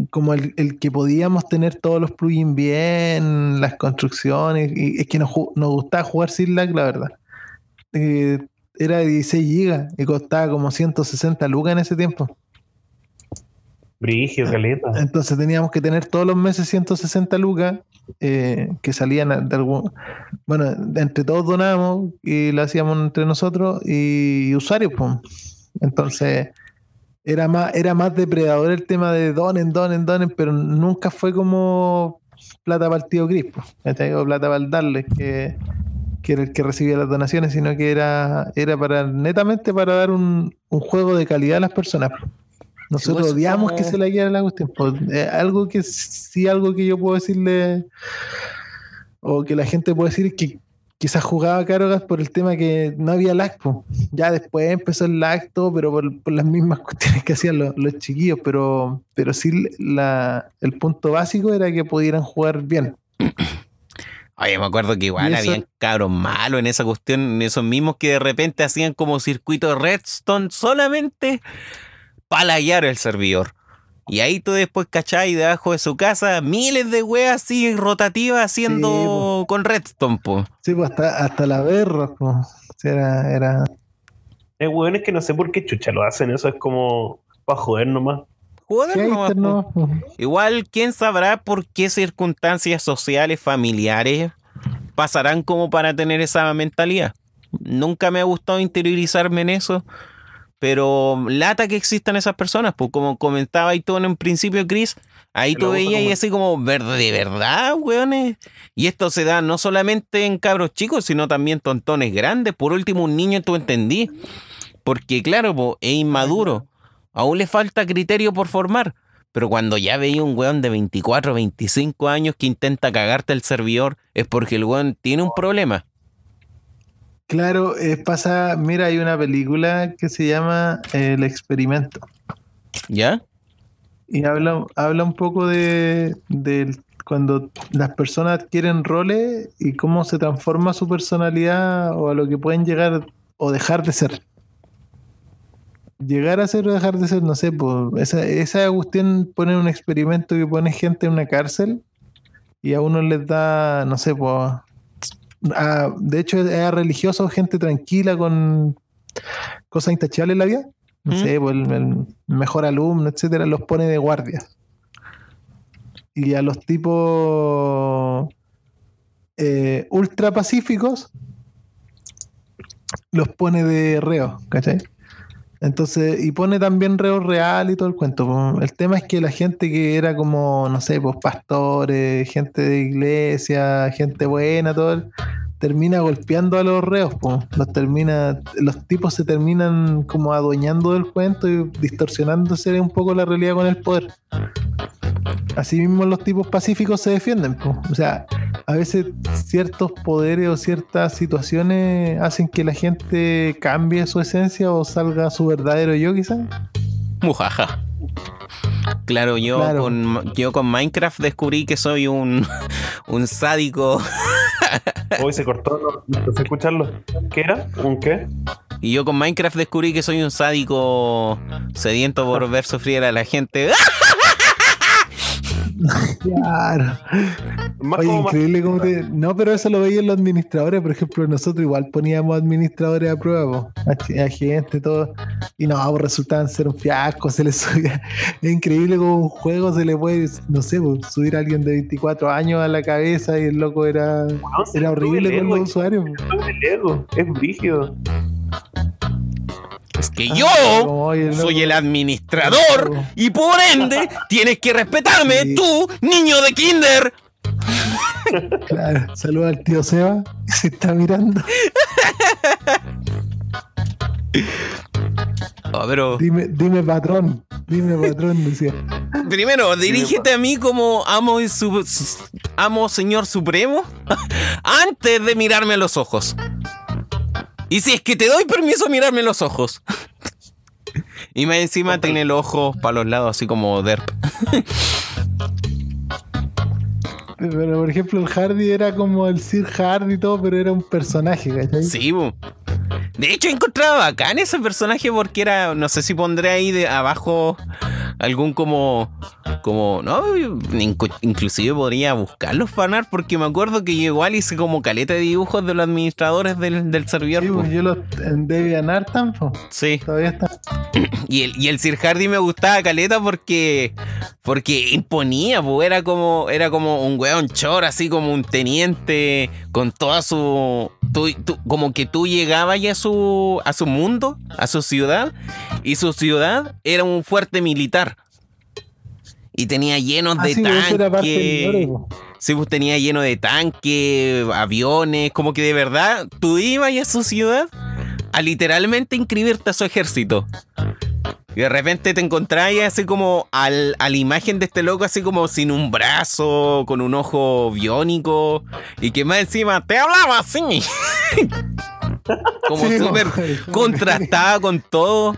S2: como el, el que podíamos tener todos los plugins bien, las construcciones, y es que nos gustaba jugar sin lag, la verdad. Eh, era de 16 gigas y costaba como 160 lucas en ese tiempo.
S3: Brigio, caleta.
S2: Entonces teníamos que tener todos los meses 160 lucas eh, que salían de algún. Bueno, entre todos donábamos y lo hacíamos entre nosotros y, usuarios, pues. Entonces era más, era más depredador el tema de donen, donen, donen, pero nunca fue como plata para el tío o plata para el darle, que, que era el que recibía las donaciones, sino que era, era para netamente para dar un, juego de calidad a las personas. Nosotros
S1: pues,
S2: odiamos
S1: como-
S2: que se la quiera la cuestión. pues, eh, algo que sí, algo que yo puedo decirle, o que la gente puede decir es que quizás jugaba Carogas por el tema que no había lag. po. Ya después empezó el lag todo, pero por, por las mismas cuestiones que hacían los, los chiquillos. Pero, pero sí la, el punto básico era que pudieran jugar bien.
S1: Oye, me acuerdo que igual habían cabros malos en esa cuestión, esos mismos que de repente hacían como circuito Redstone solamente para laguear el servidor. Y ahí tú después cachai debajo de su casa miles de weas así rotativas haciendo con Redstone, po.
S2: Sí, pues hasta, hasta la berra. po. Sí, era, era,
S3: Hay hueones que no sé por qué chucha lo hacen. Eso es como para joder nomás.
S1: Joder, nomás. Igual, ¿quién sabrá por qué circunstancias sociales, familiares pasarán como para tener esa mentalidad? Nunca me ha gustado interiorizarme en eso, pero lata que existan esas personas, pues como comentaba y tú en un principio, Chris, ahí tú veías y así como, "¿Ver- ¿de verdad, weones? Y esto se da no solamente en cabros chicos, sino también tontones grandes. Por último, un niño tú entendí. Porque claro, po, es inmaduro. Aún le falta criterio por formar. Pero cuando ya veía un weón de 24, 25 años que intenta cagarte el servidor, es porque el weón tiene un problema.
S2: Claro, eh, pasa, mira, hay una película que se llama eh, El Experimento.
S1: ¿Ya?
S2: Y habla, habla un poco de, de cuando las personas adquieren roles y cómo se transforma su personalidad o a lo que pueden llegar o dejar de ser. Llegar a ser o dejar de ser, no sé, pues, esa, esa cuestión pone un experimento que pone gente en una cárcel y a uno les da, no sé, pues, a- de hecho a religiosos, gente tranquila con cosas intachables en la vida no
S1: ¿Mm?
S2: sé, pues el, el mejor alumno, etcétera, los pone de guardia. Y a los tipos eh, ultra pacíficos los pone de reo, ¿cachai? Entonces, y pone también reo real y todo el cuento. El tema es que la gente que era como, no sé, pues pastores, gente de iglesia, gente buena, todo, termina golpeando a los reos, po. Los termina, los tipos se terminan como adueñando del cuento y distorsionándose un poco la realidad con el poder. Asimismo los tipos pacíficos se defienden, po. O sea, a veces ciertos poderes o ciertas situaciones hacen que la gente cambie su esencia o salga su verdadero yo, quizás.
S1: Mujaja. Claro, yo,
S2: Claro.
S1: Con, yo con Minecraft descubrí que soy un, un sádico.
S3: Hoy se cortó, no, escucharlo. ¿Qué era? ¿Un qué?
S1: Y yo con Minecraft descubrí que soy un sádico sediento por ver sufrir a la gente.
S2: Claro.
S3: Más
S2: Oye,
S3: como más-
S2: increíble cómo te. No, pero eso lo veían los administradores. Por ejemplo, nosotros igual poníamos administradores a prueba, a, gente, todo. Y no, pues resultaban ser un fiasco. Se les subía. Es increíble como un juego se le puede, no sé, pues, subir a alguien de 24 años a la cabeza y el loco era,
S3: No,
S2: era horrible con los usuarios.
S3: Es brígido.
S1: Es que
S2: Ah,
S1: yo soy el administrador y por ende tienes que respetarme,
S2: Sí.
S1: tú, niño de kinder.
S2: Claro, saluda al tío Seba se está mirando.
S1: Oh, pero
S2: Dime, dime patrón, dime patrón, decía.
S1: primero, dirígete a mí como amo, y su- su- amo señor supremo antes de mirarme a los ojos. Y si es que te doy permiso mirarme a los ojos. Y más encima tiene el ojo para los lados, así como Derp.
S2: Pero por ejemplo el Hardy era como el Sir Hardy y todo, pero era un personaje, ¿cachai?
S1: Sí, bu. De hecho, encontraba bacán ese personaje porque era, no sé si pondré ahí de abajo algún como, como, no, inclusive podría buscar los fanart porque me acuerdo que yo igual hice como caleta de dibujos de los administradores del, del servidor.
S2: Sí, pues yo los en DeviantArt tampo,
S1: Sí,
S2: todavía está.
S1: y el, y el Sir Hardy me gustaba caleta porque, porque imponía, pues era como, era como un weón chor, así como un teniente con toda su, tú- tú- como que tú llegabas ya a su, a su mundo, a su ciudad, y su ciudad era un fuerte militar. Y tenía llenos
S2: Ah,
S1: de
S2: sí, parte del
S1: tanques. Sí, pues tenía lleno de tanques, aviones, como que de verdad tú ibas a su ciudad a literalmente inscribirte a su ejército. Y de repente te encontrás así como al- a la imagen de este loco, así como sin un brazo, con un ojo biónico, y que más encima te hablaba así. como
S2: Sí,
S1: súper contrastada con todo.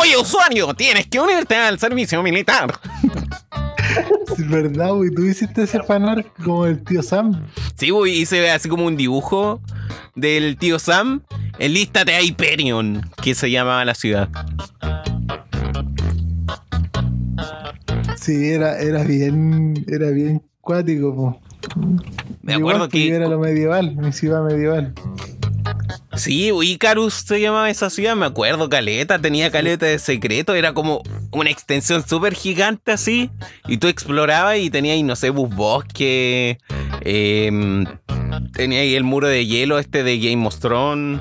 S1: Oye, usuario, tienes que unirte al servicio militar.
S2: Sí, Es verdad, güey. Tú hiciste ese fanart como el tío Sam.
S1: Sí, güey, ve así como un dibujo del tío Sam. Enlístate a Hyperion, que se llamaba la ciudad.
S2: Sí, era, era bien, era bien cuático, po.
S1: Me acuerdo
S2: pues,
S1: que.
S2: era lo medieval, mi ciudad medieval.
S1: Sí, Icarus se llamaba esa ciudad, me acuerdo, caleta, tenía caleta de secreto, era como una extensión súper gigante así. Y tú explorabas y tenías, no sé, bus bosque. em, tenía ahí el muro de hielo este de Game of Thrones.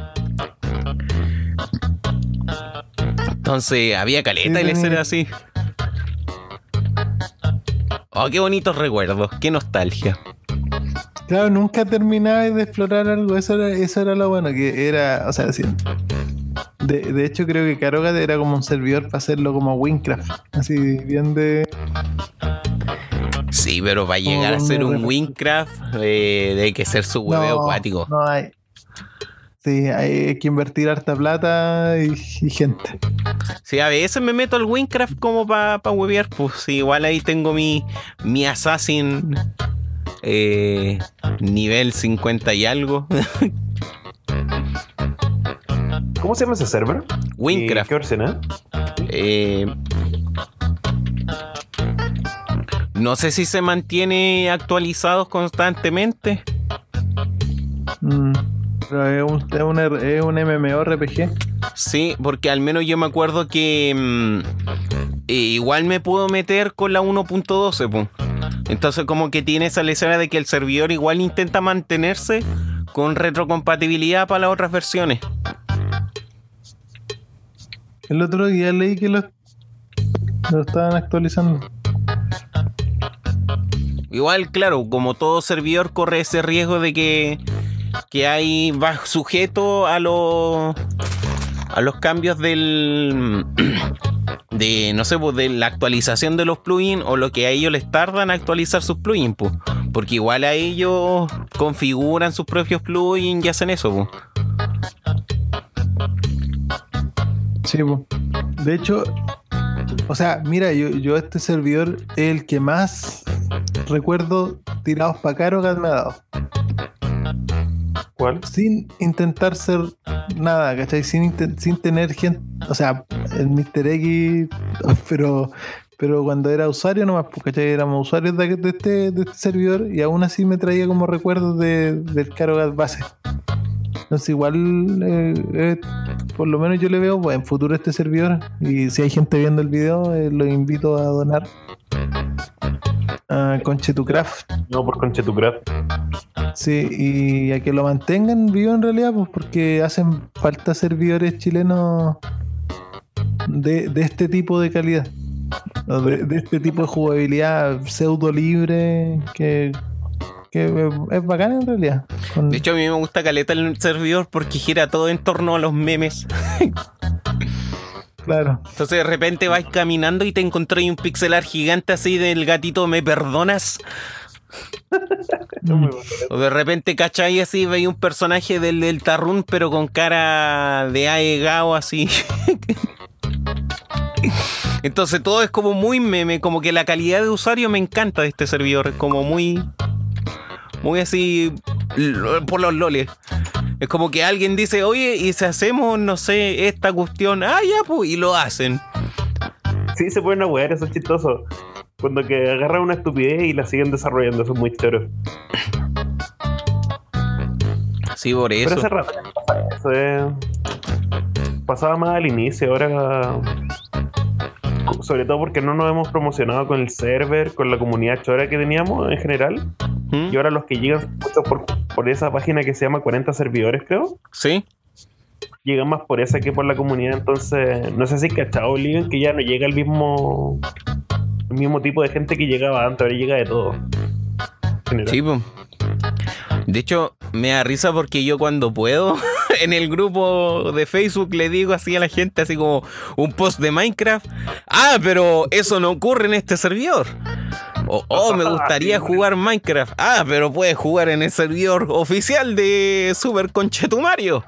S1: Entonces había caleta y
S2: tenía-
S1: era así. Oh, qué bonitos recuerdos, qué nostalgia.
S2: Claro, nunca terminabas de explorar algo, eso era, eso era lo bueno, que era, o sea, sí. De, de hecho creo que Caroga era como un servidor para hacerlo como Winecraft, así bien de...
S1: Sí, pero para llegar a
S2: con
S1: ser un Wincraft, eh, hay que ser su hueveo
S2: no,
S1: acuático.
S2: No hay. Sí, hay que invertir harta plata y, y gente.
S1: Sí, a veces me meto al Wincraft como para pa huevear, pues sí, igual ahí tengo mi, mi Assassin eh, nivel 50 y algo.
S3: ¿Cómo se llama ese server?
S1: Wincraft.
S3: ¿Y ¿Qué versión es?
S1: Eh, no sé si se mantiene actualizados constantemente.
S2: Mm, Pero es un, es un, R- es un MMORPG.
S1: Sí, porque al menos yo me acuerdo que mm, eh, igual me puedo meter con la 1.12, po. Entonces como que tiene esa lecera de que el servidor igual intenta mantenerse con retrocompatibilidad para las otras versiones.
S2: El otro día leí que lo, lo estaban actualizando.
S1: Igual, claro, como todo servidor corre ese riesgo de que, que hay va sujeto a los a los cambios del de no sé, pues de la actualización de los plugins o lo que a ellos les tardan a actualizar sus plugins, pues. Porque igual a ellos configuran sus propios plugins y hacen eso, pues.
S2: Sí, po. de hecho, o sea, mira, yo, yo este servidor es el que más recuerdo tirados para caro que me ha dado. Sin intentar ser nada, ¿cachai? Sin, sin tener gente, o sea, el Mr. X, pero pero cuando era usuario nomás, pues, ¿cachai? Éramos usuarios de, este, de este servidor y aún así me traía como recuerdos de, del Carogat base. Entonces igual, eh, eh, por lo menos yo le veo pues, en futuro este servidor y si hay gente viendo el video, eh, los invito a donar a Conchetucraft.
S3: No, por Conchetucraft.
S2: Sí, y a que lo mantengan vivo en realidad, pues porque hacen falta servidores chilenos de, de este tipo de calidad. De este tipo de jugabilidad pseudo libre que, que es- bacán en realidad. Con-
S1: De hecho, a mí me gusta caleta el servidor porque gira todo en torno a los memes.
S2: claro.
S1: Entonces de repente vais caminando y te encontrás un pixelar gigante así del gatito ¿Me perdonas?
S2: Mm.
S1: O de repente cachai así veis un personaje del, del Tarrún pero con cara de aegao así. Entonces todo es como muy meme, como que la calidad de usuario me encanta de este servidor, es como muy muy así por los loles. Es como que alguien dice, oye, y si hacemos, no sé, esta cuestión, ah, ya, pues, y lo hacen.
S3: Sí, se pueden wear, eso es chistoso. Cuando que agarran una estupidez y la siguen desarrollando, eso es muy choro.
S1: Sí, por
S3: Pero
S1: eso.
S3: hace rato eso, eh. Pasaba más al inicio, ahora. Sobre todo porque no nos hemos promocionado con el server, con la comunidad chora que teníamos en general.
S1: ¿Mm?
S3: Y ahora los que llegan mucho por, por esa página que se llama 40 servidores, creo.
S1: Sí.
S3: Llegan más por esa que por la comunidad. Entonces, no sé si cachado, Oliven, que ya no llega el mismo. El mismo tipo de gente que llegaba antes, ahora llega de todo. En general.
S1: Sí, po. De hecho, me da risa porque yo cuando puedo, en el grupo de Facebook le digo así a la gente, así como un post de Minecraft. Ah, pero eso no ocurre en este servidor. O, oh, me gustaría jugar Minecraft. Ah, pero puedes jugar en el servidor oficial de Super Conchetumario.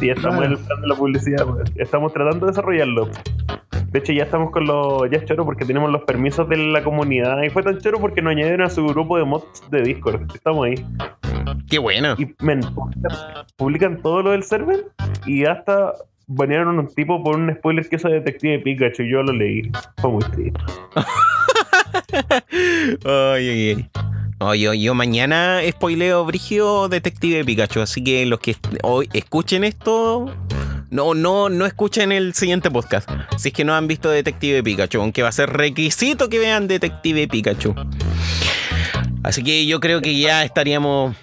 S3: Sí, estamos
S2: Claro.
S3: en el plan de la publicidad, pues. estamos tratando de desarrollarlo. De hecho, ya estamos con los. Ya es choro porque tenemos los permisos de la comunidad. Y fue tan choro porque nos añadieron a su grupo de mods de Discord. Estamos ahí.
S1: Qué bueno.
S3: Y men, publican, publican todo lo del server. Y hasta banearon a un tipo por un spoiler que hizo de Detective Pikachu. Y yo lo leí. Fue muy triste.
S1: Ay, ay, ay. No, yo, yo mañana spoileo Brigio Detective Pikachu, así que los que hoy escuchen esto, no, no, no escuchen el siguiente podcast. Si es que no han visto Detective Pikachu, aunque va a ser requisito que vean Detective Pikachu. Así que yo creo que ya estaríamos,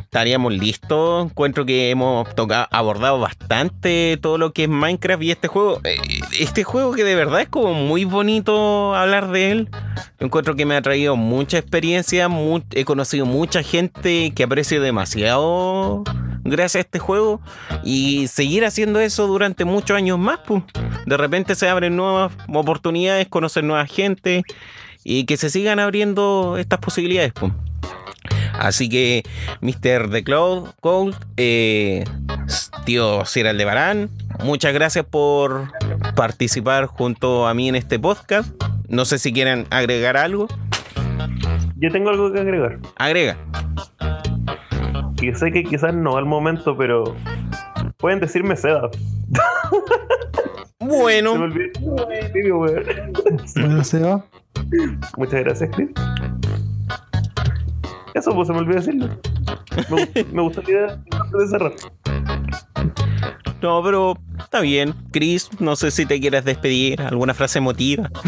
S1: estaríamos listos. Encuentro que hemos tocado, abordado bastante todo lo que es Minecraft y este juego. eh, Este juego que de verdad es como muy bonito hablar de él. Encuentro que me ha traído mucha experiencia. he conocido mucha gente que aprecio demasiado gracias a este juego. Y seguir haciendo eso durante muchos años más. pues. De repente se abren nuevas oportunidades, conocer nueva gente y que se sigan abriendo estas posibilidades. pues. Así que, Mr. The Cloud Gold, eh, tío Sir Aldebarán, muchas gracias por participar junto a mí en este podcast. No sé si quieren agregar algo.
S3: Yo tengo algo que agregar.
S1: Agrega.
S3: Que sé que quizás no al momento, pero. Pueden decirme Seda. Se me
S1: Bueno,
S3: olvidó.
S2: Bueno, Seba.
S3: Muchas gracias, Chris. Eso, pues se me olvidó decirlo. Me, me gusta la idea de cerrar.
S1: no, pero está bien. Chris, no sé si te quieres despedir. ¿Alguna frase emotiva?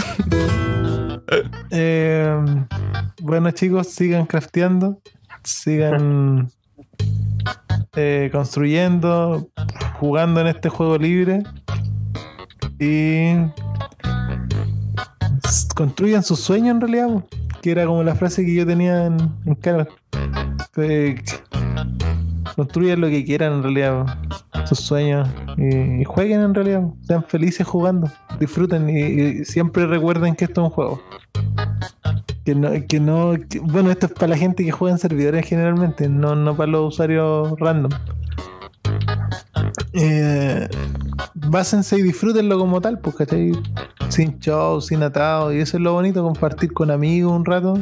S2: Eh, bueno, chicos, sigan crafteando, sigan eh, construyendo, jugando en este juego libre y construyan sus sueños en realidad, que era como la frase que yo tenía en, en. Que- Construyan lo que quieran en realidad, sus sueños y, jueguen en realidad, sean felices jugando, disfruten y, siempre recuerden que esto es un juego. Que no, que no, bueno, esto es para la gente que juega en servidores generalmente, no, no para los usuarios random. Eh, básense y disfrútenlo como tal, pues, ¿cachai? Sin show, sin atado, y eso es lo bonito, compartir con amigos un rato.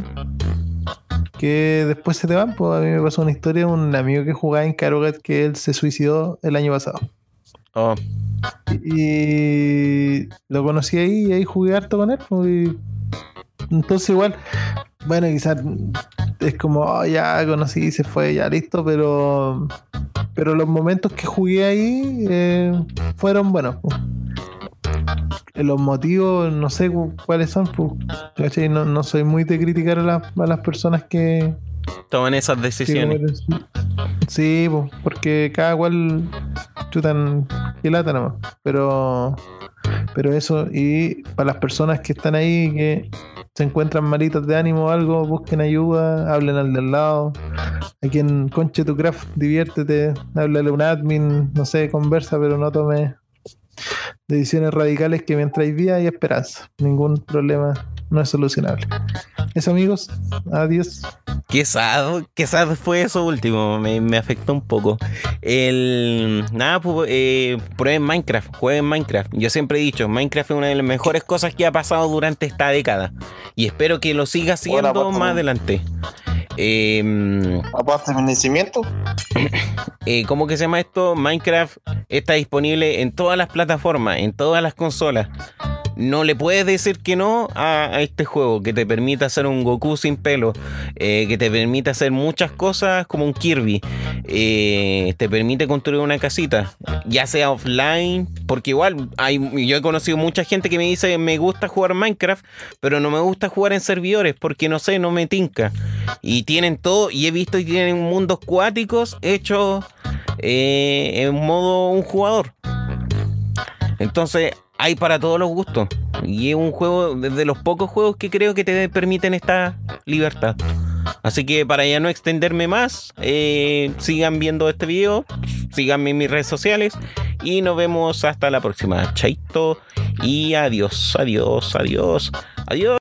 S2: Que después se te van, pues a mí me pasó una historia de un amigo que jugaba en Carogat que él se suicidó el año pasado.
S1: Oh,
S2: Y lo conocí ahí y ahí jugué harto con él. pues, y entonces igual, bueno, quizás es como, "Oh, ya conocí y se fue, ya listo, pero pero los momentos que jugué ahí eh, fueron buenos. pues. Eh, Los motivos, no sé cu- cuáles son, pues. No, no soy muy de criticar a, las- a las personas que,
S1: toman esas decisiones.
S2: Sí, pues, porque cada cual chutan que lata nomás. Pero, pero eso, y para las personas que están ahí, que se encuentran malitas de ánimo o algo, busquen ayuda, hablen al del lado. Aquí en Conche tu Craft, diviértete, háblale a un admin, no sé, conversa, pero no tome decisiones radicales que mientras hay vida hay esperanza. Ningún problema no es solucionable. Eso amigos, adiós.
S1: Qué sad, qué sad fue eso último, me, me afectó un poco. El nada, pues, eh, prueben Minecraft, jueguen Minecraft. Yo siempre he dicho, Minecraft es una de las mejores cosas que ha pasado durante esta década. Y espero que lo siga siendo más adelante. Eh,
S5: Aparte nacimiento,
S1: eh, ¿Cómo que se llama esto? Minecraft está disponible en todas las plataformas, en todas las consolas. No le puedes decir que no a, este juego que te permite hacer un Goku sin pelo, eh, que te permite hacer muchas cosas como un Kirby, eh, te permite construir una casita, ya sea offline, porque igual hay, yo he conocido mucha gente que me dice me gusta jugar Minecraft, pero no me gusta jugar en servidores porque no sé, no me tinca. Y tienen todo, y he visto que tienen mundos cuáticos hechos eh, en modo un jugador. Entonces, hay para todos los gustos. Y es un juego, de los pocos juegos que creo que te permiten esta libertad. Así que para ya no extenderme más, eh, sigan viendo este video, síganme en mis redes sociales y nos vemos hasta la próxima. Chaito y adiós, adiós, adiós, adiós.